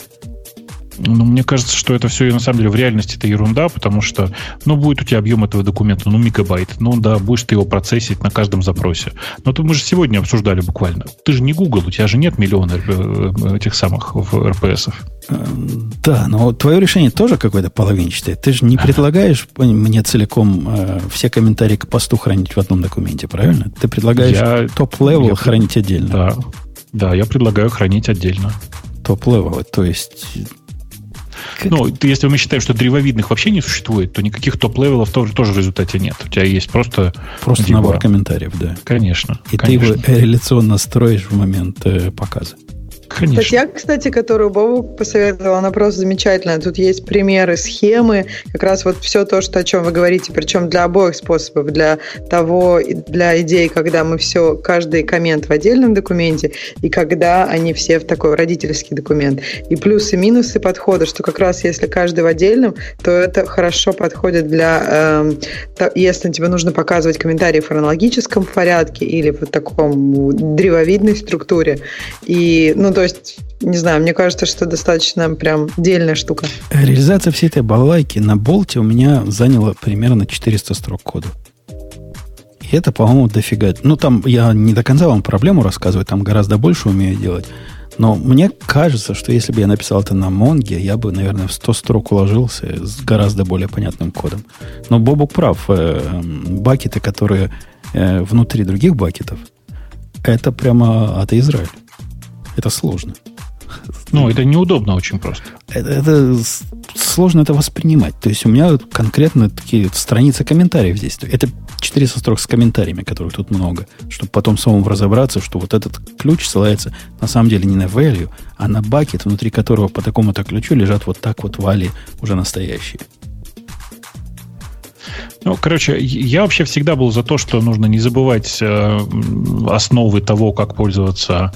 Ну, мне кажется, что это все на самом деле в реальности это ерунда, потому что, ну, будет у тебя объем этого документа, ну, мегабайт. Ну, да, будешь ты его процессить на каждом запросе. Но то мы же сегодня обсуждали буквально. Ты же не Google, у тебя же нет миллиона э, этих самых РПСов. Да, но твое решение тоже какое-то половинчатое. Ты же не предлагаешь мне целиком э, все комментарии к посту хранить в одном документе, правильно? Ты предлагаешь я, top-level я, хранить отдельно. Да, да, я предлагаю хранить отдельно. Top-level, то есть как... Ну, если мы считаем, что древовидных вообще не существует, то никаких top-level'ов тоже, тоже в результате нет. У тебя есть просто... Просто типа... набор комментариев, да. Конечно. И конечно. ты его реляционно строишь в момент э, показа. Конечно. Статья, кстати, которую Бобу посоветовал, она просто замечательная. Тут есть примеры, схемы, как раз вот все то, что, о чем вы говорите, причем для обоих способов, для того, для идей, когда мы все, каждый коммент в отдельном документе, и когда они все в такой родительский документ. И плюсы, минусы подхода, что как раз если каждый в отдельном, то это хорошо подходит для, э, если тебе нужно показывать комментарии в хронологическом порядке или в таком древовидной структуре. И, ну, то то есть, не знаю, мне кажется, что достаточно прям дельная штука. Реализация всей этой балайки на болте у меня заняла примерно 400 строк кода. И это, по-моему, дофига. Ну, там я не до конца вам проблему рассказываю, там гораздо больше умею делать. Но мне кажется, что если бы я написал это на Монге, я бы, наверное, в 100 строк уложился с гораздо более понятным кодом. Но Бобук прав. Э, бакеты, которые э, внутри других бакетов, это прямо от Израиля. Это сложно. Ну, это неудобно очень просто. Это, это сложно это воспринимать. То есть у меня конкретно такие страницы комментариев здесь. Это 400 строк с комментариями, которых тут много, чтобы потом самому разобраться, что вот этот ключ ссылается на самом деле не на value, а на бакет, внутри которого по такому-то ключу лежат вот так вот вали уже настоящие. Ну, короче, я вообще всегда был за то, что нужно не забывать э, основы того, как пользоваться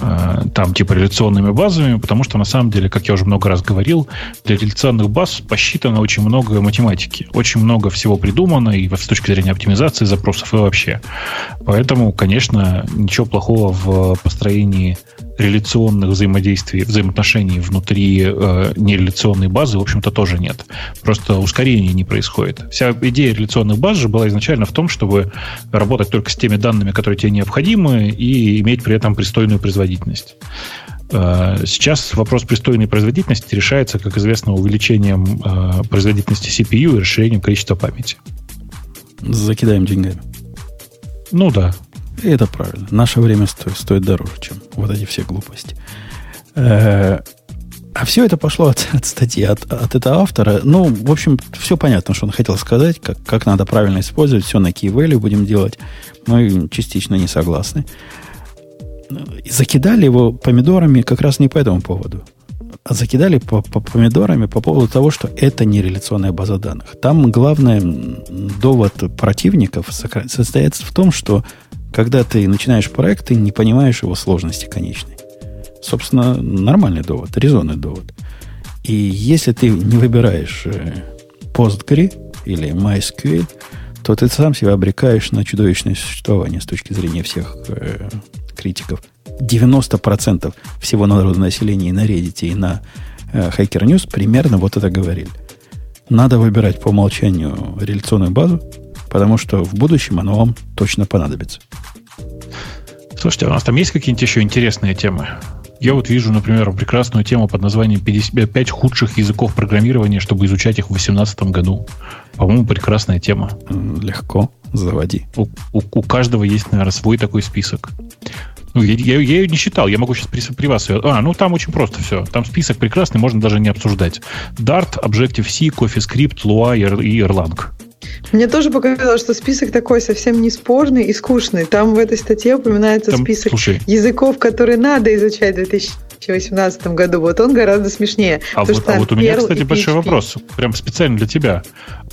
э, там типа реляционными базами, потому что на самом деле, как я уже много раз говорил, для реляционных баз посчитано очень много математики, очень много всего придумано и с точки зрения оптимизации запросов и вообще. Поэтому, конечно, ничего плохого в построении реляционных взаимодействий, взаимоотношений внутри э, нереляционной базы, в общем-то, тоже нет. Просто ускорение не происходит. Вся идея реляционных баз же была изначально в том, чтобы работать только с теми данными, которые тебе необходимы, и иметь при этом пристойную производительность. Э, сейчас вопрос пристойной производительности решается, как известно, увеличением э, производительности CPU и расширением количества памяти. Закидаем деньгами. Ну да, и это правильно. Наше время стоит, стоит дороже, чем вот эти все глупости. А все это пошло от, от статьи, от, от этого автора. Ну, в общем, все понятно, что он хотел сказать, как, как надо правильно использовать. Все на key value будем делать. Мы частично не согласны. И закидали его помидорами как раз не по этому поводу. А закидали по, по помидорами по поводу того, что это не реляционная база данных. Там главный довод противников состоит в том, что когда ты начинаешь проект, ты не понимаешь его сложности конечной. Собственно, нормальный довод, резонный довод. И если ты не выбираешь э, PostgRe или MySQL, то ты сам себя обрекаешь на чудовищное существование с точки зрения всех э, критиков. 90% всего народа населения и на Reddit, и на э, Hacker News примерно вот это говорили. Надо выбирать по умолчанию реляционную базу, потому что в будущем оно вам точно понадобится. Слушайте, а у нас там есть какие-нибудь еще интересные темы? Я вот вижу, например, прекрасную тему под названием «5 худших языков программирования, чтобы изучать их в 2018 году». По-моему, прекрасная тема. Легко. Заводи. У, у, у каждого есть, наверное, свой такой список. Ну, я, я, я ее не считал, я могу сейчас при, при вас ее... А, ну там очень просто все. Там список прекрасный, можно даже не обсуждать. Dart, Objective-C, CoffeeScript, Lua и Erlang. Мне тоже показалось, что список такой совсем не спорный и скучный. Там в этой статье упоминается Там, список слушай, языков, которые надо изучать в 2018 году. Вот он гораздо смешнее. А вот, а вот у меня, кстати, большой вопрос. Прям специально для тебя.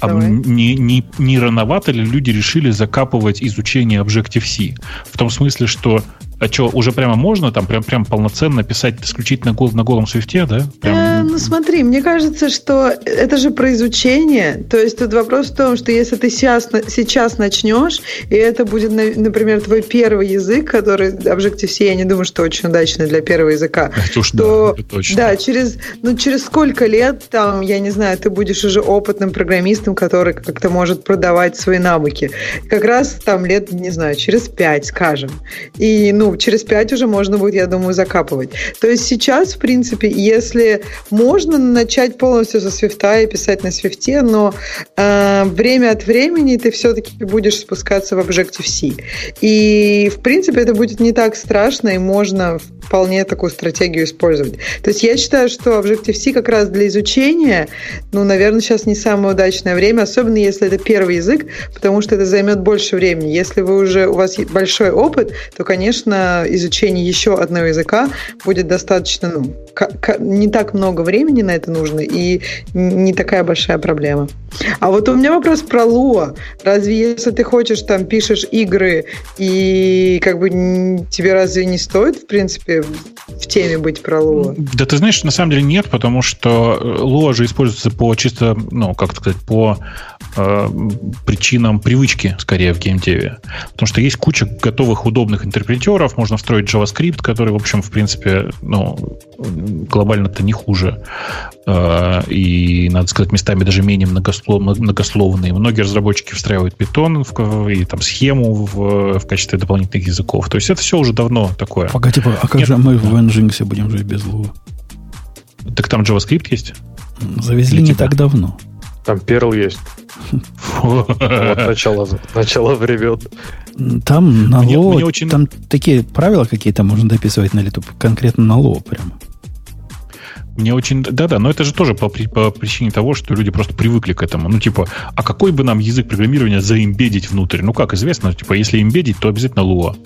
А не, не, не рановато ли люди решили закапывать изучение Objective-C? В том смысле, что А что, уже прямо можно там прям, прям полноценно писать исключительно гол, на голом свифте, да? Прям... Э, ну смотри, мне кажется, что это же про изучение. То есть тут вопрос в том, что если ты сейчас, сейчас начнешь, и это будет, например, твой первый язык, который Objective-C, я не думаю, что очень удачный для первого языка, это уж то да, это точно. да, через, ну, через сколько лет, там, я не знаю, ты будешь уже опытным программистом, который как-то может продавать свои навыки. Как раз там лет, не знаю, через пять, скажем. И, ну, ну, через 5 уже можно будет, я думаю, закапывать. То есть сейчас, в принципе, если можно начать полностью со свифта и писать на свифте, но э, время от времени ты все-таки будешь спускаться в Objective-C. И, в принципе, это будет не так страшно, и можно вполне такую стратегию использовать. То есть я считаю, что Objective-C как раз для изучения, ну, наверное, сейчас не самое удачное время, особенно если это первый язык, потому что это займет больше времени. Если вы уже, у вас большой опыт, то, конечно, изучение еще одного языка будет достаточно, ну, не так много времени на это нужно и не такая большая проблема. А вот у меня вопрос про Lua. Разве если ты хочешь, там, пишешь игры и как бы тебе разве не стоит, в принципе, в теме быть про Lua? Да ты знаешь, на самом деле нет, потому что Lua же используется по чисто, ну, как сказать, по э, причинам привычки, скорее, в геймдеве. Потому что есть куча готовых удобных интерпретеров, можно встроить JavaScript, который, в общем, в принципе, ну, глобально-то не хуже. Э, и, надо сказать, местами даже менее многослов, многословные. Многие разработчики встраивают Python в, и там схему в, в качестве дополнительных языков. То есть это все уже давно такое. Погоди, а как Нет, же мы в Nginx будем жить без Lua? Так там JavaScript есть? Завезли не так давно. Там Perl есть. Вот начало, начало времен. Там на мне, мне очень... там такие правила какие-то можно дописывать на лету, конкретно на ло прямо. Мне очень... Да-да, но это же тоже по, по причине того, что люди просто привыкли к этому. Ну, типа, а какой бы нам язык программирования заимбедить внутрь? Ну, как известно, типа, если имбедить, то обязательно Lua.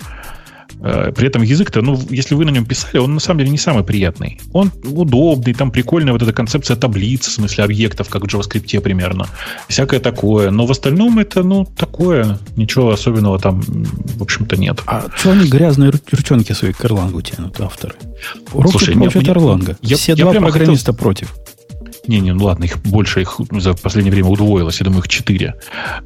Э, при этом язык-то, ну, если вы на нем писали, он на самом деле не самый приятный. Он удобный, там прикольная вот эта концепция таблиц, в смысле объектов, как в JavaScript примерно. Всякое такое. Но в остальном это, ну, такое. Ничего особенного там, в общем-то, нет. А что они грязные ручонки свои к Erlang тянут, авторы? Руки Слушай, против Erlang. Все я два программиста хотел... против. Не, не, ну ладно, их больше, их за последнее время удвоилось, я думаю, их четыре.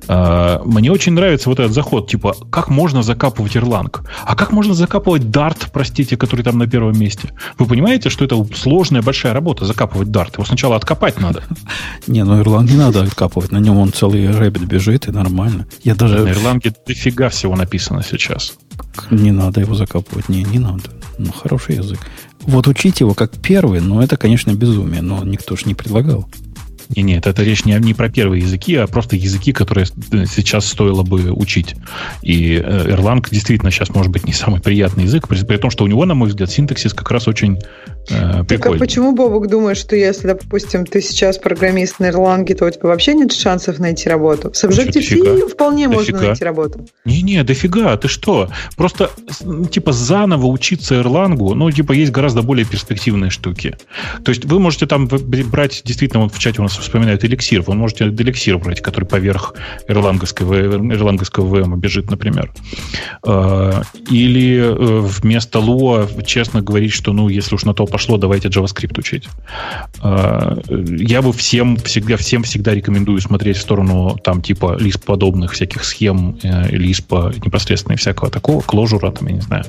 А, мне очень нравится вот этот заход, типа, как можно закапывать Erlang? А как можно закапывать Dart, простите, который там на первом месте? Вы понимаете, что это сложная большая работа, закапывать Dart? Его сначала откопать надо. Не, ну Erlang не надо откапывать, на нем он целый Rabbit бежит, и нормально. Я даже... На Erlang дофига всего написано сейчас. Не надо его закапывать, не, не надо. Ну, хороший язык. Вот учить его как первый, ну, это, конечно, безумие, но никто же не предлагал. Не, нет, это речь не, не про первые языки, а просто языки, которые сейчас стоило бы учить. И э, Erlang действительно сейчас может быть не самый приятный язык, при, при том, что у него, на мой взгляд, синтаксис как раз очень э, прикольный. Так а почему, Бобок, думаешь, что если, допустим, ты сейчас программист на Erlang, то у тебя вообще нет шансов найти работу? С Objective-C вполне дофига. можно найти работу. Не-не, дофига, ты что? Просто, типа, заново учиться Erlang, ну, типа, есть гораздо более перспективные штуки. То есть вы можете там брать, действительно, вот в чате у нас вспоминают эликсир. Вы можете эликсир брать, который поверх ирландского, ирландского ВМ бежит, например. А, или э, вместо Lua честно говорить, что, ну, если уж на то пошло, давайте JavaScript учить. А, я бы всем всегда, всем всегда рекомендую смотреть в сторону там типа Lisp подобных всяких схем, э, непосредственно и всякого такого, кложура, там, я не знаю.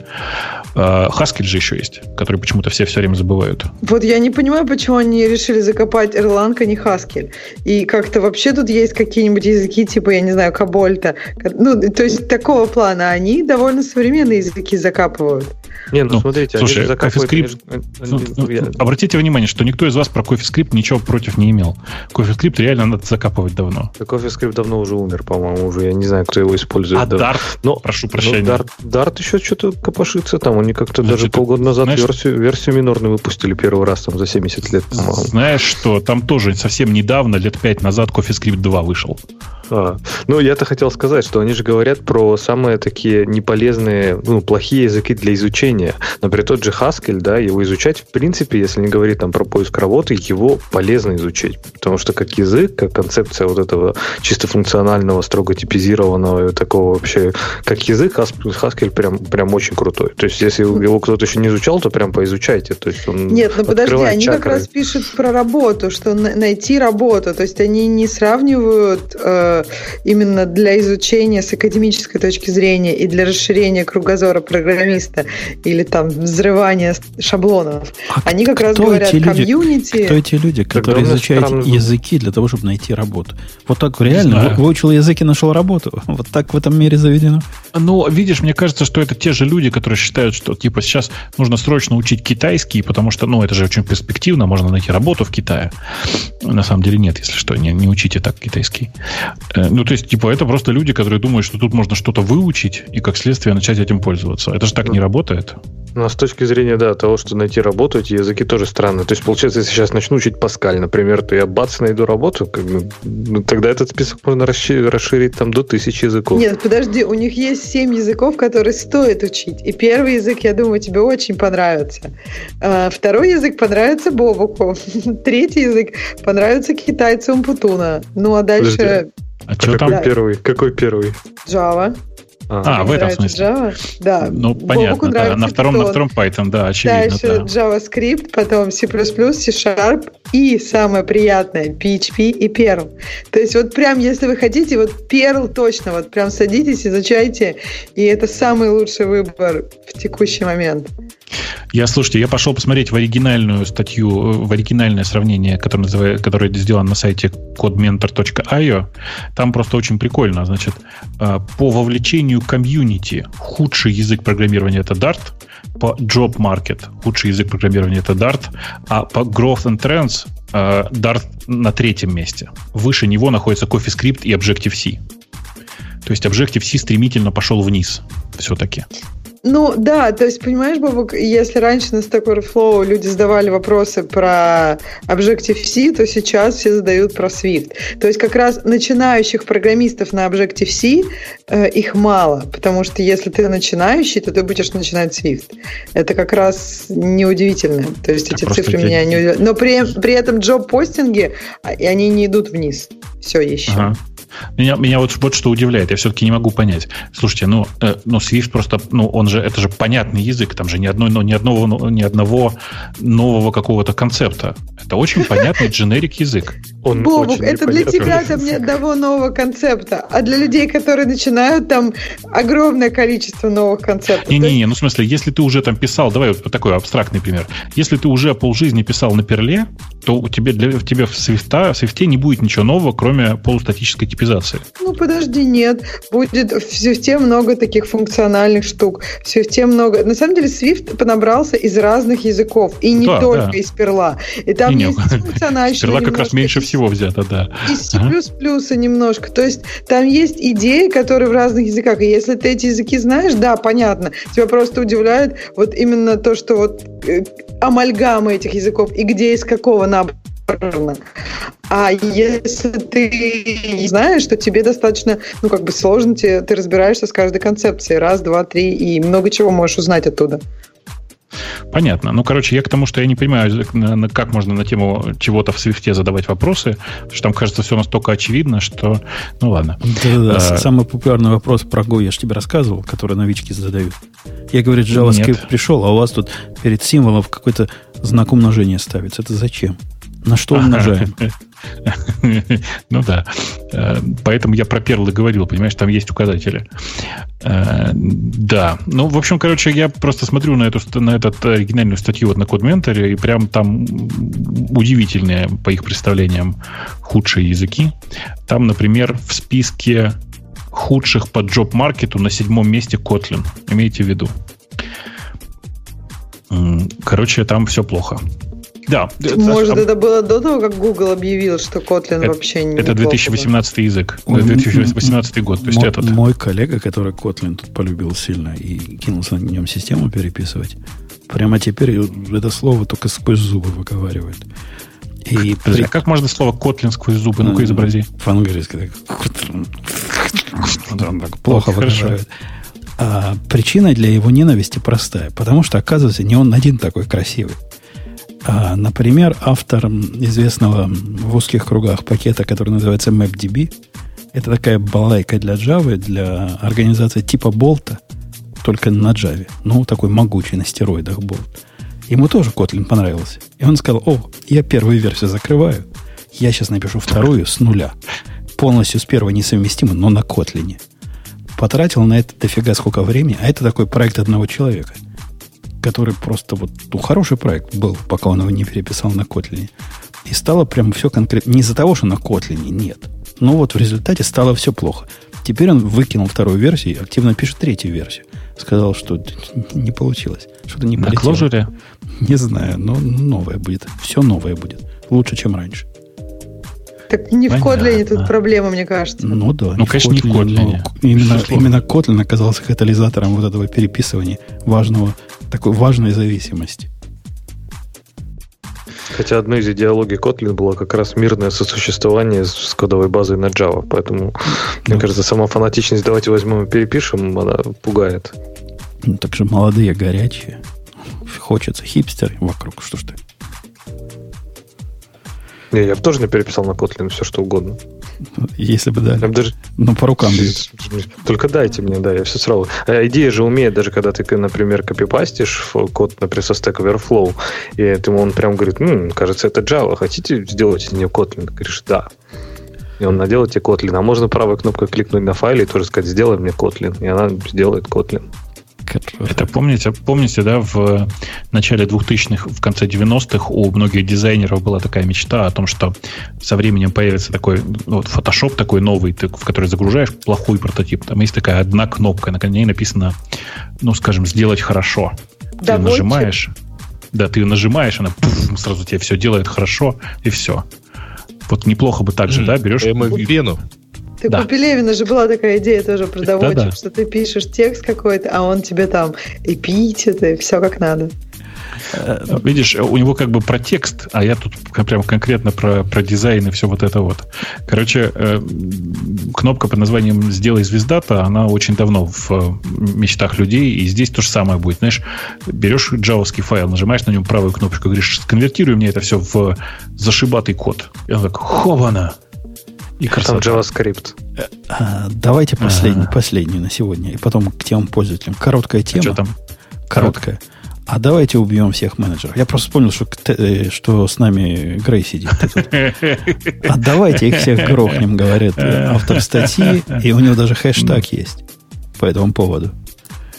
А, Haskell же еще есть, который почему-то все все время забывают. Вот я не понимаю, почему они решили закопать Erlang, а не Haskell. Haskell. И как-то вообще тут есть какие-нибудь языки, типа, я не знаю, Кабольта. Ну, то есть такого плана. Они довольно современные языки закапывают. Не, ну, ну смотрите, слушай, они закапывают... CoffeeScript, ну, ну, я... Обратите внимание, что никто из вас про CoffeeScript ничего против не имел. CoffeeScript реально надо закапывать давно. Да, CoffeeScript давно уже умер, по-моему, уже. Я не знаю, кто его использует. А да. Dart? Но, Прошу прощения. Ну, Dart, Dart еще что-то копошится там. Они как-то Значит, даже полгода назад знаешь, версию, версию минорную выпустили первый раз там за 70 лет, по-моему. Знаешь что, там тоже совсем недавно, лет 5 назад, CoffeeScript 2 вышел. А, ну, я-то хотел сказать, что они же говорят про самые такие неполезные, ну, плохие языки для изучения. Например, тот же Haskell, да, его изучать, в принципе, если не говорить там про поиск работы, его полезно изучить. Потому что как язык, как концепция вот этого чисто функционального, строго типизированного, такого вообще, как язык, Haskell прям, прям очень крутой. То есть, если его кто-то еще не изучал, то прям поизучайте. То есть он Нет, ну подожди, они чакры. как раз пишут про работу, что найти работу. То есть они не сравнивают э, именно для изучения с академической точки зрения и для расширения кругозора программиста или там взрывания шаблонов. А они как раз говорят комьюнити. Кто эти люди, которые изучают странно. языки для того, чтобы найти работу? Вот так реально выучил язык и нашел работу. Вот так в этом мире заведено. Ну, видишь, мне кажется, что это те же люди, которые считают, что типа сейчас нужно срочно учить китайский, потому что, ну, это же очень перспективно, можно найти работу в Китае. На самом деле нет, если что, не, не учите так китайский. Э, ну, то есть, типа, это просто люди, которые думают, что тут можно что-то выучить и, как следствие, начать этим пользоваться. Это же так не работает. Ну, а с точки зрения, да, того, что найти работу, эти языки тоже странно. То есть, получается, если сейчас начну учить Паскаль, например, то я бац, найду работу, как бы, ну, тогда этот список можно расширить там до тысячи языков. Нет, подожди, у них есть семь языков, которые стоит учить. И первый язык, я думаю, тебе очень понравится. А, второй язык понравится Бобуку. Третий язык понравится китайцу Умпутуна. Ну, а дальше... Подожди. А, а что там? Первый? Какой первый? Java. А, а в этом смысле. Java? Да. Ну, понятно, да. На втором, на втором Python, да, очевидно. Дальше да. JavaScript, потом C++, C-Sharp и самое приятное PHP и Perl. То есть вот прям, если вы хотите, вот Perl точно, вот прям садитесь, изучайте, и это самый лучший выбор в текущий момент. Я, слушайте, я пошел посмотреть в оригинальную статью, в оригинальное сравнение, которое, называется, которое сделано на сайте codementor.io. Там просто очень прикольно. Значит, э, по вовлечению комьюнити худший язык программирования это Dart, по Job Market худший язык программирования это Dart, а по Growth and Trends э, Dart на третьем месте. Выше него находится CoffeeScript и Objective-C. То есть Objective-C стремительно пошел вниз все-таки. Ну да, то есть, понимаешь, Бабук, если раньше на Stack Overflow люди задавали вопросы про Objective-C, то сейчас все задают про Swift. То есть как раз начинающих программистов на Objective-C э, их мало, потому что если ты начинающий, то ты будешь начинать Swift. Это как раз неудивительно. То есть эти цифры меня не удивляют. Но при, при этом джоб-постинги, а, они не идут вниз. Все еще. Ага. Меня, меня вот, вот что удивляет, я все-таки не могу понять. Слушайте, ну, э, ну Swift просто, ну, он же, это же понятный язык, там же ни, одной, ну, ни, одного, ну, ни одного нового какого-то концепта. Это очень понятный дженерик язык. Он Бобук, это для тебя там нет одного нового концепта, а для людей, которые начинают, там огромное количество новых концептов. Не-не-не, ну, в смысле, если ты уже там писал, давай вот такой абстрактный пример. Если ты уже полжизни писал на перле, то у тебя, для, в тебе в Swift, в Swift не будет ничего нового, кроме полустатической типизации. Ну, подожди, нет. Будет в Swift много таких функциональных штук. В Swift много... На самом деле, Swift понабрался из разных языков. И не да, только да. из перла. И там не, есть не, функциональные... Перла как раз меньше всего взято, да. Из C++ ага. немножко. То есть там есть идеи, которые в разных языках. И если ты эти языки знаешь, да, понятно. Тебя просто удивляет вот именно то, что вот э, амальгама этих языков и где из какого набрано. А если ты знаешь, что тебе достаточно, ну, как бы сложно, ты, ты разбираешься с каждой концепцией. Раз, два, три, и много чего можешь узнать оттуда. Понятно. Ну, короче, я к тому, что я не понимаю, как можно на тему чего-то в свифте задавать вопросы, потому что там, кажется, все настолько очевидно, что... Ну, ладно. Да-да-да. А... Самый популярный вопрос про Go я же тебе рассказывал, который новички задают. Я говорю, JavaScript Нет. пришел, а у вас тут перед символом какой-то знак умножения ставится. Это зачем? На что умножаем? Ну да. Э, поэтому я про перлы говорил, понимаешь, там есть указатели. Э, да. Ну, в общем, короче, я просто смотрю на эту, на эту оригинальную статью вот на CodeMentor, и прям там удивительные, по их представлениям, худшие языки. Там, например, в списке худших по джоб-маркету на седьмом месте Kotlin. Имейте в виду. Короче, там все плохо. Да. Может, это было до того, как Google объявил, что Kotlin это, вообще не Это 2018 язык. 2018 год. То есть мой, этот. Мой коллега, который Kotlin тут полюбил сильно и кинулся на нем систему переписывать, прямо теперь это слово только сквозь зубы выговаривает. И Подожди, при... а как можно слово Kotlin сквозь зубы? Ну-ка, изобрази. По-английски так. Плохо выражает. А причина для его ненависти простая. Потому что, оказывается, не он один такой красивый. А, например, автор известного в узких кругах пакета, который называется MapDB, это такая балайка для Java, для организации типа болта, только на Java. Ну, такой могучий на стероидах болт. Ему тоже Kotlin понравился. И он сказал, о, я первую версию закрываю, я сейчас напишу вторую с нуля. Полностью с первой несовместимо, но на Kotlin. Потратил на это дофига сколько времени, а это такой проект одного человека – который просто вот, ну, хороший проект был, пока он его не переписал на Kotlin. И стало прям все конкретно. Не из-за того, что на Kotlin, нет. Но вот в результате стало все плохо. Теперь он выкинул вторую версию и активно пишет третью версию. Сказал, что не получилось. Что-то не полетело. На Clojure? Не знаю, но новое будет. Все новое будет. Лучше, чем раньше. Так не Понятно. в Kotlin тут проблема, мне кажется. Ну да. Ну, конечно, Kotlin, не в Kotlin. Именно, именно Kotlin оказался катализатором вот этого переписывания важного такой важной зависимости. Хотя одной из идеологий Kotlin было как раз мирное сосуществование с кодовой базой на Java. Поэтому, ну, мне кажется, сама фанатичность «давайте возьмем и перепишем» она пугает. Ну, так же молодые, горячие. Хочется хипстер вокруг. Что ж ты? Не, я бы тоже не переписал на Kotlin все, что угодно. Если бы дали. Даже... Ну, по рукам бьют. Только дайте мне, да, я все сразу. А идея же умеет, даже когда ты, например, копипастишь код, например, со Stack Overflow, и ты, он прям говорит, ну, кажется, это Java, хотите сделать из нее Kotlin? Ты говоришь, да. И он наделает тебе Kotlin. А можно правой кнопкой кликнуть на файле и тоже сказать, сделай мне Kotlin. И она сделает Kotlin. Это помните, помните, да, в начале 2000-х, в конце 90-х у многих дизайнеров была такая мечта о том, что со временем появится такой ну, вот Photoshop такой новый, ты, в который загружаешь плохой прототип. Там есть такая одна кнопка, на ней написано, ну, скажем, сделать хорошо. Да, ты нажимаешь, да, ты нажимаешь, она пуф, сразу тебе все делает хорошо, и все. Вот неплохо бы так же, mm, да, берешь... Прямо в вену. Так да. у Пелевина же была такая идея тоже про доводчик, да, да. что ты пишешь текст какой-то, а он тебе там эпитеты, все как надо. Э, видишь, у него как бы про текст, а я тут прям конкретно про, про дизайн и все вот это вот. Короче, э, кнопка под названием «Сделай звездата», она очень давно в э, мечтах людей, и здесь то же самое будет. Знаешь, берешь джавовский файл, нажимаешь на нем правую кнопочку, говоришь, сконвертируй мне это все в зашибатый код. И он так, хована! И красота. Там JavaScript. А, давайте последний, ага. последний на сегодня. И потом к темам пользователям. Короткая тема. А что там? Короткая. А давайте убьем всех менеджеров. Я просто вспомнил, что, э, что с нами Грей сидит. А давайте их всех грохнем, говорит автор статьи. И у него даже хэштаг есть по этому поводу.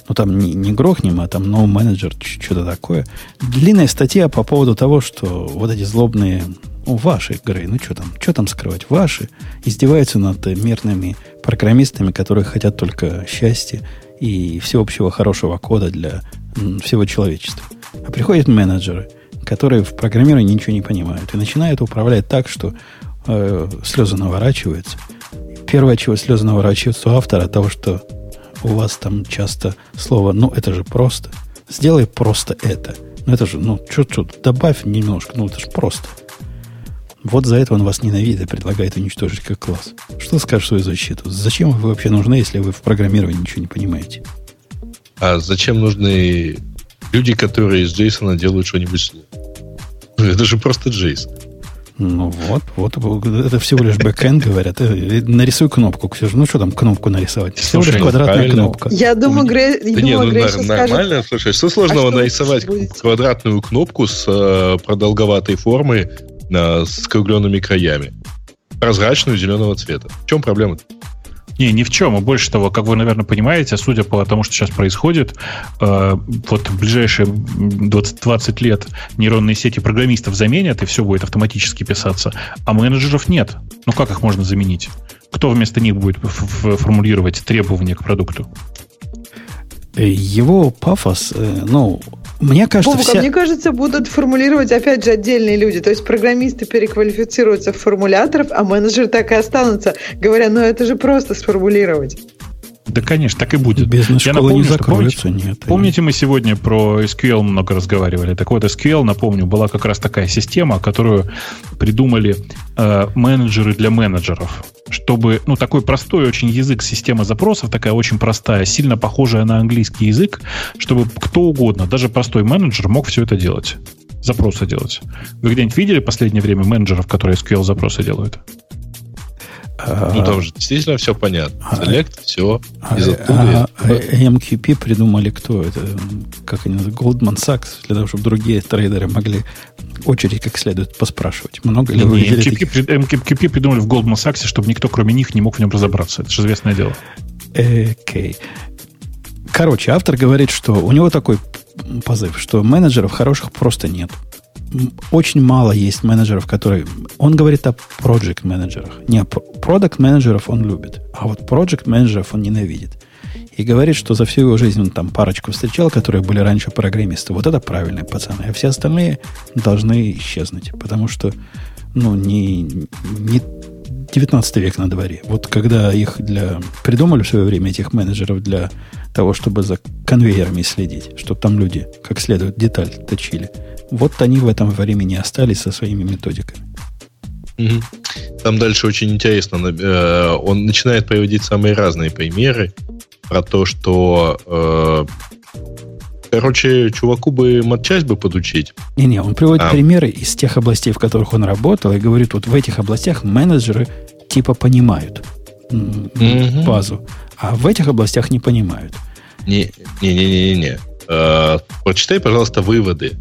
Ну, там не, не грохнем, а там no менеджер, что-то такое. Длинная статья по поводу того, что вот эти злобные ну, ваши игры, ну что там, что там скрывать, ваши, издеваются над мирными программистами, которые хотят только счастья и всеобщего хорошего кода для всего человечества. А приходят менеджеры, которые в программировании ничего не понимают, и начинают управлять так, что э, слезы наворачиваются. Первое, чего слезы наворачиваются у автора, того, что у вас там часто слово «ну, это же просто». Сделай просто это. Ну, это же, ну, что-что, добавь немножко, ну, это же просто. Вот за это он вас ненавидит и предлагает уничтожить как класс. Что скажешь в свою защиту? Зачем вы вообще нужны, если вы в программировании ничего не понимаете? А зачем нужны люди, которые из Джейсона делают что-нибудь Это же просто Джейсон. Ну вот, вот, это всего лишь бэкэнд, говорят. Э, нарисуй кнопку, Ксюша. Ну что там кнопку нарисовать? Всего лишь квадратная правильно. кнопка. Я думаю, Грей, да не, ну, Грей нормально, скажет, слушай, что сложного а что нарисовать квадратную кнопку с э, продолговатой формой э, с кругленными краями? Прозрачную зеленого цвета. В чем проблема? Не, ни в чем. И больше того, как вы, наверное, понимаете, судя по тому, что сейчас происходит, э, вот в ближайшие 20, 20 лет нейронные сети программистов заменят, и все будет автоматически писаться, а менеджеров нет. Ну как их можно заменить? Кто вместо них будет формулировать требования к продукту? Его пафос, э, ну, мне кажется, Бобука, вся... мне кажется, будут формулировать, опять же, отдельные люди. То есть программисты переквалифицируются в формуляторов, а менеджеры так и останутся, говоря, ну это же просто сформулировать. Да, конечно, так и будет. Бизнес-школы не закроются, помните, нет. Помните, мы сегодня про SQL много разговаривали? Так вот, SQL, напомню, была как раз такая система, которую придумали э, менеджеры для менеджеров. Чтобы, ну, такой простой очень язык системы запросов, такая очень простая, сильно похожая на английский язык, чтобы кто угодно, даже простой менеджер мог все это делать запросы делать. Вы где-нибудь видели в последнее время менеджеров, которые SQL запросы делают? А, ну, там же действительно все понятно. А, Select, все, из оттуда. А, MQP придумали кто? Это, как они называют, Goldman Sachs, для того, чтобы другие трейдеры могли очередь как следует поспрашивать. Много ли вы MQP, MQP придумали в Goldman Sachs, чтобы никто, кроме них, не мог в нем разобраться. Это же известное дело. Окей. Короче, автор говорит, что у него такой позыв, что менеджеров хороших просто нет. Очень мало есть менеджеров, которые... Он говорит о project менеджерах. Не, продукт менеджеров он любит, а вот project менеджеров он ненавидит. И говорит, что за всю его жизнь он там парочку встречал, которые были раньше программисты. Вот это правильные пацаны. А все остальные должны исчезнуть. Потому что, ну, не, не 19 век на дворе. Вот когда их для... Придумали в свое время этих менеджеров для того, чтобы за конвейерами следить, чтобы там люди как следует деталь точили. Вот они в этом времени остались со своими методиками. Там дальше очень интересно. Э, он начинает приводить самые разные примеры про то, что э, Короче, чуваку бы матчасть бы подучить. Не-не, он приводит а. примеры из тех областей, в которых он работал, и говорит, вот в этих областях менеджеры типа понимают mm-hmm. базу, а в этих областях не понимают. Не-не-не-не-не. Э, прочитай, пожалуйста, выводы.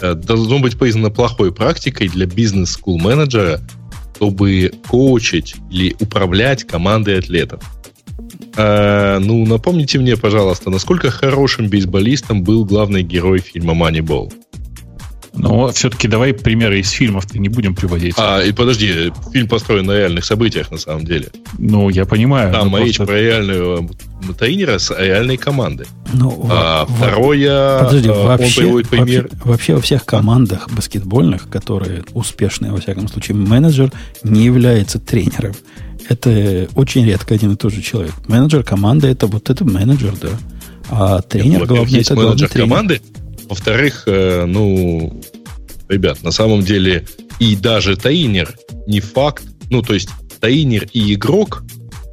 Э, должно быть признано плохой практикой для бизнес-скул менеджера, чтобы коучить или управлять командой атлетов. А, ну, напомните мне, пожалуйста, насколько хорошим бейсболистом был главный герой фильма Moneyball? Но все-таки давай примеры из фильмов-то не будем приводить. А, и подожди, фильм построен на реальных событиях, на самом деле. Ну, я понимаю. Там речь просто... про реальную э, тренера с реальной командой. Ну, а, в, второе, подожди, э, вообще, он пример... Вообще, вообще во всех командах баскетбольных, которые успешные, во всяком случае, менеджер не является тренером. Это очень редко один и тот же человек. Менеджер команды это вот это менеджер, да. А тренер, Нет, главный, это менеджер тренер. команды, во-вторых, э, ну, ребят, на самом деле и даже таинер не факт. Ну, то есть таинер и игрок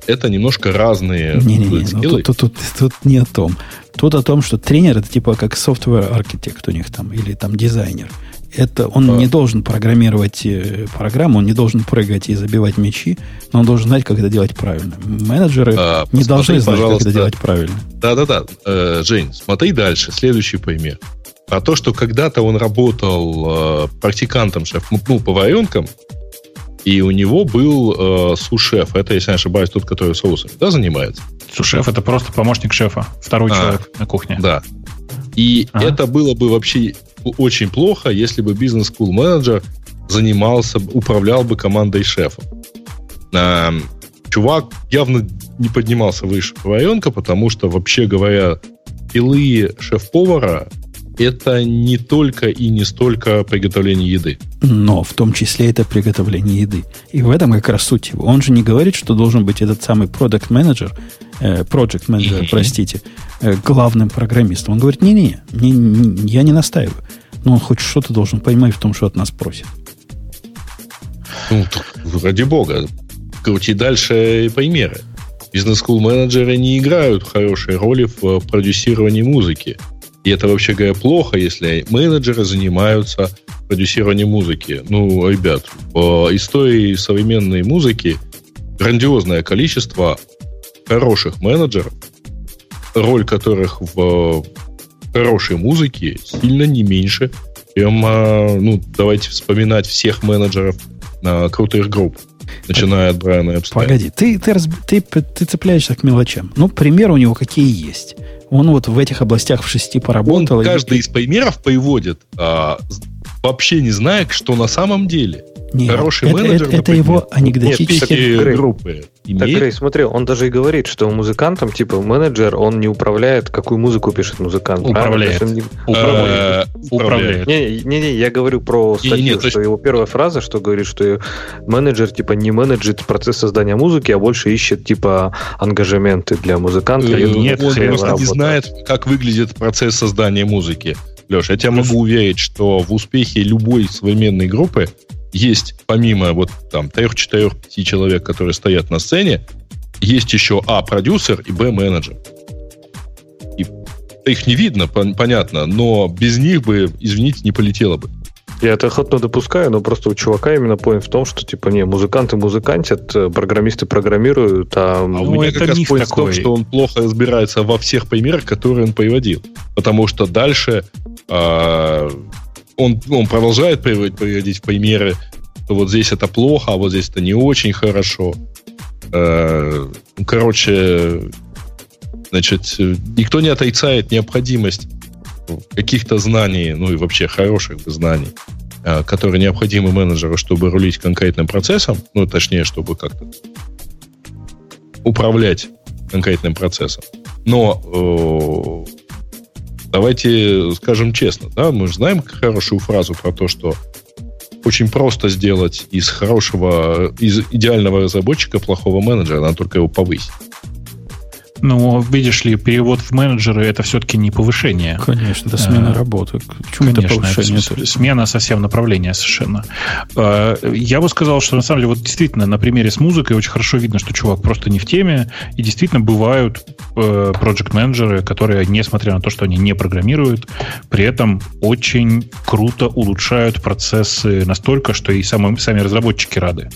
это немножко разные Не-не-не, ну, тут, тут, тут, тут не о том. Тут о том, что тренер это типа как software архитект у них там, или там дизайнер. Это он а. не должен программировать э, программу, он не должен прыгать и забивать мячи, но он должен знать, как это делать правильно. Менеджеры а, не должны знать, как это делать правильно. Да-да-да. Э, Жень, смотри дальше. Следующий пример а то, что когда-то он работал э, практикантом, шеф, ну, поваренком, и у него был э, сушеф. Это, если не ошибаюсь, тот, который соусами да, занимается. Сушеф это просто помощник шефа, второй а, человек на кухне. Да. И ага. это было бы вообще очень плохо, если бы бизнес-скул менеджер занимался, управлял бы командой шефа. А, чувак явно не поднимался выше поваренка, потому что, вообще говоря, пилы шеф-повара это не только и не столько приготовление еды. Но в том числе это приготовление еды. И в этом как раз суть его. Он же не говорит, что должен быть этот самый продукт менеджер project менеджер, простите, э, главным программистом. Он говорит, не-не, не, не, я не настаиваю. Но он хоть что-то должен понимать в том, что от нас просит. Ну, ради бога. Крути дальше примеры. Бизнес-скул менеджеры не играют хорошей роли в э, продюсировании музыки. И это, вообще говоря, плохо, если менеджеры занимаются продюсированием музыки. Ну, ребят, в истории современной музыки грандиозное количество хороших менеджеров, роль которых в хорошей музыке сильно не меньше, чем, а, ну, давайте вспоминать всех менеджеров крутых групп, начиная от Брайана Эпстайна. Погоди, ты, ты, ты, ты цепляешься к мелочам. Ну, примеры у него какие есть. Он вот в этих областях в шести поработал. Он каждый и... из примеров приводит, а, вообще не зная, что на самом деле. Нет, Хороший это, менеджер, это, это его анекдотический... Нет, Грей, группы Так. Грей, смотри, он даже и говорит, что музыкантам, типа, менеджер, он не управляет, какую музыку пишет музыкант. правильно? Управляет. Есть он не- Э, Управляет. Не-не, я говорю про статью, то есть- что его первая фраза, что говорит, что менеджер, типа, не менеджит процесс создания музыки, а больше ищет, типа, ангажементы для музыканта. Э, нет, он просто не знает, как выглядит процесс создания музыки. Леш, я тебя могу уверить, что в успехе любой современной группы есть, помимо вот там трех, четырех, пяти человек, которые стоят на сцене, есть еще А, продюсер и Б, менеджер. И их не видно, пон- понятно, но без них бы, извините, не полетело бы. Я это охотно допускаю, но просто у чувака именно поинт в том, что, типа, не, музыканты музыкантят, э, программисты программируют, а... А Ну, у меня это как раз миф point в том, такой. что он плохо разбирается во всех примерах, которые он приводил. Потому что дальше а, он, он продолжает приводить, примеры, что вот здесь это плохо, а вот здесь это не очень хорошо. Э, короче, значит, никто не отрицает необходимость каких-то знаний, ну и вообще хороших знаний, э, которые необходимы менеджеру, чтобы рулить конкретным процессом, ну, точнее, чтобы как-то управлять конкретным процессом. Но э, давайте скажем честно, да, мы же знаем хорошую фразу про то, что очень просто сделать из хорошего, из идеального разработчика плохого менеджера, надо только его повысить. Но, видишь ли, перевод в менеджеры это все-таки не повышение. Конечно, это смена А, работы. Почему это повышение? это смена совсем направления совершенно. Э, Я бы сказал, что на самом деле вот действительно на примере с музыкой очень хорошо видно, что чувак просто не в теме, и действительно бывают проект менеджеры которые, несмотря на то, что они не программируют, при этом очень круто улучшают процессы настолько, что и сами, сами разработчики рады.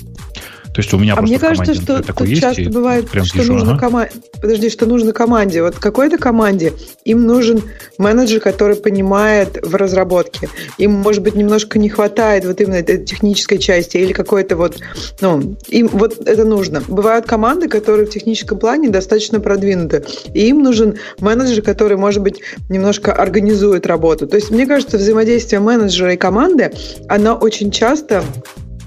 То есть у меня А просто мне кажется, что например, такой тут есть, часто бывает, прям что вижу, нужно ага. команде. Подожди, что нужно команде. Вот какой-то команде им нужен менеджер, который понимает в разработке. Им, может быть, немножко не хватает вот именно этой технической части или какой-то вот, ну, им вот это нужно. Бывают команды, которые в техническом плане достаточно продвинуты, и им нужен менеджер, который, может быть, немножко организует работу. То есть, мне кажется, взаимодействие менеджера и команды, оно очень часто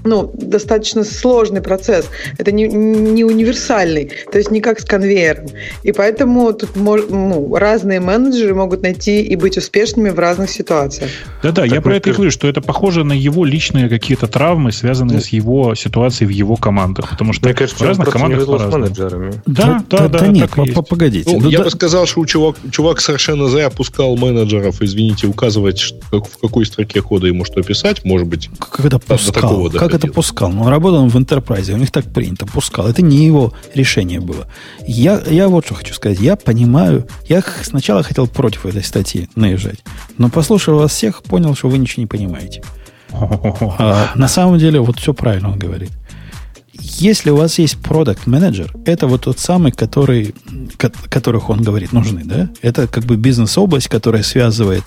ну, достаточно сложный процесс. Это не, не универсальный, то есть не как с конвейером. И поэтому тут мож- ну, разные менеджеры могут найти и быть успешными в разных ситуациях. Да-да, я Так про это и говорю, что это похоже на его личные какие-то травмы, связанные Ну. с его ситуацией в его командах. Потому что Мне кажется, в разных командах по-разному. менеджерами. Да, да, да, да, нет, и есть. по- погодите. Ну, Ну, я да- бы сказал, что у чувак, чувак совершенно зря пускал менеджеров, извините, указывать, в какой строке кода ему что писать, может быть. Как это до пускал? такого Как это пускал? Он работал в Enterprise, у них так принято, пускал. Это не его решение было. Я, я вот что хочу сказать. Я понимаю, я сначала хотел против этой статьи наезжать, но послушав вас всех, понял, что вы ничего не понимаете. А на самом деле, вот все правильно он говорит. Если у вас есть продукт менеджер это вот тот самый, который, ко- которых он говорит, нужны, да? Это как бы бизнес-область, которая связывает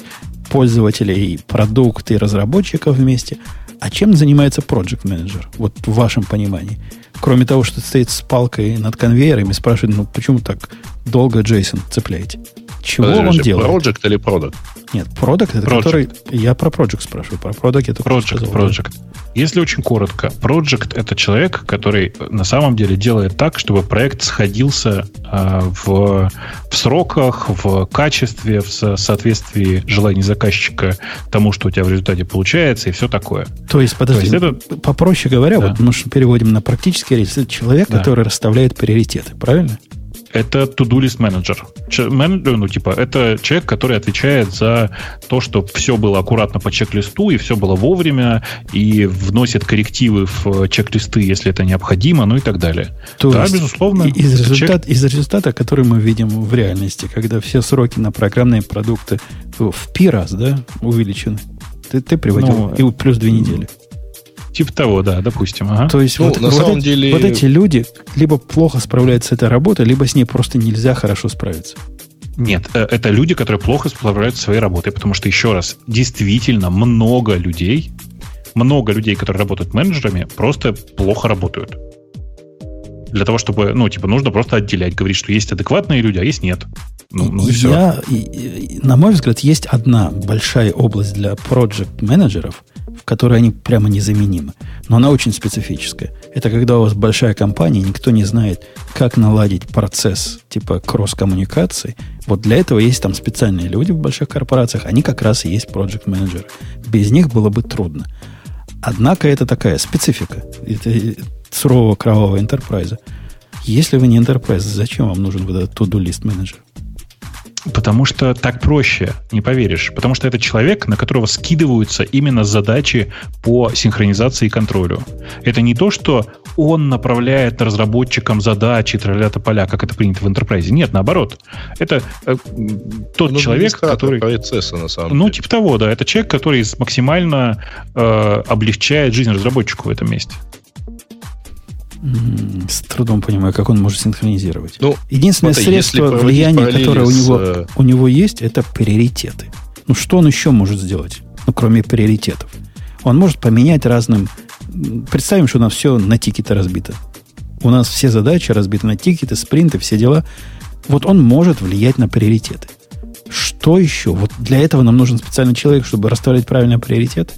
пользователей, продукты и разработчиков вместе. А чем занимается project менеджер Вот в вашем понимании. Кроме того, что стоит с палкой над конвейером и спрашивает, ну почему так долго Джейсон цепляете? Чего он Подожди, делает? Project или продукт? Нет, продукт это Project. который... Я про project спрашиваю. Про только что Project, сказал. project. Если очень коротко, project это человек, который на самом деле делает так, чтобы проект сходился а, в, в сроках, в качестве, в со- соответствии желаний заказчика тому, что у тебя в результате получается, и все такое. То есть, подожди, То есть попроще говоря, Да. вот мы переводим на практический рельс, это человек, Да. который расставляет приоритеты, правильно? Это to-do list менеджер. Менеджер, ну, типа, это человек, который отвечает за то, что все было аккуратно по чек-листу, и все было вовремя, и вносит коррективы в чек-листы, если это необходимо, ну и так далее. То да, есть безусловно. Из, результат, из результата, который мы видим в реальности, когда все сроки на программные продукты в пи раз, да, увеличены. Ты, ты приводил Ну, и плюс две недели. Типа того, да, допустим. Ага. То есть Ну, вот, на вот самом эти, деле- вот эти люди либо плохо справляются с этой работой, либо с ней просто нельзя хорошо справиться. Нет, э, это люди, которые плохо справляются со своей работой, потому что, еще раз, действительно много людей, много людей, которые работают менеджерами, просто плохо работают. Для того, чтобы, ну, типа, нужно просто отделять, говорить, что есть адекватные люди, а есть нет. Ну, ну и все. Я, на мой взгляд, есть одна большая область для project менеджеров в которые они прямо незаменимы. Но она очень специфическая. Это когда у вас большая компания, никто не знает, как наладить процесс типа кросс-коммуникации. Вот для этого есть там специальные люди в больших корпорациях, они как раз и есть проект менеджеры Без них было бы трудно. Однако это такая специфика это сурового кровавого enterprise. Если вы не enterprise, зачем вам нужен вот этот to-do list менеджер? Потому что так проще, не поверишь. Потому что это человек, на которого скидываются именно задачи по синхронизации и контролю. Это не то, что он направляет разработчикам задачи, тролля поля, как это принято в enterprise. Нет, наоборот. Это э, тот ну, человек, который... процесса, на самом ну, деле. типа того, да. Это человек, который максимально э, облегчает жизнь разработчику в этом месте. С трудом понимаю, как он может синхронизировать. Ну, Единственное смотри, средство влияния, которое у него, с... у него есть, это приоритеты. Ну, что он еще может сделать, ну, кроме приоритетов? Он может поменять разным... Представим, что у нас все на тикеты разбито. У нас все задачи разбиты на тикеты, спринты, все дела. Вот он может влиять на приоритеты. Что еще? Вот для этого нам нужен специальный человек, чтобы расставлять правильные приоритеты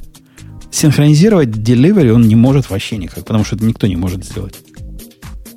синхронизировать delivery он не может вообще никак, потому что это никто не может сделать.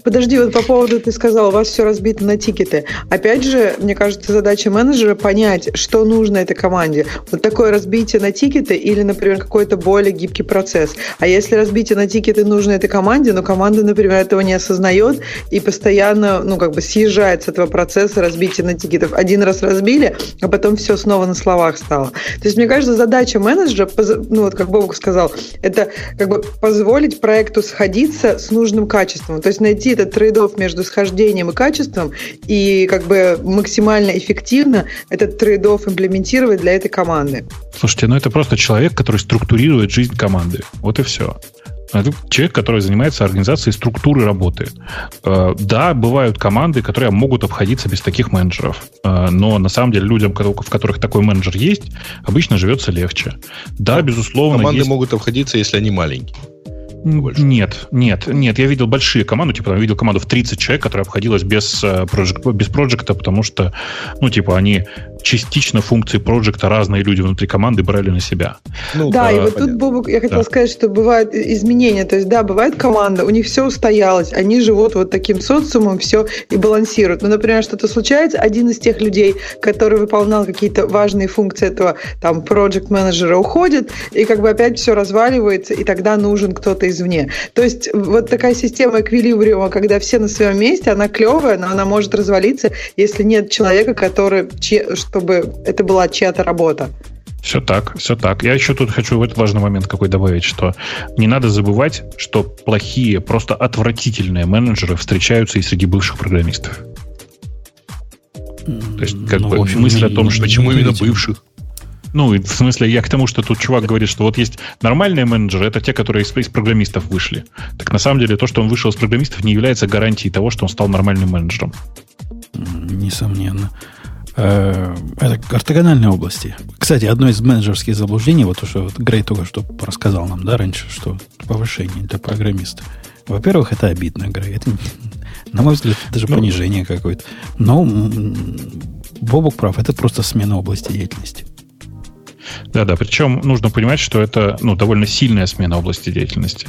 Подожди, вот по поводу ты сказал, у вас все разбито на тикеты. Опять же, мне кажется, задача менеджера понять, что нужно этой команде. Вот такое разбитие на тикеты или, например, какой-то более гибкий процесс. А если разбитие на тикеты нужно этой команде, но команда, например, этого не осознает и постоянно, ну, как бы съезжает с этого процесса разбития на тикетов. Один раз разбили, а потом все снова на словах стало. То есть, мне кажется, задача менеджера, ну, вот как Бобок сказал, это как бы позволить проекту сходиться с нужным качеством. То есть найти этот трейдов между схождением и качеством и как бы максимально эффективно этот трейдов имплементировать для этой команды. Слушайте, ну это просто человек, который структурирует жизнь команды. Вот и все. Это человек, который занимается организацией структуры работы. Э, да, бывают команды, которые могут обходиться без таких менеджеров. Э, но на самом деле людям, в которых такой менеджер есть, обычно живется легче. Да, безусловно. Команды есть... могут обходиться, если они маленькие больше. Нет, нет, нет. Я видел большие команды, типа, я видел команду в 30 человек, которая обходилась без, э, без проекта, потому что, ну, типа, они частично функции проекта разные люди внутри команды брали на себя. Ну, да, да, и вот понятно. тут, Бобок, я хотела да. сказать, что бывают изменения. То есть, да, бывает команда, у них все устоялось, они живут вот таким социумом, все и балансируют. Ну, например, что-то случается, один из тех людей, который выполнял какие-то важные функции этого там проект менеджера уходит, и как бы опять все разваливается, и тогда нужен кто-то извне. То есть, вот такая система эквилибриума, когда все на своем месте, она клевая, но она может развалиться, если нет человека, который чтобы это была чья-то работа. Все так, все так. Я еще тут хочу в этот важный момент какой добавить, что не надо забывать, что плохие, просто отвратительные менеджеры встречаются и среди бывших программистов. То есть, как ну, бы, общем, мысль о том, что... Почему именно бывших? Ну, в смысле, я к тому, что тут чувак говорит, что вот есть нормальные менеджеры, это те, которые из, из программистов вышли. Так на самом деле то, что он вышел из программистов, не является гарантией того, что он стал нормальным менеджером. Несомненно. Э, это ортогональные области. Кстати, одно из менеджерских заблуждений, вот то, что вот Грей только что рассказал нам, да, раньше, что повышение для программиста. Во-первых, это обидно, Грей. Это, на мой взгляд, даже ну, понижение какое-то. Но Бобок прав, это просто смена области деятельности. Да-да, причем нужно понимать, что это ну, довольно сильная смена области деятельности.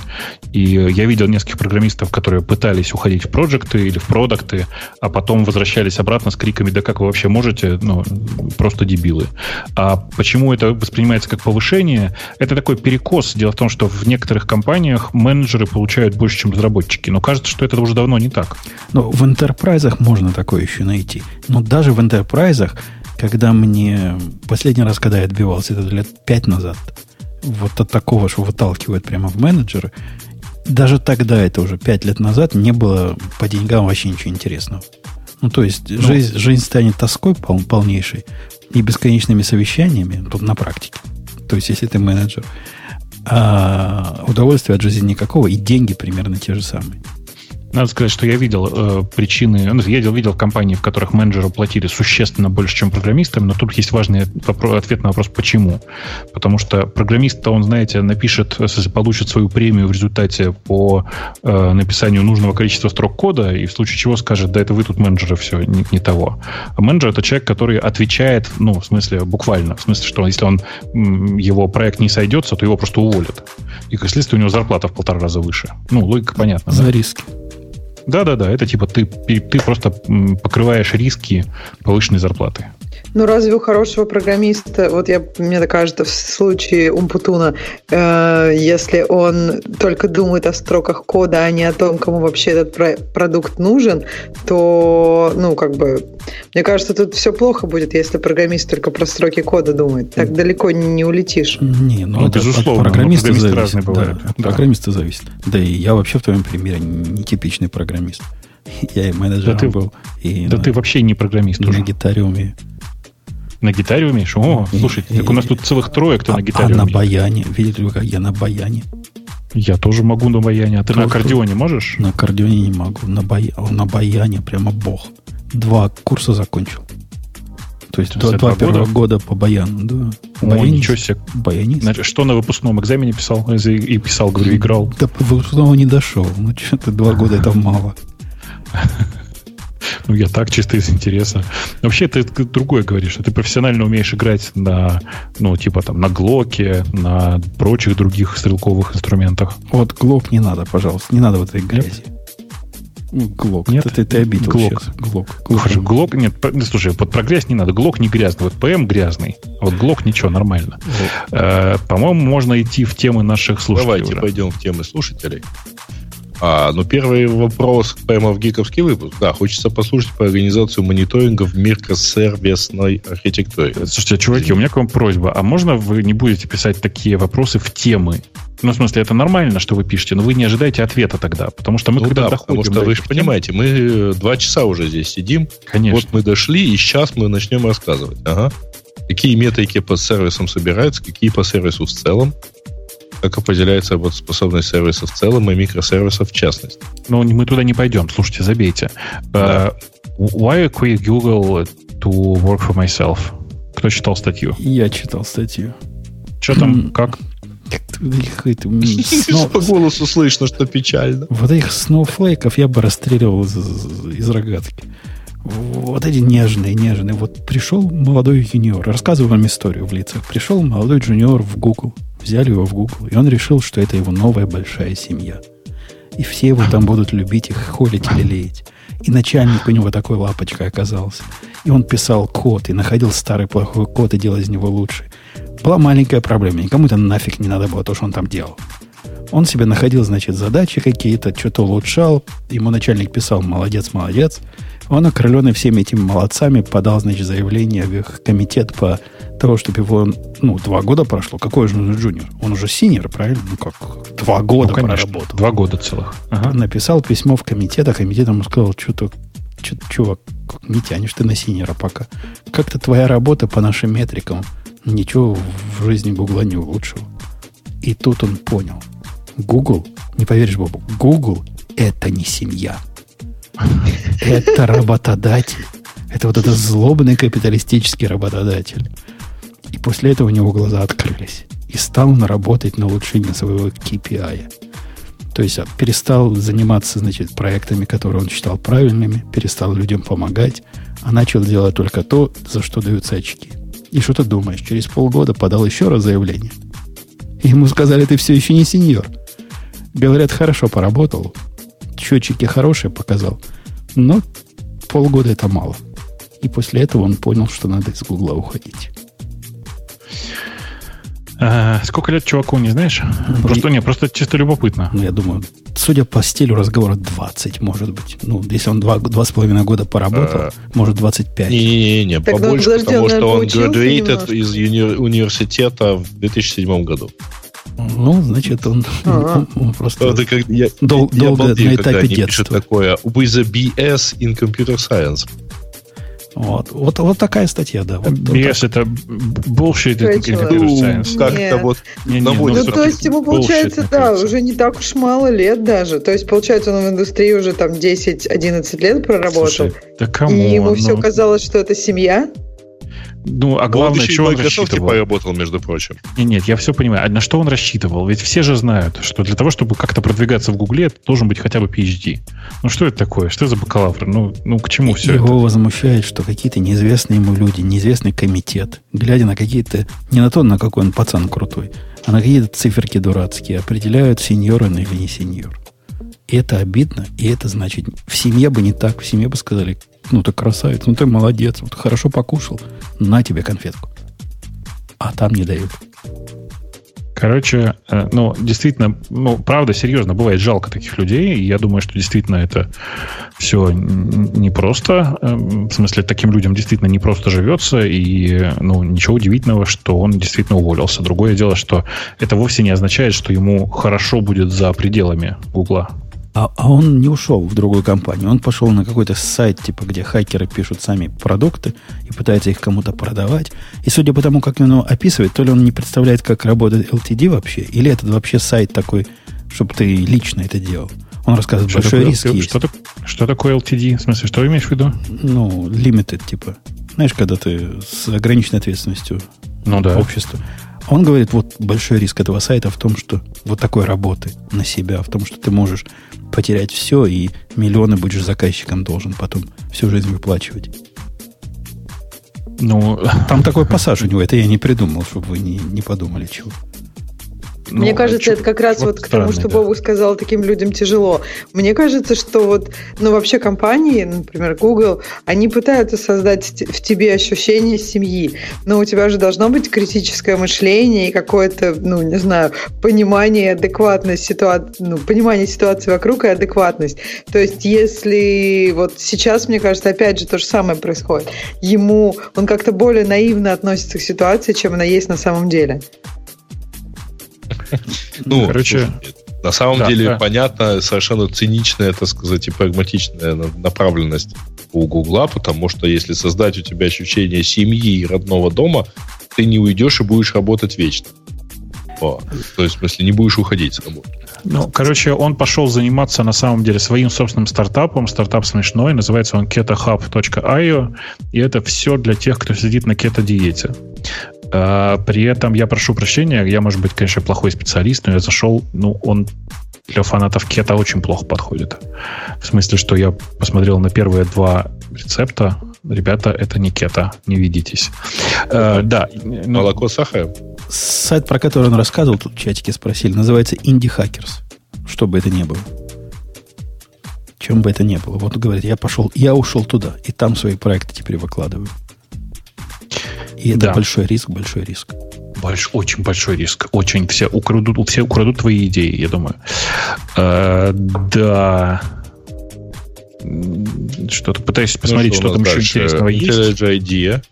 И я видел нескольких программистов, которые пытались уходить в проекты или в продукты, а потом возвращались обратно с криками «Да как вы вообще можете?» Ну, просто дебилы. А почему это воспринимается как повышение? Это такой перекос. Дело в том, что в некоторых компаниях менеджеры получают больше, чем разработчики. Но кажется, что это уже давно не так. Но в интерпрайзах можно такое еще найти. Но даже в интерпрайзах когда мне... Последний раз, когда я отбивался, это лет пять назад, вот от такого, что выталкивают прямо в менеджеры, даже тогда, это уже пять лет назад, не было по деньгам вообще ничего интересного. Ну, то есть, ну, жизнь, жизнь станет тоской пол, полнейшей и бесконечными совещаниями, тут на практике. То есть, если ты менеджер, а удовольствия от жизни никакого, и деньги примерно те же самые. Надо сказать, что я видел э, причины, ну, я видел, компании, в которых менеджеру платили существенно больше, чем программистам, но тут есть важный вопрос, ответ на вопрос, почему. Потому что программист-то, он, знаете, напишет, если получит свою премию в результате по э, написанию нужного количества строк кода, и в случае чего скажет, да это вы тут менеджеры, все, не, не того. А менеджер это человек, который отвечает, ну, в смысле, буквально, в смысле, что если он, его проект не сойдется, то его просто уволят. И, как следствие, у него зарплата в полтора раза выше. Ну, логика понятна. За да? риски. Да-да-да, это типа ты, ты просто покрываешь риски повышенной зарплаты. Ну, разве у хорошего программиста, вот я, мне так кажется, в случае Умпутуна, э, если он только думает о строках кода, а не о том, кому вообще этот про- продукт нужен, то, ну, как бы, мне кажется, тут все плохо будет, если программист только про строки кода думает. Так далеко не, улетишь. Не, ну, ну это безусловно, от программиста зависит. Да, да. программиста зависит. Да и я вообще в твоем примере не типичный программист. Я и менеджером да ты, был. И да на, ты вообще не программист на уже. гитаре умею. На гитаре умеешь? О, и, слушай, и, так у нас тут целых трое, кто а, на гитаре А умеет. на баяне? Видели вы, как я на баяне? Я тоже могу на баяне. А ты Кто, на аккордеоне можешь? На аккордеоне не могу. На, бая... на баяне прямо бог. Два курса закончил. То есть два, два первых года по баяну, да. О, Баянист. ничего себе. Баянист. Что на выпускном экзамене писал? И писал, говорю, играл. Да по выпускному не дошел. Ну, что-то два года это мало. Ну, я так чисто из интереса. Вообще, ты другое говоришь. Ты профессионально умеешь играть на, ну, типа там, на Глоке, на прочих других стрелковых инструментах. Вот Глок не надо, пожалуйста. Не надо в этой грязи. Глок. Нет, ты, ты обидел Глок. сейчас. Глок. Глок. Глок, нет, слушай, под про грязь не надо. Глок не грязный. Вот ПМ грязный. А вот Глок ничего, нормально. Э, по-моему, можно идти в темы наших слушателей. Давайте уже. пойдем в темы слушателей. А, ну, первый вопрос прямо в гиковский выпуск. Да, хочется послушать по организацию мониторинга в микросервисной архитектуре. Слушайте, чуваки, у меня к вам просьба. А можно вы не будете писать такие вопросы в темы? Ну, в смысле, это нормально, что вы пишете, но вы не ожидаете ответа тогда. Потому что мы ну, когда да, доходим... Потому что вы же тем... понимаете, мы э, два часа уже здесь сидим. Конечно. Вот мы дошли, и сейчас мы начнем рассказывать. Ага. Какие метрики по сервисам собираются, какие по сервису в целом как определяется работоспособность сервиса в целом и микросервисов в частности. Но ну, мы туда не пойдем. Слушайте, забейте. Да. Uh, why quit Google to work for myself? Кто читал статью? Я читал статью. Что там, как? По голосу слышно, что печально. Вот этих сноуфлейков я бы расстреливал из, из рогатки. Вот эти нежные, нежные. Вот пришел молодой юниор, рассказываю вам историю в лицах. Пришел молодой джуниор в Google, взяли его в Google, и он решил, что это его новая большая семья. И все его там будут любить их, холить или леять. И начальник у него такой лапочкой оказался. И он писал код, и находил старый плохой код, и делал из него лучший. Была маленькая проблема. Никому это нафиг не надо было то, что он там делал. Он себе находил, значит, задачи какие-то, что-то улучшал. Ему начальник писал, молодец, молодец. Он, окрыленный всеми этими молодцами, подал, значит, заявление в их комитет по того, чтобы его, ну, два года прошло. Какой же он джуниор? Он уже senior, правильно? Ну, как, два года ну, конечно, проработал. Два года целых. Ага. Написал письмо в комитет, а комитет ему сказал, что-то, что чувак, не тянешь ты на senior'а пока. Как-то твоя работа по нашим метрикам ничего в жизни Гугла не улучшила. И тут он понял. Google, не поверишь, Бобу, Google – это не семья. Это работодатель. Это вот этот злобный капиталистический работодатель. И после этого у него глаза открылись. И стал он работать на улучшение своего KPI. То есть а, перестал заниматься, значит, проектами, которые он считал правильными, перестал людям помогать, а начал делать только то, за что даются очки. И что ты думаешь? Через полгода подал еще раз заявление. Ему сказали, ты все еще не сеньор. Говорят, хорошо поработал, счетчики хорошие показал, но полгода это мало. И после этого он понял, что надо из Гугла уходить. А, сколько лет чуваку, не знаешь? Просто не, просто чисто любопытно. Ну, я думаю, судя по стилю разговора, 20, может быть. Ну, если он два, два с половиной года поработал, а, может, 25. Не-не-не, побольше, подожди, потому что он graduated из уни- университета в 2007 году. Ну, значит, он, он, он просто Это как, я, дол, я долго балдею, на этапе детства. такое with a BS in computer science. Вот, вот, вот такая статья, да. Вот, BS это bullshit человек? computer Ну, science. как-то вот Не, не, ну, Ну, то есть ему, получается, да, уже не так уж мало лет даже. То есть, получается, он в индустрии уже там 10-11 лет проработал. Слушай, да кому? и ему все казалось, что это семья. Ну, а он главное, что в он рассчитывал? поработал, между прочим. Не, нет, я все понимаю. А на что он рассчитывал? Ведь все же знают, что для того, чтобы как-то продвигаться в Гугле, это должен быть хотя бы PhD. Ну что это такое? Что за бакалавр? Ну, ну к чему все Его это? возмущает, что какие-то неизвестные ему люди, неизвестный комитет, глядя на какие-то, не на то, на какой он пацан крутой, а на какие-то циферки дурацкие, определяют, сеньор он или не сеньор. И это обидно, и это значит, в семье бы не так, в семье бы сказали, ну ты красавец, ну ты молодец, вот хорошо покушал, на тебе конфетку. А там не дают. Короче, э, ну, действительно, ну, правда, серьезно, бывает жалко таких людей, и я думаю, что действительно это все непросто. Э, В смысле, таким людям действительно непросто живется, и, ну, ничего удивительного, что он действительно уволился. Другое дело, что это вовсе не означает, что ему хорошо будет за пределами Гугла. А, а он не ушел в другую компанию. Он пошел на какой-то сайт, типа, где хакеры пишут сами продукты и пытаются их кому-то продавать. И судя по тому, как он его описывает, то ли он не представляет, как работает LTD вообще, или это вообще сайт такой, чтобы ты лично это делал. Он рассказывает, Что большой такое, риск есть. что, что такое LTD? В смысле, что имеешь в виду? Ну, limited, типа. Знаешь, когда ты с ограниченной ответственностью Ну да. общества. Он говорит, вот большой риск этого сайта в том, что вот такой работы на себя, в том, что ты можешь потерять все и миллионы будешь заказчикам должен потом всю жизнь выплачивать. Ну, Там такой пассаж у него, это я не придумал, чтобы вы не, не подумали чего. Ну, Мне кажется, это как раз вот к тому, что да. Бобу сказал, таким людям тяжело. Мне кажется, что вот, ну вообще компании, например, Google, они пытаются создать в тебе ощущение семьи, но у тебя же должно быть критическое мышление и какое-то, ну не знаю, понимание, адекватность ситуации, ну понимание ситуации вокруг и адекватность. То есть если вот сейчас, мне кажется, опять же то же самое происходит, ему он как-то более наивно относится к ситуации, чем она есть на самом деле. Ну, Короче, слушай, на самом да, деле да. понятно совершенно циничная, так сказать, и прагматичная на- направленность у Гугла, потому что если создать у тебя ощущение семьи и родного дома, ты не уйдешь и будешь работать вечно. О, то есть, в смысле, не будешь уходить с работы. Ну, короче, он пошел заниматься на самом деле своим собственным стартапом. Стартап смешной, называется он ketohub.io, и это все для тех, кто сидит на кето-диете. А, При этом я прошу прощения, я, может быть, конечно, плохой специалист, но я зашел, ну, он для фанатов кето очень плохо подходит. В смысле, что я посмотрел на первые два рецепта. Ребята, это не кето, не ведитесь. Э, Да. ну, Молоко, сахар. Сайт, про который он рассказывал, тут в чатике спросили, называется Indie Hackers. Что бы это ни было. Чем бы это ни было. Вот говорит, я пошел, я ушел туда, и там свои проекты теперь выкладываю. И это Да. большой риск, большой риск. Больш, очень большой риск. Очень. Все украдут, все украдут твои идеи, я думаю. Э, да. Что-то пытаюсь посмотреть, Ну, что, у там нас еще дальше? интересного есть. IDEA.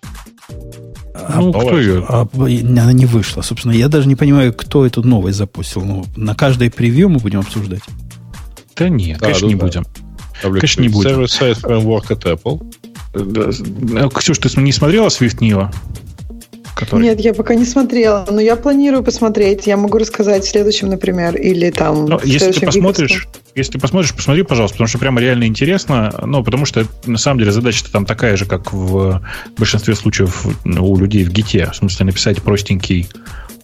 Ну, кто ее? А она не вышла. Собственно, я даже не понимаю, кто эту новость запустил. Ну, на каждое превью мы будем обсуждать. Да нет, Да, конечно, ну не да. будем. Облегчение. Конечно, не будем. Server-side framework от Apple. Э, Ксюш, ты не смотрела Swift Neo? Который... Нет, я пока не смотрела, но я планирую посмотреть. Я могу рассказать в следующем, например, или там. Ну, в если ты посмотришь, выпуске. если ты посмотришь, посмотри, пожалуйста, потому что прямо реально интересно. Ну, потому что на самом деле задача-то там такая же, как в большинстве случаев ну, у людей в гите. В смысле, написать простенький,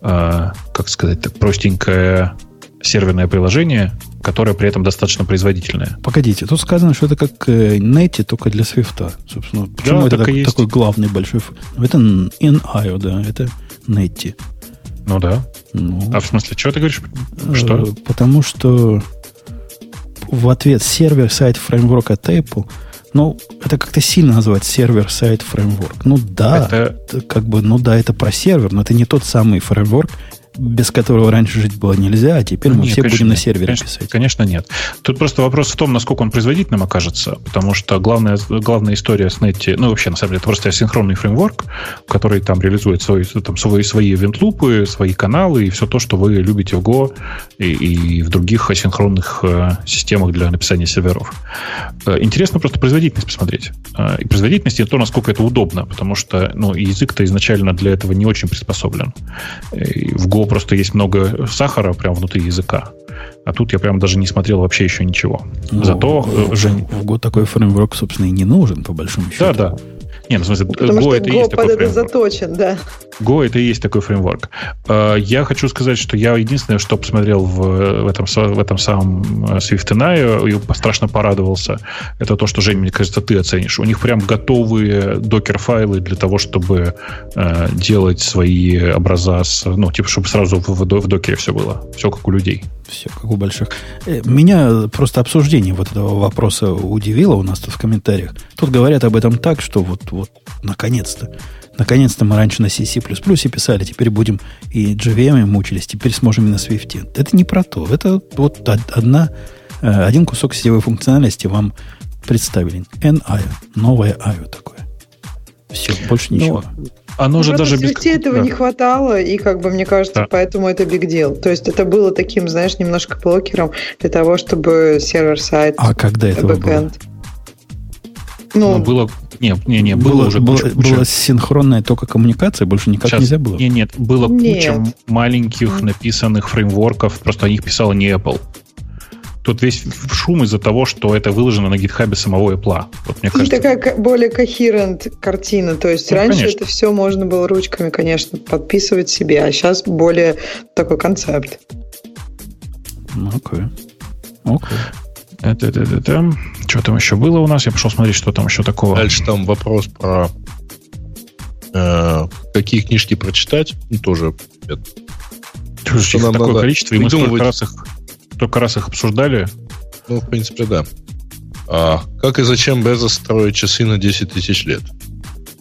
э, как сказать, так, простенькое серверное приложение, которое при этом достаточно производительное. Погодите, тут сказано, что это как э, Netty, только для Swift а. Собственно, почему это так так- такой главный большой... Ну, Это NIO, да, это Netty. Ну да. Ну, А в смысле, что ты говоришь? э, Что? Потому что в ответ server-side фреймворк от Apple, ну, это как-то сильно называть server-side фреймворк. Ну да, это как бы, ну да, это про сервер, но это не тот самый фреймворк, без которого раньше жить было нельзя, а теперь мы Нет, все будем на сервере конечно, писать. Конечно, нет. Тут просто вопрос в том, насколько он производительным окажется, потому что главная, главная история с Netty, ну, вообще, на самом деле, это просто асинхронный фреймворк, который там реализует свои, там, свои, свои ивент-лупы, свои каналы и все то, что вы любите в Go и, и в других асинхронных э, системах для написания серверов. Э, интересно просто производительность посмотреть. Э, и производительность и то, насколько это удобно, потому что ну, язык-то изначально для этого не очень приспособлен. И в Go просто есть много сахара прямо внутри языка. А тут я прям даже не смотрел вообще еще ничего. Ну, Зато, в, э, Жень... в Go такой фреймворк, собственно, и не нужен, по большому счету. Да, да. Не, ну, в смысле, Потому Go это и Go есть под такой это фреймворк. заточен, да. Go это и есть такой фреймворк. Э, Я хочу сказать, что я единственное, что посмотрел в, в, этом, в этом самом э, Swift и страшно порадовался, это то, что, Жень, мне кажется, ты оценишь. У них прям готовые докер-файлы для того, чтобы э, делать свои образа, с, ну, типа, чтобы сразу в, в, в докере все было. Все как у людей. Все, как у больших. Меня просто обсуждение вот этого вопроса удивило у нас тут в комментариях. Тут говорят об этом так, что вот, вот наконец-то. Наконец-то мы раньше на C, C++ писали, теперь будем и JVM мучились, теперь сможем и на Swift. Это не про то. Это вот од- одна, э, один кусок сетевой функциональности вам представили. NIO. Новое IO такое. Все, больше ничего. Оно же Ну, Просто даже без... этого да. не хватало, и как бы мне кажется, Да. поэтому это big deal. То есть это было таким, знаешь, немножко блокером для того, чтобы сервер-сайт, А когда этого было? Ну, Ну, было... Не, не, не, было, уже было, куча- куча- была синхронная только коммуникация, больше никак Сейчас- нельзя было. Не, нет, было Нет. куча маленьких написанных фреймворков, просто о них писала не Apple. Тут весь шум из-за того, что это выложено на гитхабе самого Apple. Вот мне кажется, такая ко- более кохерент картина. То есть Ну, раньше конечно. это все можно было ручками, конечно, подписывать себе, а сейчас более такой концепт. Ну, Окей. Окей. это, это, это, это. Что там еще было у нас? Я пошел смотреть, что там еще такого. Дальше там вопрос про э, какие книжки прочитать. Ну, тоже это, Слушай, их такое надо количество, и мы столько раз их, столько раз их обсуждали. ну, в принципе, да. А как и зачем Безос строит часы на 10 тысяч лет?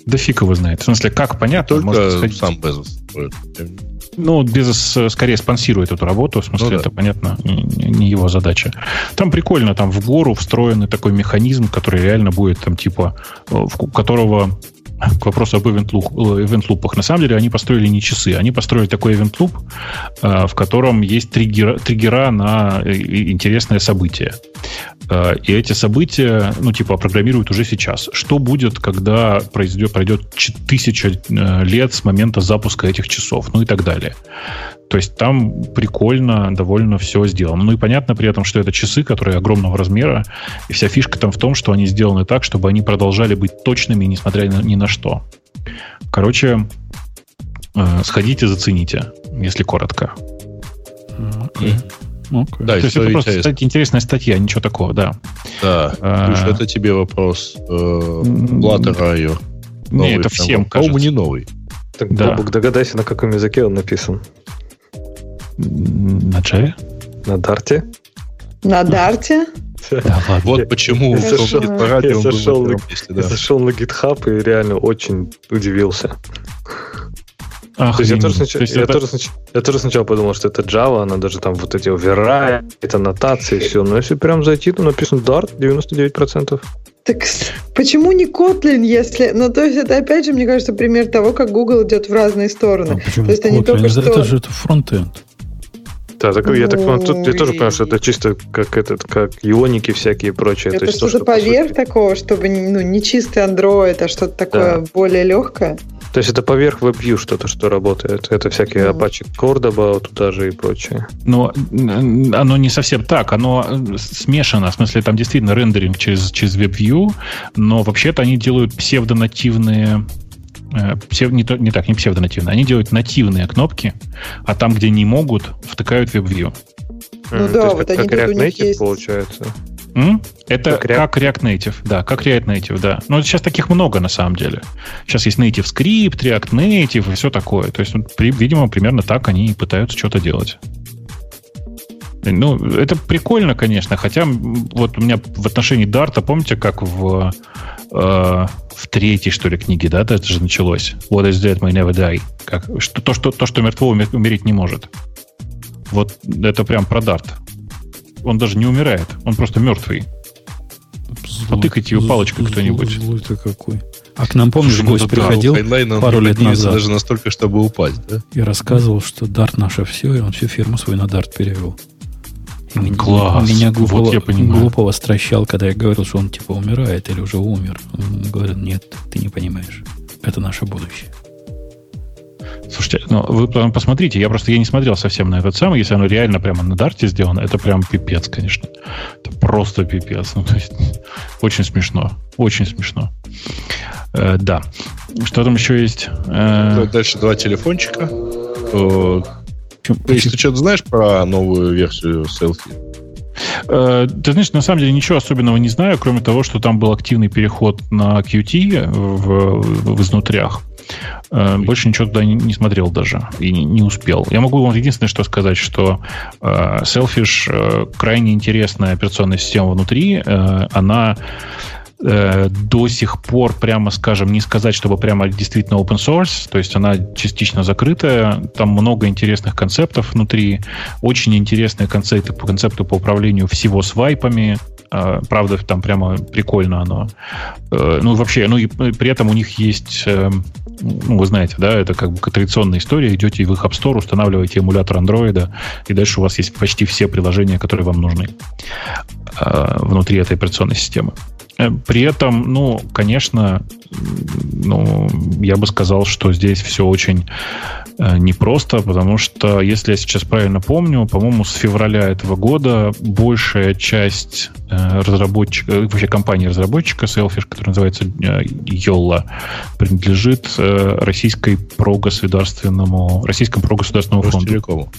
Да фиг его знает. В смысле, как понятно, Только сходить. сам Безос строит. Ну, Безос э, скорее спонсирует эту работу, в смысле, Ну да. это, понятно, не, его задача. Там прикольно, там в гору встроенный такой механизм, который реально будет там типа, э, в- которого к вопросу об э, ивент-лупах. На самом деле они построили не часы, они построили такой ивент-луп, э, в котором есть триггера, триггера на э, интересное событие. И эти события, ну, типа, программируют уже сейчас. Что будет, когда произойдет, пройдет тысяча лет с момента запуска этих часов, ну и так далее. То есть там прикольно, довольно все сделано. Ну и понятно при этом, что это часы, которые огромного размера, и вся фишка там в том, что они сделаны так, чтобы они продолжали быть точными, несмотря ни на что. Короче, э, сходите, зацените, если коротко. Окей. Окей. Да, То есть это просто, интересная. кстати, интересная статья, ничего такого, да. Да. А. Слушай, это тебе вопрос. Э, М, Flutter IO. Не, это всем По-моему, кажется. не новый. Так, Да. Догадайся, на каком языке он написан. На Java? На Дарте? На Дарте? Да, ладно. Вот почему Я зашел- я на Я зашел GitHub и реально очень удивился. То есть я тоже, То сначала, есть я, это- тоже, снач- я тоже сначала подумал, что это Java, она даже там вот эти override, это нотации, все. Но если прям зайти, то написано Dart 99%. Так почему не Kotlin, если... Ну, то есть это, опять же, мне кажется, пример того, как Google идет в разные стороны. А почему То есть они Kotlin? только это, что... это же это фронтенд. Да, так, я так понял, тут я тоже понял, что это чисто как этот, как ионики всякие и прочее. Это что-то что, по поверх сути- такого, чтобы не- ну, не чистый Android, а что-то такое более легкое. То есть это поверх WebView что-то, что работает. Это всякие Мгм. Apache Cordoba туда же и прочее. Но оно не совсем так, оно э, смешано. В смысле, там действительно рендеринг через, через WebView, но вообще-то они делают псевдонативные псев- не, то- не так, не псевдонативные. Они делают нативные кнопки, а там, где не могут, втыкают WebView. Ну М, да, то есть вот как, они как React Native есть. получается. М? Это Как как React- React. Native, да, как React Native, да. Но сейчас таких много на самом деле. Сейчас есть Native Script, React Native и все такое. То есть, вот, при- видимо, примерно так они и пытаются что-то делать. Ну, это прикольно, конечно, хотя вот у меня в отношении Дарта, помните, как в э, в третьей, что ли, книге, да, это же началось. What is dead may never die. Как, что, то, что, то, что мертво умереть не может. Вот это прям про Дарт. Он даже не умирает, он просто мертвый. Злой, Потыкайте его палочкой злой- кто-нибудь. Злой ты какой. А к нам, помнишь, Слушай, ну гость да, да, приходил он пару лет назад даже настолько, чтобы упасть, да? и рассказывал, что Дарт наше все, и он всю фирму свою на Дарт перевел. Класс. Меня глупого, Вот я понимаю. глупого стращал, когда я говорил, что он типа умирает или уже умер. Он говорит, нет, ты не понимаешь. Это наше будущее. Слушайте, ну вы прям посмотрите, я просто я не смотрел совсем на этот самый, если оно реально прямо на дарте сделано, это прям пипец, конечно. Это просто пипец. Ну, то есть, очень смешно. Очень смешно. Э, да. Что там еще есть? Э, Дальше два телефончика. Если ты что-то знаешь про новую версию селфи? Э, Ты знаешь, на самом деле ничего особенного не знаю, кроме того, что там был активный переход на QT в, в изнутрях. Э, Больше ничего туда не, не смотрел даже и не, не успел. Я могу вам единственное, что сказать, что э, Selfish э, крайне интересная операционная система внутри. Э, она э, до сих пор, прямо скажем, не сказать, чтобы прямо действительно open source, то есть она частично закрытая, там много интересных концептов внутри, очень интересные концепты, концепты по управлению всего свайпами, Э, правда, там прямо прикольно оно. Э, Ну, вообще, ну и при этом у них есть, э, ну, вы знаете, да, это как бы традиционная история, идете в их App Store, устанавливаете эмулятор андроида, и дальше у вас есть почти все приложения, которые вам нужны внутри этой операционной системы. Э, При этом, ну, конечно, ну, я бы сказал, что здесь все очень э, непросто, потому что, если я сейчас правильно помню, по-моему, с февраля этого года большая часть э, разработчика, э, вообще компании-разработчика Selfish, которая называется Yolla, принадлежит российской прогосударственному, российскому прогосударственному фонду. Ростелекому.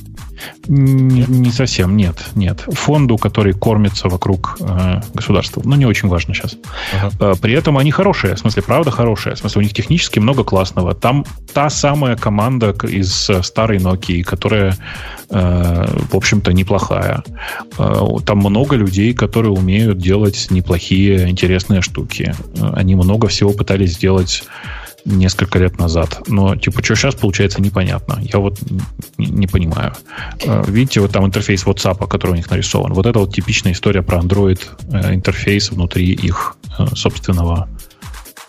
Не, не совсем, нет, нет. Фонду, который кормится вокруг э, государства. Ну, не очень важно сейчас. Ага. Э, При этом они хорошие, в смысле, правда хорошие. В смысле, у них технически много классного. Там та самая команда из э, старой Nokia, которая, э, в общем-то, неплохая. Э, Там много людей, которые умеют делать неплохие, интересные штуки. Э, Они много всего пытались сделать несколько лет назад. Но, типа, что сейчас получается, непонятно. Я вот не, не понимаю. Э, Видите, вот там интерфейс WhatsApp, который у них нарисован. Вот это вот типичная история про Android э, интерфейс внутри их э, собственного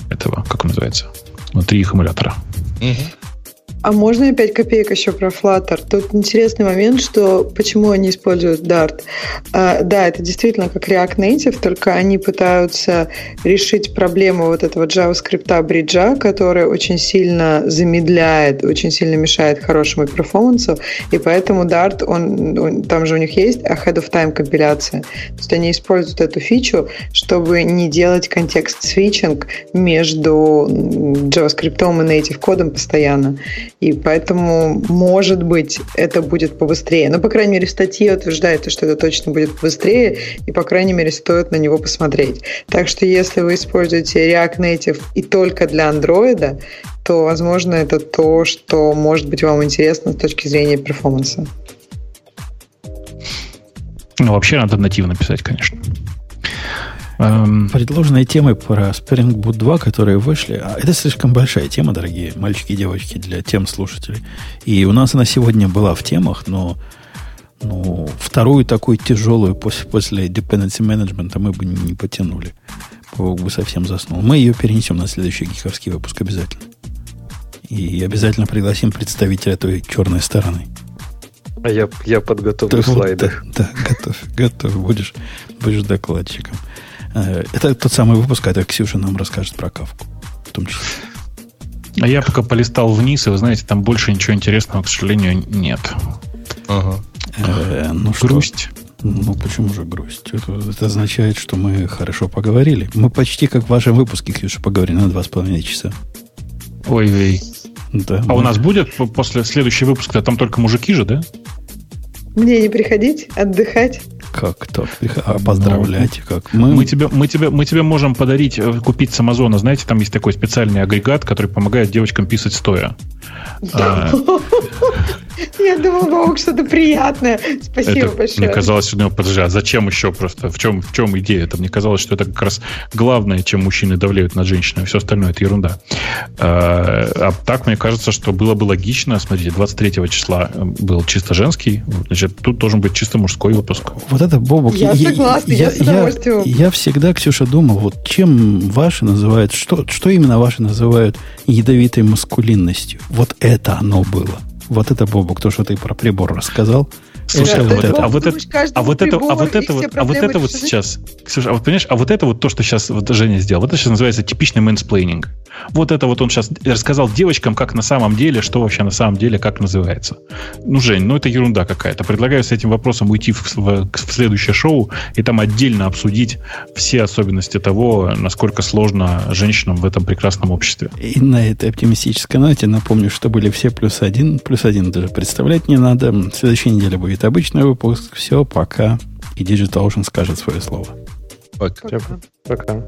этого, как он называется? Внутри их эмулятора. А можно я 5 копеек еще про Flutter? Тут интересный момент, что почему они используют Dart. А, да, это действительно как React Native, только они пытаются решить проблему вот этого JavaScript бриджа, который очень сильно замедляет, очень сильно мешает хорошему перформансу, и поэтому Dart, он, он- там же у них есть ahead of time компиляция. То есть они используют эту фичу, чтобы не делать контекст-свитчинг между JavaScript и native кодом постоянно. И поэтому, может быть, это будет побыстрее. Но, по крайней мере, в статье что это точно будет побыстрее, и, по крайней мере, стоит на него посмотреть. Так что, если вы используете React Native и только для Android, то, возможно, это то, что может быть вам интересно с точки зрения перформанса. Ну, вообще надо нативно писать, конечно. Эм, Предложенные темы про Spring Boot 2, которые вышли, а это слишком большая тема, дорогие мальчики и девочки, для тем слушателей. И у нас она сегодня была в темах, но ну, вторую такую тяжелую после, после dependency management мы бы не потянули. Бог бы совсем заснул. Мы ее перенесем на следующий гиковский выпуск обязательно. И обязательно пригласим представителя той черной стороны. А я, я подготовлю Так вот, слайды. Да, да, готовь, готовь. Будешь, будешь докладчиком. Э, Это тот самый выпуск, когда Ксюша нам расскажет про кавку. В том числе. а я пока полистал вниз, и вы знаете, там больше ничего интересного, к сожалению, нет. Ага. Э, ну что? Грусть. Ну, почему же грусть? Это, это означает, что мы хорошо поговорили. Мы почти как в вашем выпуске, Ксюша, поговорили на два с половиной часа. Ой-ой. Да, А у мы- нас будет по- после следующего выпуска, там только мужики же, да? Мне не приходить, отдыхать. Как так? А поздравлять? Ну, как? Мы... Мы, тебе, мы, тебе, мы тебе можем подарить, э, купить с Амазона. Знаете, там есть такой специальный агрегат, который помогает девочкам писать стоя. А, Я думал, Вовк, что-то приятное. Спасибо это, большое. Мне казалось, ну, подожди, а зачем еще просто? В чем, в чем идея? Это мне казалось, что это как раз главное, чем мужчины давляют над женщинами. Все остальное это ерунда. А, а так, мне кажется, что было бы логично. Смотрите, 23 числа был чисто женский, значит, тут должен быть чисто мужской выпуск. Вот это, Бобок, я, я согласна, я, я с удовольствием. Я, я всегда, Ксюша, думал, вот чем ваши называют, что, что именно ваши называют ядовитой маскулинностью? Вот это оно было. Вот это, Бобок, то, что ты про прибор рассказал. Слушай, вот это, а вот это, а вот это, а вот это вот, а вот это вот сейчас, Ксюша, а вот понимаешь, а вот это вот то, что сейчас вот Женя сделал, вот это сейчас называется типичный мэнсплейнинг. Вот это вот он сейчас рассказал девочкам, как на самом деле, что вообще на самом деле, как называется. Ну, Жень, ну это ерунда какая-то. Предлагаю с этим вопросом уйти в, в, в следующее шоу и там отдельно обсудить все особенности того, насколько сложно женщинам в этом прекрасном обществе. И на этой оптимистической ноте напомню, что были все плюс один. Плюс один даже представлять не надо. В следующей неделе будет обычный выпуск. Все, пока. И Digital Ocean скажет свое слово. Пока. Пока.